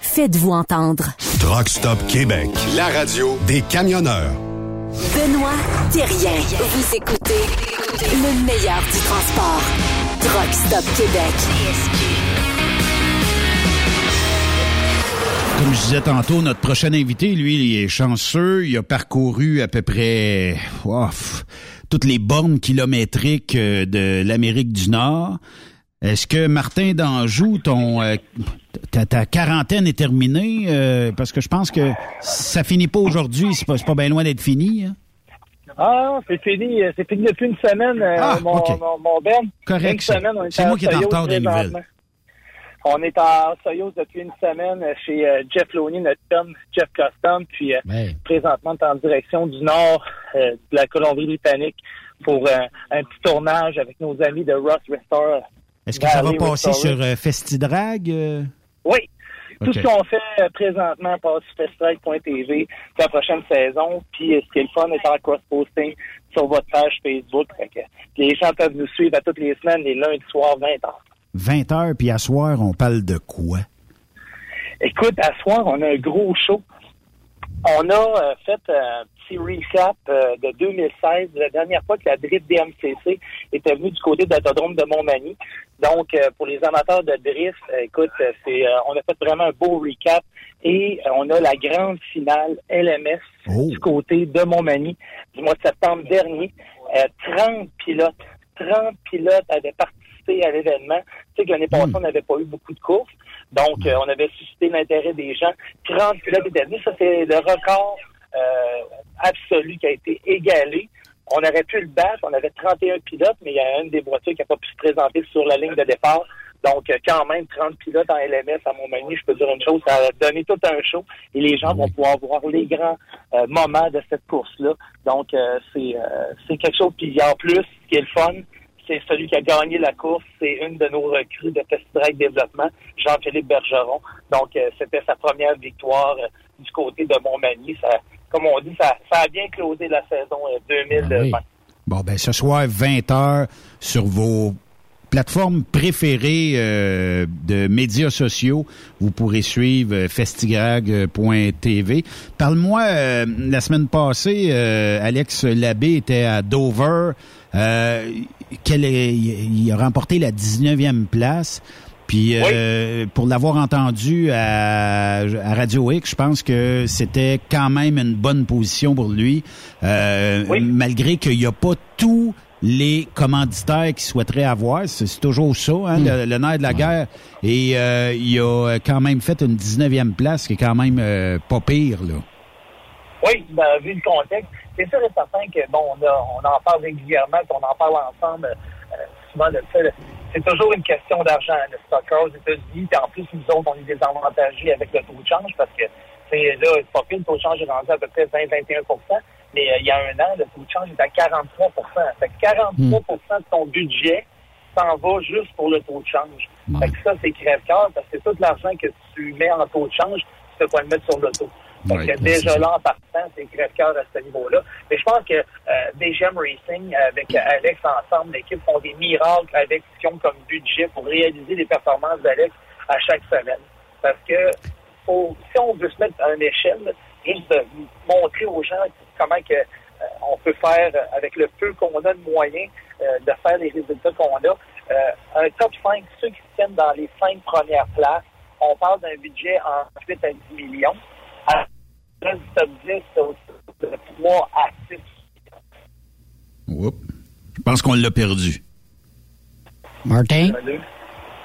Speaker 10: Faites-vous entendre.
Speaker 2: Truck Stop Québec, la radio des camionneurs.
Speaker 10: Benoît Thérien. Vous écoutez le meilleur du transport. Truck Stop Québec.
Speaker 4: Comme je disais tantôt, notre prochain invité, lui, il est chanceux. Il a parcouru à peu près ouf, toutes les bornes kilométriques euh, de l'Amérique du Nord. Est-ce que Martin d'Anjou, ton euh, ta, ta, quarantaine est terminée? Euh, parce que je pense que ça finit pas aujourd'hui, c'est pas, pas bien loin d'être fini. Hein?
Speaker 16: Ah, c'est fini. C'est fini depuis une semaine,
Speaker 4: ah,
Speaker 16: mon,
Speaker 4: okay.
Speaker 16: mon, mon, Ben.
Speaker 4: Correct. C'est moi qui est en retard des nouvelles.
Speaker 16: On est en Soyuz depuis une semaine chez euh, Jeff Loney, notre chum, Jeff Custom, puis euh, présentement, on est en direction du nord euh, de la Colombie-Britannique pour un petit tournage avec nos amis de Ross Restore.
Speaker 4: Est-ce que ça va passer sur Festidrag?
Speaker 16: Oui. Tout okay. ce qu'on fait présentement passe sur festidrag.tv la prochaine saison. Puis ce qui est le fun est en cross-posting sur votre page Facebook. Les gens peuvent nous suivre à toutes les semaines, les lundis soirs, 20 h
Speaker 4: 20 heures, puis à soir, on parle de quoi?
Speaker 16: Écoute, à soir, on a un gros show. On a euh, fait petit recap euh, de 2016, la dernière fois que la drift DMCC était venue du côté de l'autodrome de Montmagny. Donc, euh, pour les amateurs de drift, écoute, c'est, on a fait vraiment un beau recap et on a la grande finale LMS oh. du côté de Montmagny du mois de septembre dernier. 30 pilotes, 30 pilotes avaient participé à l'événement. Tu sais que l'année passée, on n'avait pas eu beaucoup de courses. Donc, euh, on avait suscité l'intérêt des gens. 30 pilotes étaient venus. Ça, c'est le record euh, absolu qui a été égalé. On aurait pu le battre. On avait 31 pilotes, mais il y a une des voitures qui n'a pas pu se présenter sur la ligne de départ. Donc, quand même, 30 pilotes en LMS à Montmagny, je peux dire une chose, ça a donné tout un show et les gens vont pouvoir voir les grands euh, moments de cette course-là. Donc, euh, c'est quelque chose. Puis, en plus, ce qui est le fun, c'est celui qui a gagné la course. C'est une de nos recrues de Festidrag Développement, Jean-Philippe Bergeron. Donc, euh, c'était sa première victoire euh, du côté de Montmagny. Ça, comme on dit, ça, ça a bien closé la saison euh, 2020.
Speaker 4: Oui. Bon, ben ce soir, 20 heures sur vos plateformes préférées euh, de médias sociaux. Vous pourrez suivre festigrag.tv. Parle-moi, euh, la semaine passée, euh, Alex Labbé était à Dover. Euh, est, il a remporté la 19e place. Puis euh, pour l'avoir entendu à, à, Radio X, je pense que c'était quand même une bonne position pour lui, euh, oui. malgré qu'il n'y a pas tous les commanditaires qui souhaiteraient avoir. C'est toujours ça, hein, mmh. le, le, nerf de la ouais. guerre. Et euh, il a quand même fait une 19e place, qui est quand même euh, pas pire. là.
Speaker 16: Oui, ben, vu le contexte, c'est sûr et certain que bon, on, a, on en parle régulièrement, qu'on en parle ensemble euh, souvent de ça. C'est toujours une question d'argent. Le soccer aux États-Unis, en plus, nous autres, on est désavantagés avec le taux de change parce que là, c'est pas pire, le taux de change est rendu à peu près 20-21% mais euh, il y a un an, le taux de change est à 43% Fait que 43% mmh. de ton budget s'en va juste pour le taux de change. Ouais. Fait que ça, c'est crève-cœur parce que tout l'argent que tu mets en taux de change, tu peux pas le mettre sur le taux. Donc, ouais, déjà là, en partant, c'est crève-cœur à ce niveau-là. Mais je pense que euh, DGM Racing, avec Alex ensemble, l'équipe font des miracles avec ce qu'ils ont comme budget pour réaliser les performances d'Alex à chaque semaine. Parce que faut, si on veut se mettre à une échelle, juste de montrer aux gens comment que euh, on peut faire euh, avec le peu qu'on a de moyens euh, de faire les résultats qu'on a. Euh, un top 5, ceux qui se tiennent dans les cinq premières places, on parle d'un budget en 8 à 10 millions. À le reste du top 10, c'est autour de 3 à 6
Speaker 4: Oups. Je pense qu'on l'a perdu.
Speaker 6: Martin?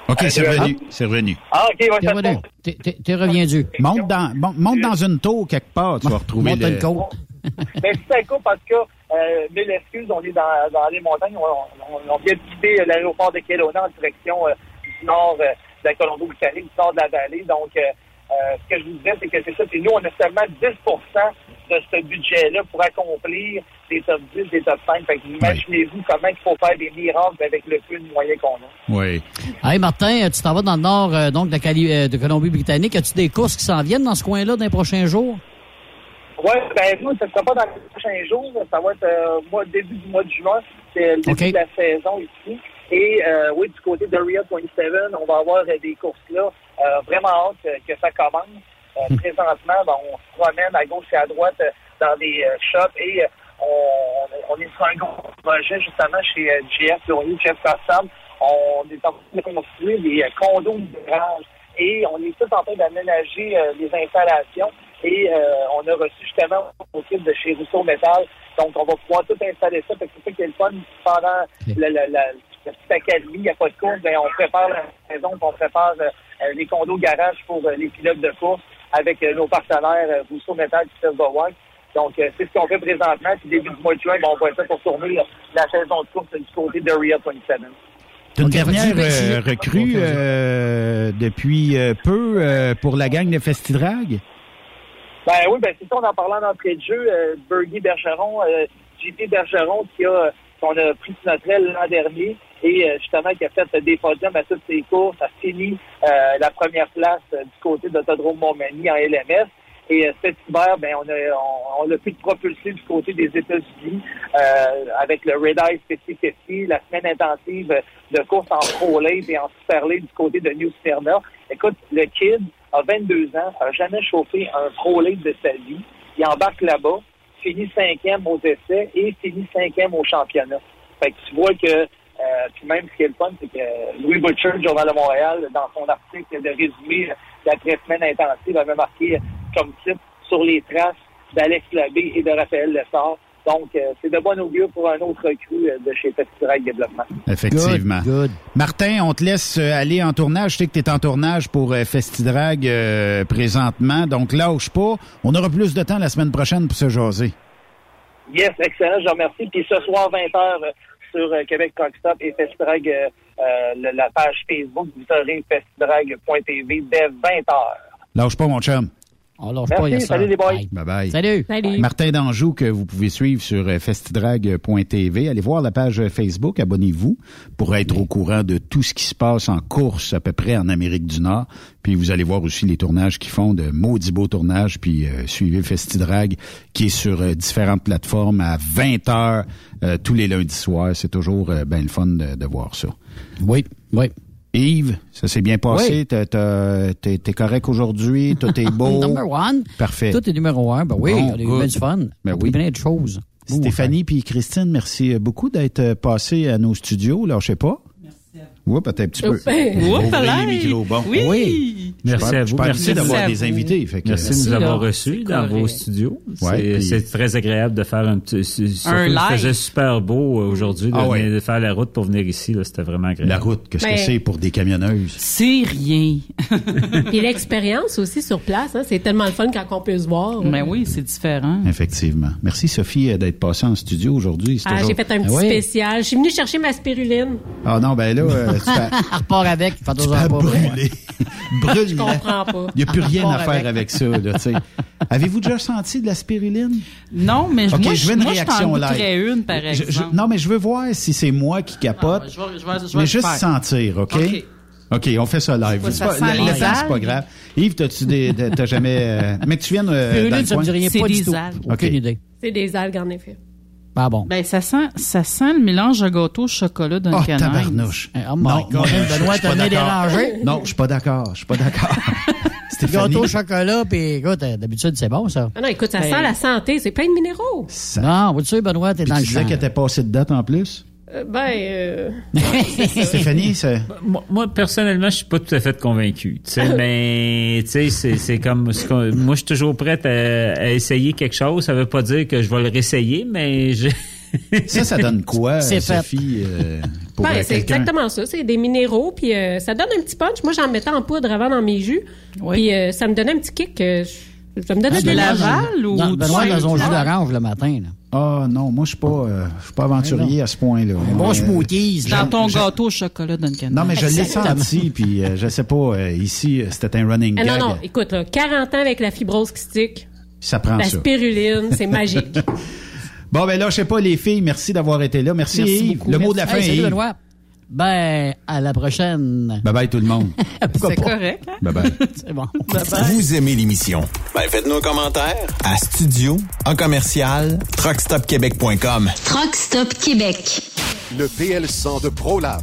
Speaker 4: OK, c'est revenu. C'est revenu.
Speaker 16: Ah, OK, ouais,
Speaker 6: T'es revenu. T'es- T'es t'es revenu.
Speaker 4: Monte dans, mon- monte dans une tour quelque part, tu vas retrouver
Speaker 6: Monte
Speaker 4: le...
Speaker 6: une côte. [laughs]
Speaker 16: Mais c'est un coup parce que, euh, mille excuses, on est dans, dans les montagnes. On, on, on vient de quitter l'aéroport de Kelowna en direction euh, du nord euh, de la Colombie-Britannique, du nord de la vallée. Donc, euh, euh, ce que je vous disais, c'est que c'est ça. Puis nous, on a seulement 10% de ce budget-là pour accomplir des top 10, des top 5. Fait que imaginez-vous comment il faut faire des miracles avec le peu de moyens qu'on a.
Speaker 4: Oui.
Speaker 6: Hey, Martin, tu t'en vas dans le nord euh, donc de, la Cali- euh, de Colombie-Britannique. As-tu des courses qui s'en viennent dans ce coin-là dans les prochains jours?
Speaker 16: Oui, ben nous, ça ne sera pas dans les prochains jours. Ça va être euh, mois, début du mois de juin. C'est le début de la saison ici. Et euh, oui, du côté de Rio 27, on va avoir euh, des courses là. Euh, vraiment hâte euh, que ça commence. Euh, Présentement, ben, on se promène à gauche et à droite dans des shops et euh, on, on est sur un gros projet justement chez euh, GF Laurier, GF Custom. On est en train de construire des condos de garage et on est tous en train d'aménager euh, les installations et euh, on a reçu justement au kit de chez Rousseau Métal. Donc, on va pouvoir tout installer ça. Fait que c'est ça qui est le fun. Pendant la, la, la, la petite académie, il n'y a pas de course, ben, on prépare la saison, on prépare euh, euh, les condos garage pour euh, les pilotes de course avec euh, nos partenaires euh, Rousseau Métal et Silverwhite. Donc, euh, c'est ce qu'on fait présentement. Puis, début du mois de juin, ben, on va là pour tourner la saison de course du côté de Rio 27.
Speaker 4: T'as une dernière euh, recrue euh, depuis euh, peu euh, pour la gang de Festidrag?
Speaker 16: Ben oui, ben c'est ça, on en parlant d'entrée de jeu. Euh, Bergeron, euh, JP Bergeron qui a qu'on a pris sur notre aile l'an dernier et euh, justement qui a fait des podiums à toutes ses courses, a fini euh, la première place euh, du côté d'Autodrome Montmagny en LMS. Et cet hiver, ben on a on, on a pu propulser du côté des États-Unis euh, avec le Red Eye 50-50, la semaine intensive de course en Pro et en Super du côté de New Smyrna. Écoute, le kid a 22 ans, a jamais chauffé un Pro de sa vie. Il embarque là-bas, finit cinquième aux essais et finit cinquième au championnat. Fait que tu vois que, euh, puis même ce qui est le fun, c'est que Louis Butcher, du Journal de Montréal, dans son article de résumé de la semaine intensive, avait marqué comme titre sur les traces d'Alex Labbé et de Raphaël Lessard. Donc, euh, c'est de bon augure pour un autre recrue euh, de chez Festival Développement.
Speaker 4: Effectivement.
Speaker 6: Good, good.
Speaker 4: Martin, on te laisse euh, aller en tournage. Je sais que tu es en tournage pour euh, Festidrag euh, présentement, donc lâche pas. On aura plus de temps la semaine prochaine pour se jaser.
Speaker 16: Yes, excellent, je vous remercie. Puis ce soir, 20h, sur euh, Québec Truck Stop et Festidrag, euh, euh, la page Facebook, vous aurez festidrag.tv dès 20h.
Speaker 4: Lâche pas, mon chum.
Speaker 6: On lâche
Speaker 16: Merci,
Speaker 6: pas,
Speaker 16: salut les boys.
Speaker 6: Bye.
Speaker 4: Bye bye.
Speaker 6: Salut.
Speaker 5: Salut.
Speaker 4: Martin Danjou, que vous pouvez suivre sur euh, festidrag.tv. Allez voir la page Facebook, abonnez-vous pour être au courant de tout ce qui se passe en course à peu près en Amérique du Nord. Puis vous allez voir aussi les tournages qu'ils font, de maudits beaux tournages. Puis euh, suivez Festidrag qui est sur euh, différentes plateformes à 20 heures euh, tous les lundis soirs. C'est toujours euh, bien le fun de, de voir ça.
Speaker 6: Oui, oui.
Speaker 4: Yves, ça s'est bien passé.
Speaker 6: Oui.
Speaker 4: T'es t'es correct aujourd'hui. Tout est beau. [laughs]
Speaker 6: Number one.
Speaker 4: Parfait.
Speaker 6: Tout est numéro un. Ben oui,
Speaker 4: Bon,
Speaker 6: on a eu bien du fun.
Speaker 4: Ben
Speaker 6: On
Speaker 4: oui.
Speaker 6: plein de choses.
Speaker 4: Stéphanie puis Christine, merci beaucoup d'être passées à nos studios. Là, je sais pas. Oui, peut-être un petit peu. Micros. Bon.
Speaker 15: Oui.
Speaker 14: Merci à vous. Merci
Speaker 4: d'avoir des invités. Fait que,
Speaker 14: Merci de nous avoir reçus dans vos studios.
Speaker 4: Ouais,
Speaker 14: C'est
Speaker 4: puis-
Speaker 14: très agréable de faire un petit. surtout,
Speaker 15: Un
Speaker 14: Il
Speaker 15: live?
Speaker 14: faisait super beau euh, aujourd'hui de,
Speaker 4: Ah ouais.
Speaker 14: de faire la route pour venir ici. C'était vraiment agréable.
Speaker 4: La route, qu'est-ce que c'est pour des camionneuses?
Speaker 15: C'est rien. [laughs]
Speaker 5: Puis l'expérience aussi sur place, hein, c'est tellement le fun quand on peut se voir.
Speaker 15: Mais oui, c'est différent.
Speaker 4: Effectivement. Merci, Sophie, euh, d'être passée en studio aujourd'hui.
Speaker 5: Ah,
Speaker 4: toujours-
Speaker 5: j'ai fait un petit
Speaker 6: Ah oui.
Speaker 5: spécial. Je suis venue chercher ma spiruline.
Speaker 4: Ah non, ben là, euh,
Speaker 6: Elle [laughs] repart avec. Fait
Speaker 4: tu
Speaker 6: pas.
Speaker 4: brûler. [laughs] Brûle.
Speaker 5: Je comprends pas.
Speaker 4: Il n'y a plus rien à faire
Speaker 6: avec.
Speaker 4: avec ça. [laughs] Avez-vous déjà senti de la spiruline?
Speaker 15: Non, mais
Speaker 4: Ok,
Speaker 15: moi,
Speaker 4: je veux une
Speaker 15: moi,
Speaker 4: réaction
Speaker 15: t'en
Speaker 4: live.
Speaker 15: goûterais une, par
Speaker 4: Je- je- non, mais je veux voir si c'est moi qui capote.
Speaker 15: Ah, je vais- je vais- je vais
Speaker 4: mais juste
Speaker 15: faire.
Speaker 4: sentir, OK?
Speaker 15: OK.
Speaker 4: OK, on fait ça live. C'est
Speaker 15: ça
Speaker 4: pas- le- le
Speaker 15: les
Speaker 4: temps, c'est pas grave. Yves, t'as-tu des, t'as jamais, euh, mais que tu viennes, euh, dans le coin?
Speaker 15: C'est des algues.
Speaker 6: Aucune
Speaker 4: Ok.
Speaker 6: idée.
Speaker 5: C'est des algues, en effet.
Speaker 6: Pas bon.
Speaker 15: Ben, ça sent, ça sent le mélange de gâteau au chocolat d'un
Speaker 4: Oh,
Speaker 15: canard.
Speaker 4: tabarnouche.
Speaker 6: Oh
Speaker 4: Non,
Speaker 6: God,
Speaker 4: non, je suis
Speaker 6: Benoît,
Speaker 4: pas
Speaker 6: t'as
Speaker 4: d'accord.
Speaker 6: dérangé.
Speaker 4: Non, je suis pas d'accord. Je suis pas d'accord. [laughs]
Speaker 6: Gâteau au chocolat, puis écoute, euh, d'habitude, c'est bon, ça.
Speaker 5: Ah non, écoute, ça
Speaker 6: Ben-
Speaker 5: sent la santé. C'est plein de minéraux.
Speaker 6: Non, vous savez, Benoît, t'es dans
Speaker 4: tu
Speaker 6: le
Speaker 4: disais
Speaker 6: champ.
Speaker 4: qu'elle était passée de date en plus?
Speaker 5: Euh, ben, euh, [laughs]
Speaker 4: Stéphanie, c'est...
Speaker 14: Moi, moi, personnellement, je suis pas tout à fait convaincu. tu sais, [laughs] mais tu sais, c'est c'est comme moi, je suis toujours prête à, à essayer quelque chose. Ça veut pas dire que je vais le réessayer, mais je...
Speaker 4: Ça, ça donne [laughs] quoi. Sophie, euh, pour
Speaker 5: ben,
Speaker 4: euh,
Speaker 5: c'est exactement ça. C'est des minéraux, puis euh, ça donne un petit punch. Moi, j'en mettais en poudre avant dans mes jus. Puis euh, ça me donnait un petit kick. euh, je- ça me donnait
Speaker 6: Ah,
Speaker 5: de
Speaker 6: Benoît,
Speaker 5: l'aval ou
Speaker 6: dans- Benoît, dans son jus d'orange le matin. Là.
Speaker 4: Ah non, moi je suis pas, euh, je suis pas aventurier à ce point-là.
Speaker 6: bon
Speaker 4: Euh,
Speaker 6: smoothies.
Speaker 15: Dans ton
Speaker 4: je-
Speaker 15: gâteau au chocolat Duncan.
Speaker 4: Non, mais je l'ai senti, puis euh, je sais pas, euh, ici, euh, c'était un running
Speaker 5: Ah,
Speaker 4: gag.
Speaker 5: non, non, écoute, là, 40 ans avec la fibrose kystique,
Speaker 4: Ça prend
Speaker 5: la
Speaker 4: ça.
Speaker 5: spiruline, c'est [laughs] magique.
Speaker 4: Bon, ben là, je sais pas, les filles, merci d'avoir été là. Merci,
Speaker 6: Merci
Speaker 4: Yves.
Speaker 6: beaucoup.
Speaker 4: Le mot de la fin,
Speaker 6: Hey, salut,
Speaker 4: Yves.
Speaker 6: Ben, à la prochaine.
Speaker 4: Bye bye tout le monde. [laughs]
Speaker 6: Pourquoi
Speaker 15: C'est
Speaker 6: pas?
Speaker 15: correct. Hein?
Speaker 4: bye bye. [laughs]
Speaker 6: C'est bon.
Speaker 3: Vous aimez l'émission? Ben, faites-nous un commentaire à studio en commercial truckstopquebec.com.
Speaker 9: Truck Stop Québec.
Speaker 2: Le PL100 de ProLab.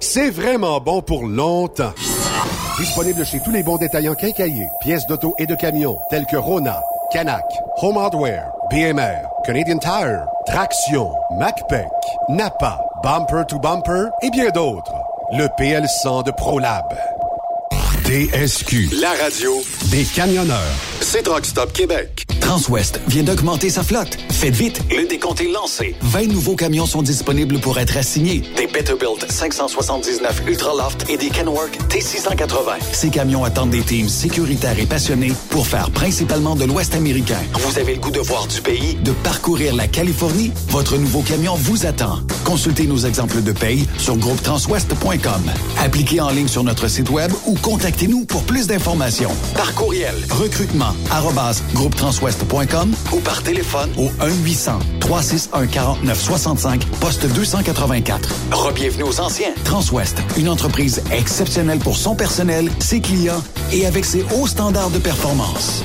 Speaker 2: c'est vraiment bon pour longtemps. Disponible chez tous les bons détaillants quincaillés, pièces d'auto et de camions, tels que Rona, Canac, Home Hardware, BMR, Canadian Tire, Traction, MacPac, Napa, Bumper to Bumper et bien d'autres. Le PL100 de ProLab. TSQ, la radio des camionneurs. C'est Truck Stop Québec.
Speaker 1: Transwest vient d'augmenter sa flotte. Faites vite, le décompte est lancé. 20 nouveaux camions sont disponibles pour être assignés. Des Peterbilt 579 Ultraloft et des Kenworth T680. Ces camions attendent des teams sécuritaires et passionnés pour faire principalement de l'Ouest américain. Vous avez le goût de voir du pays, de parcourir la Californie? Votre nouveau camion vous attend. Consultez nos exemples de paye sur groupetranswest.com. Appliquez en ligne sur notre site web ou contactez-nous pour plus d'informations. Par courriel, recrutement, arrobas, groupetranswest.com ou par téléphone au 1-800-361-4965, poste 284. Rebienvenue aux anciens. Transwest, une entreprise exceptionnelle pour son personnel, ses clients et avec ses hauts standards de performance.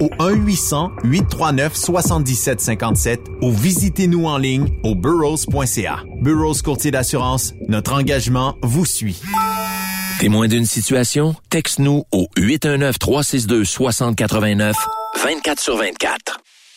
Speaker 3: au 1-800-839-7757 ou visitez-nous en ligne au burrows.ca. Burrows Courtier d'assurance, notre engagement vous suit.
Speaker 11: Témoin d'une situation? Texte-nous au 819-362-6089, 24 sur 24.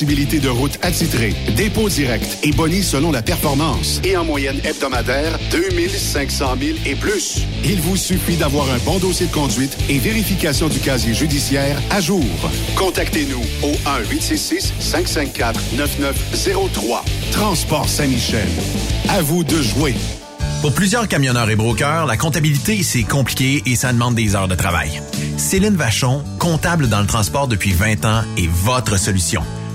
Speaker 2: possibilité de route attitrée, dépôt direct et boni selon la performance. Et en moyenne hebdomadaire, 2500 000 et plus. Il vous suffit d'avoir un bon dossier de conduite et vérification du casier judiciaire à jour. Contactez-nous au 1-866-554-9903. Transport Saint-Michel. À vous de jouer.
Speaker 3: Pour plusieurs camionneurs et brokers, la comptabilité, c'est compliqué et ça demande des heures de travail. Céline Vachon, comptable dans le transport depuis 20 ans, est votre solution.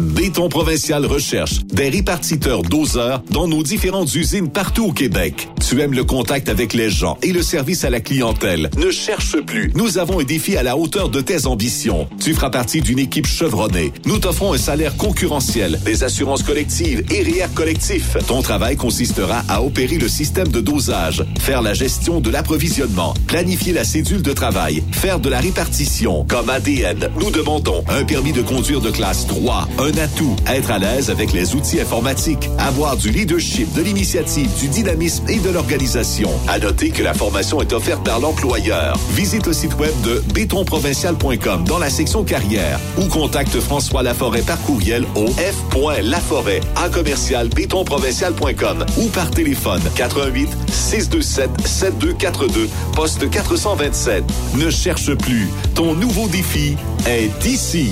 Speaker 13: Béton Provincial recherche des répartiteurs doseurs dans nos différentes usines partout au Québec. Tu aimes le contact avec les gens et le service à la clientèle. Ne cherche plus. Nous avons un défi à la hauteur de tes ambitions. Tu feras partie d'une équipe chevronnée. Nous t'offrons un salaire concurrentiel, des assurances collectives et REER collectif. Ton travail consistera à opérer le système de dosage, faire la gestion de l'approvisionnement, planifier la cédule de travail, faire de la répartition. Comme ADN, nous demandons un permis de conduire de classe 3, un atout, être à l'aise avec les outils informatiques, avoir du leadership, de l'initiative, du dynamisme et de l'organisation. À noter que la formation est offerte par l'employeur. Visite le site web de bétonprovincial.com dans la section carrière ou contacte François Laforêt par courriel au f.laforêt en commercial bétonprovincial.com ou par téléphone 88 627 7242 poste 427. Ne cherche plus. Ton nouveau défi est ici.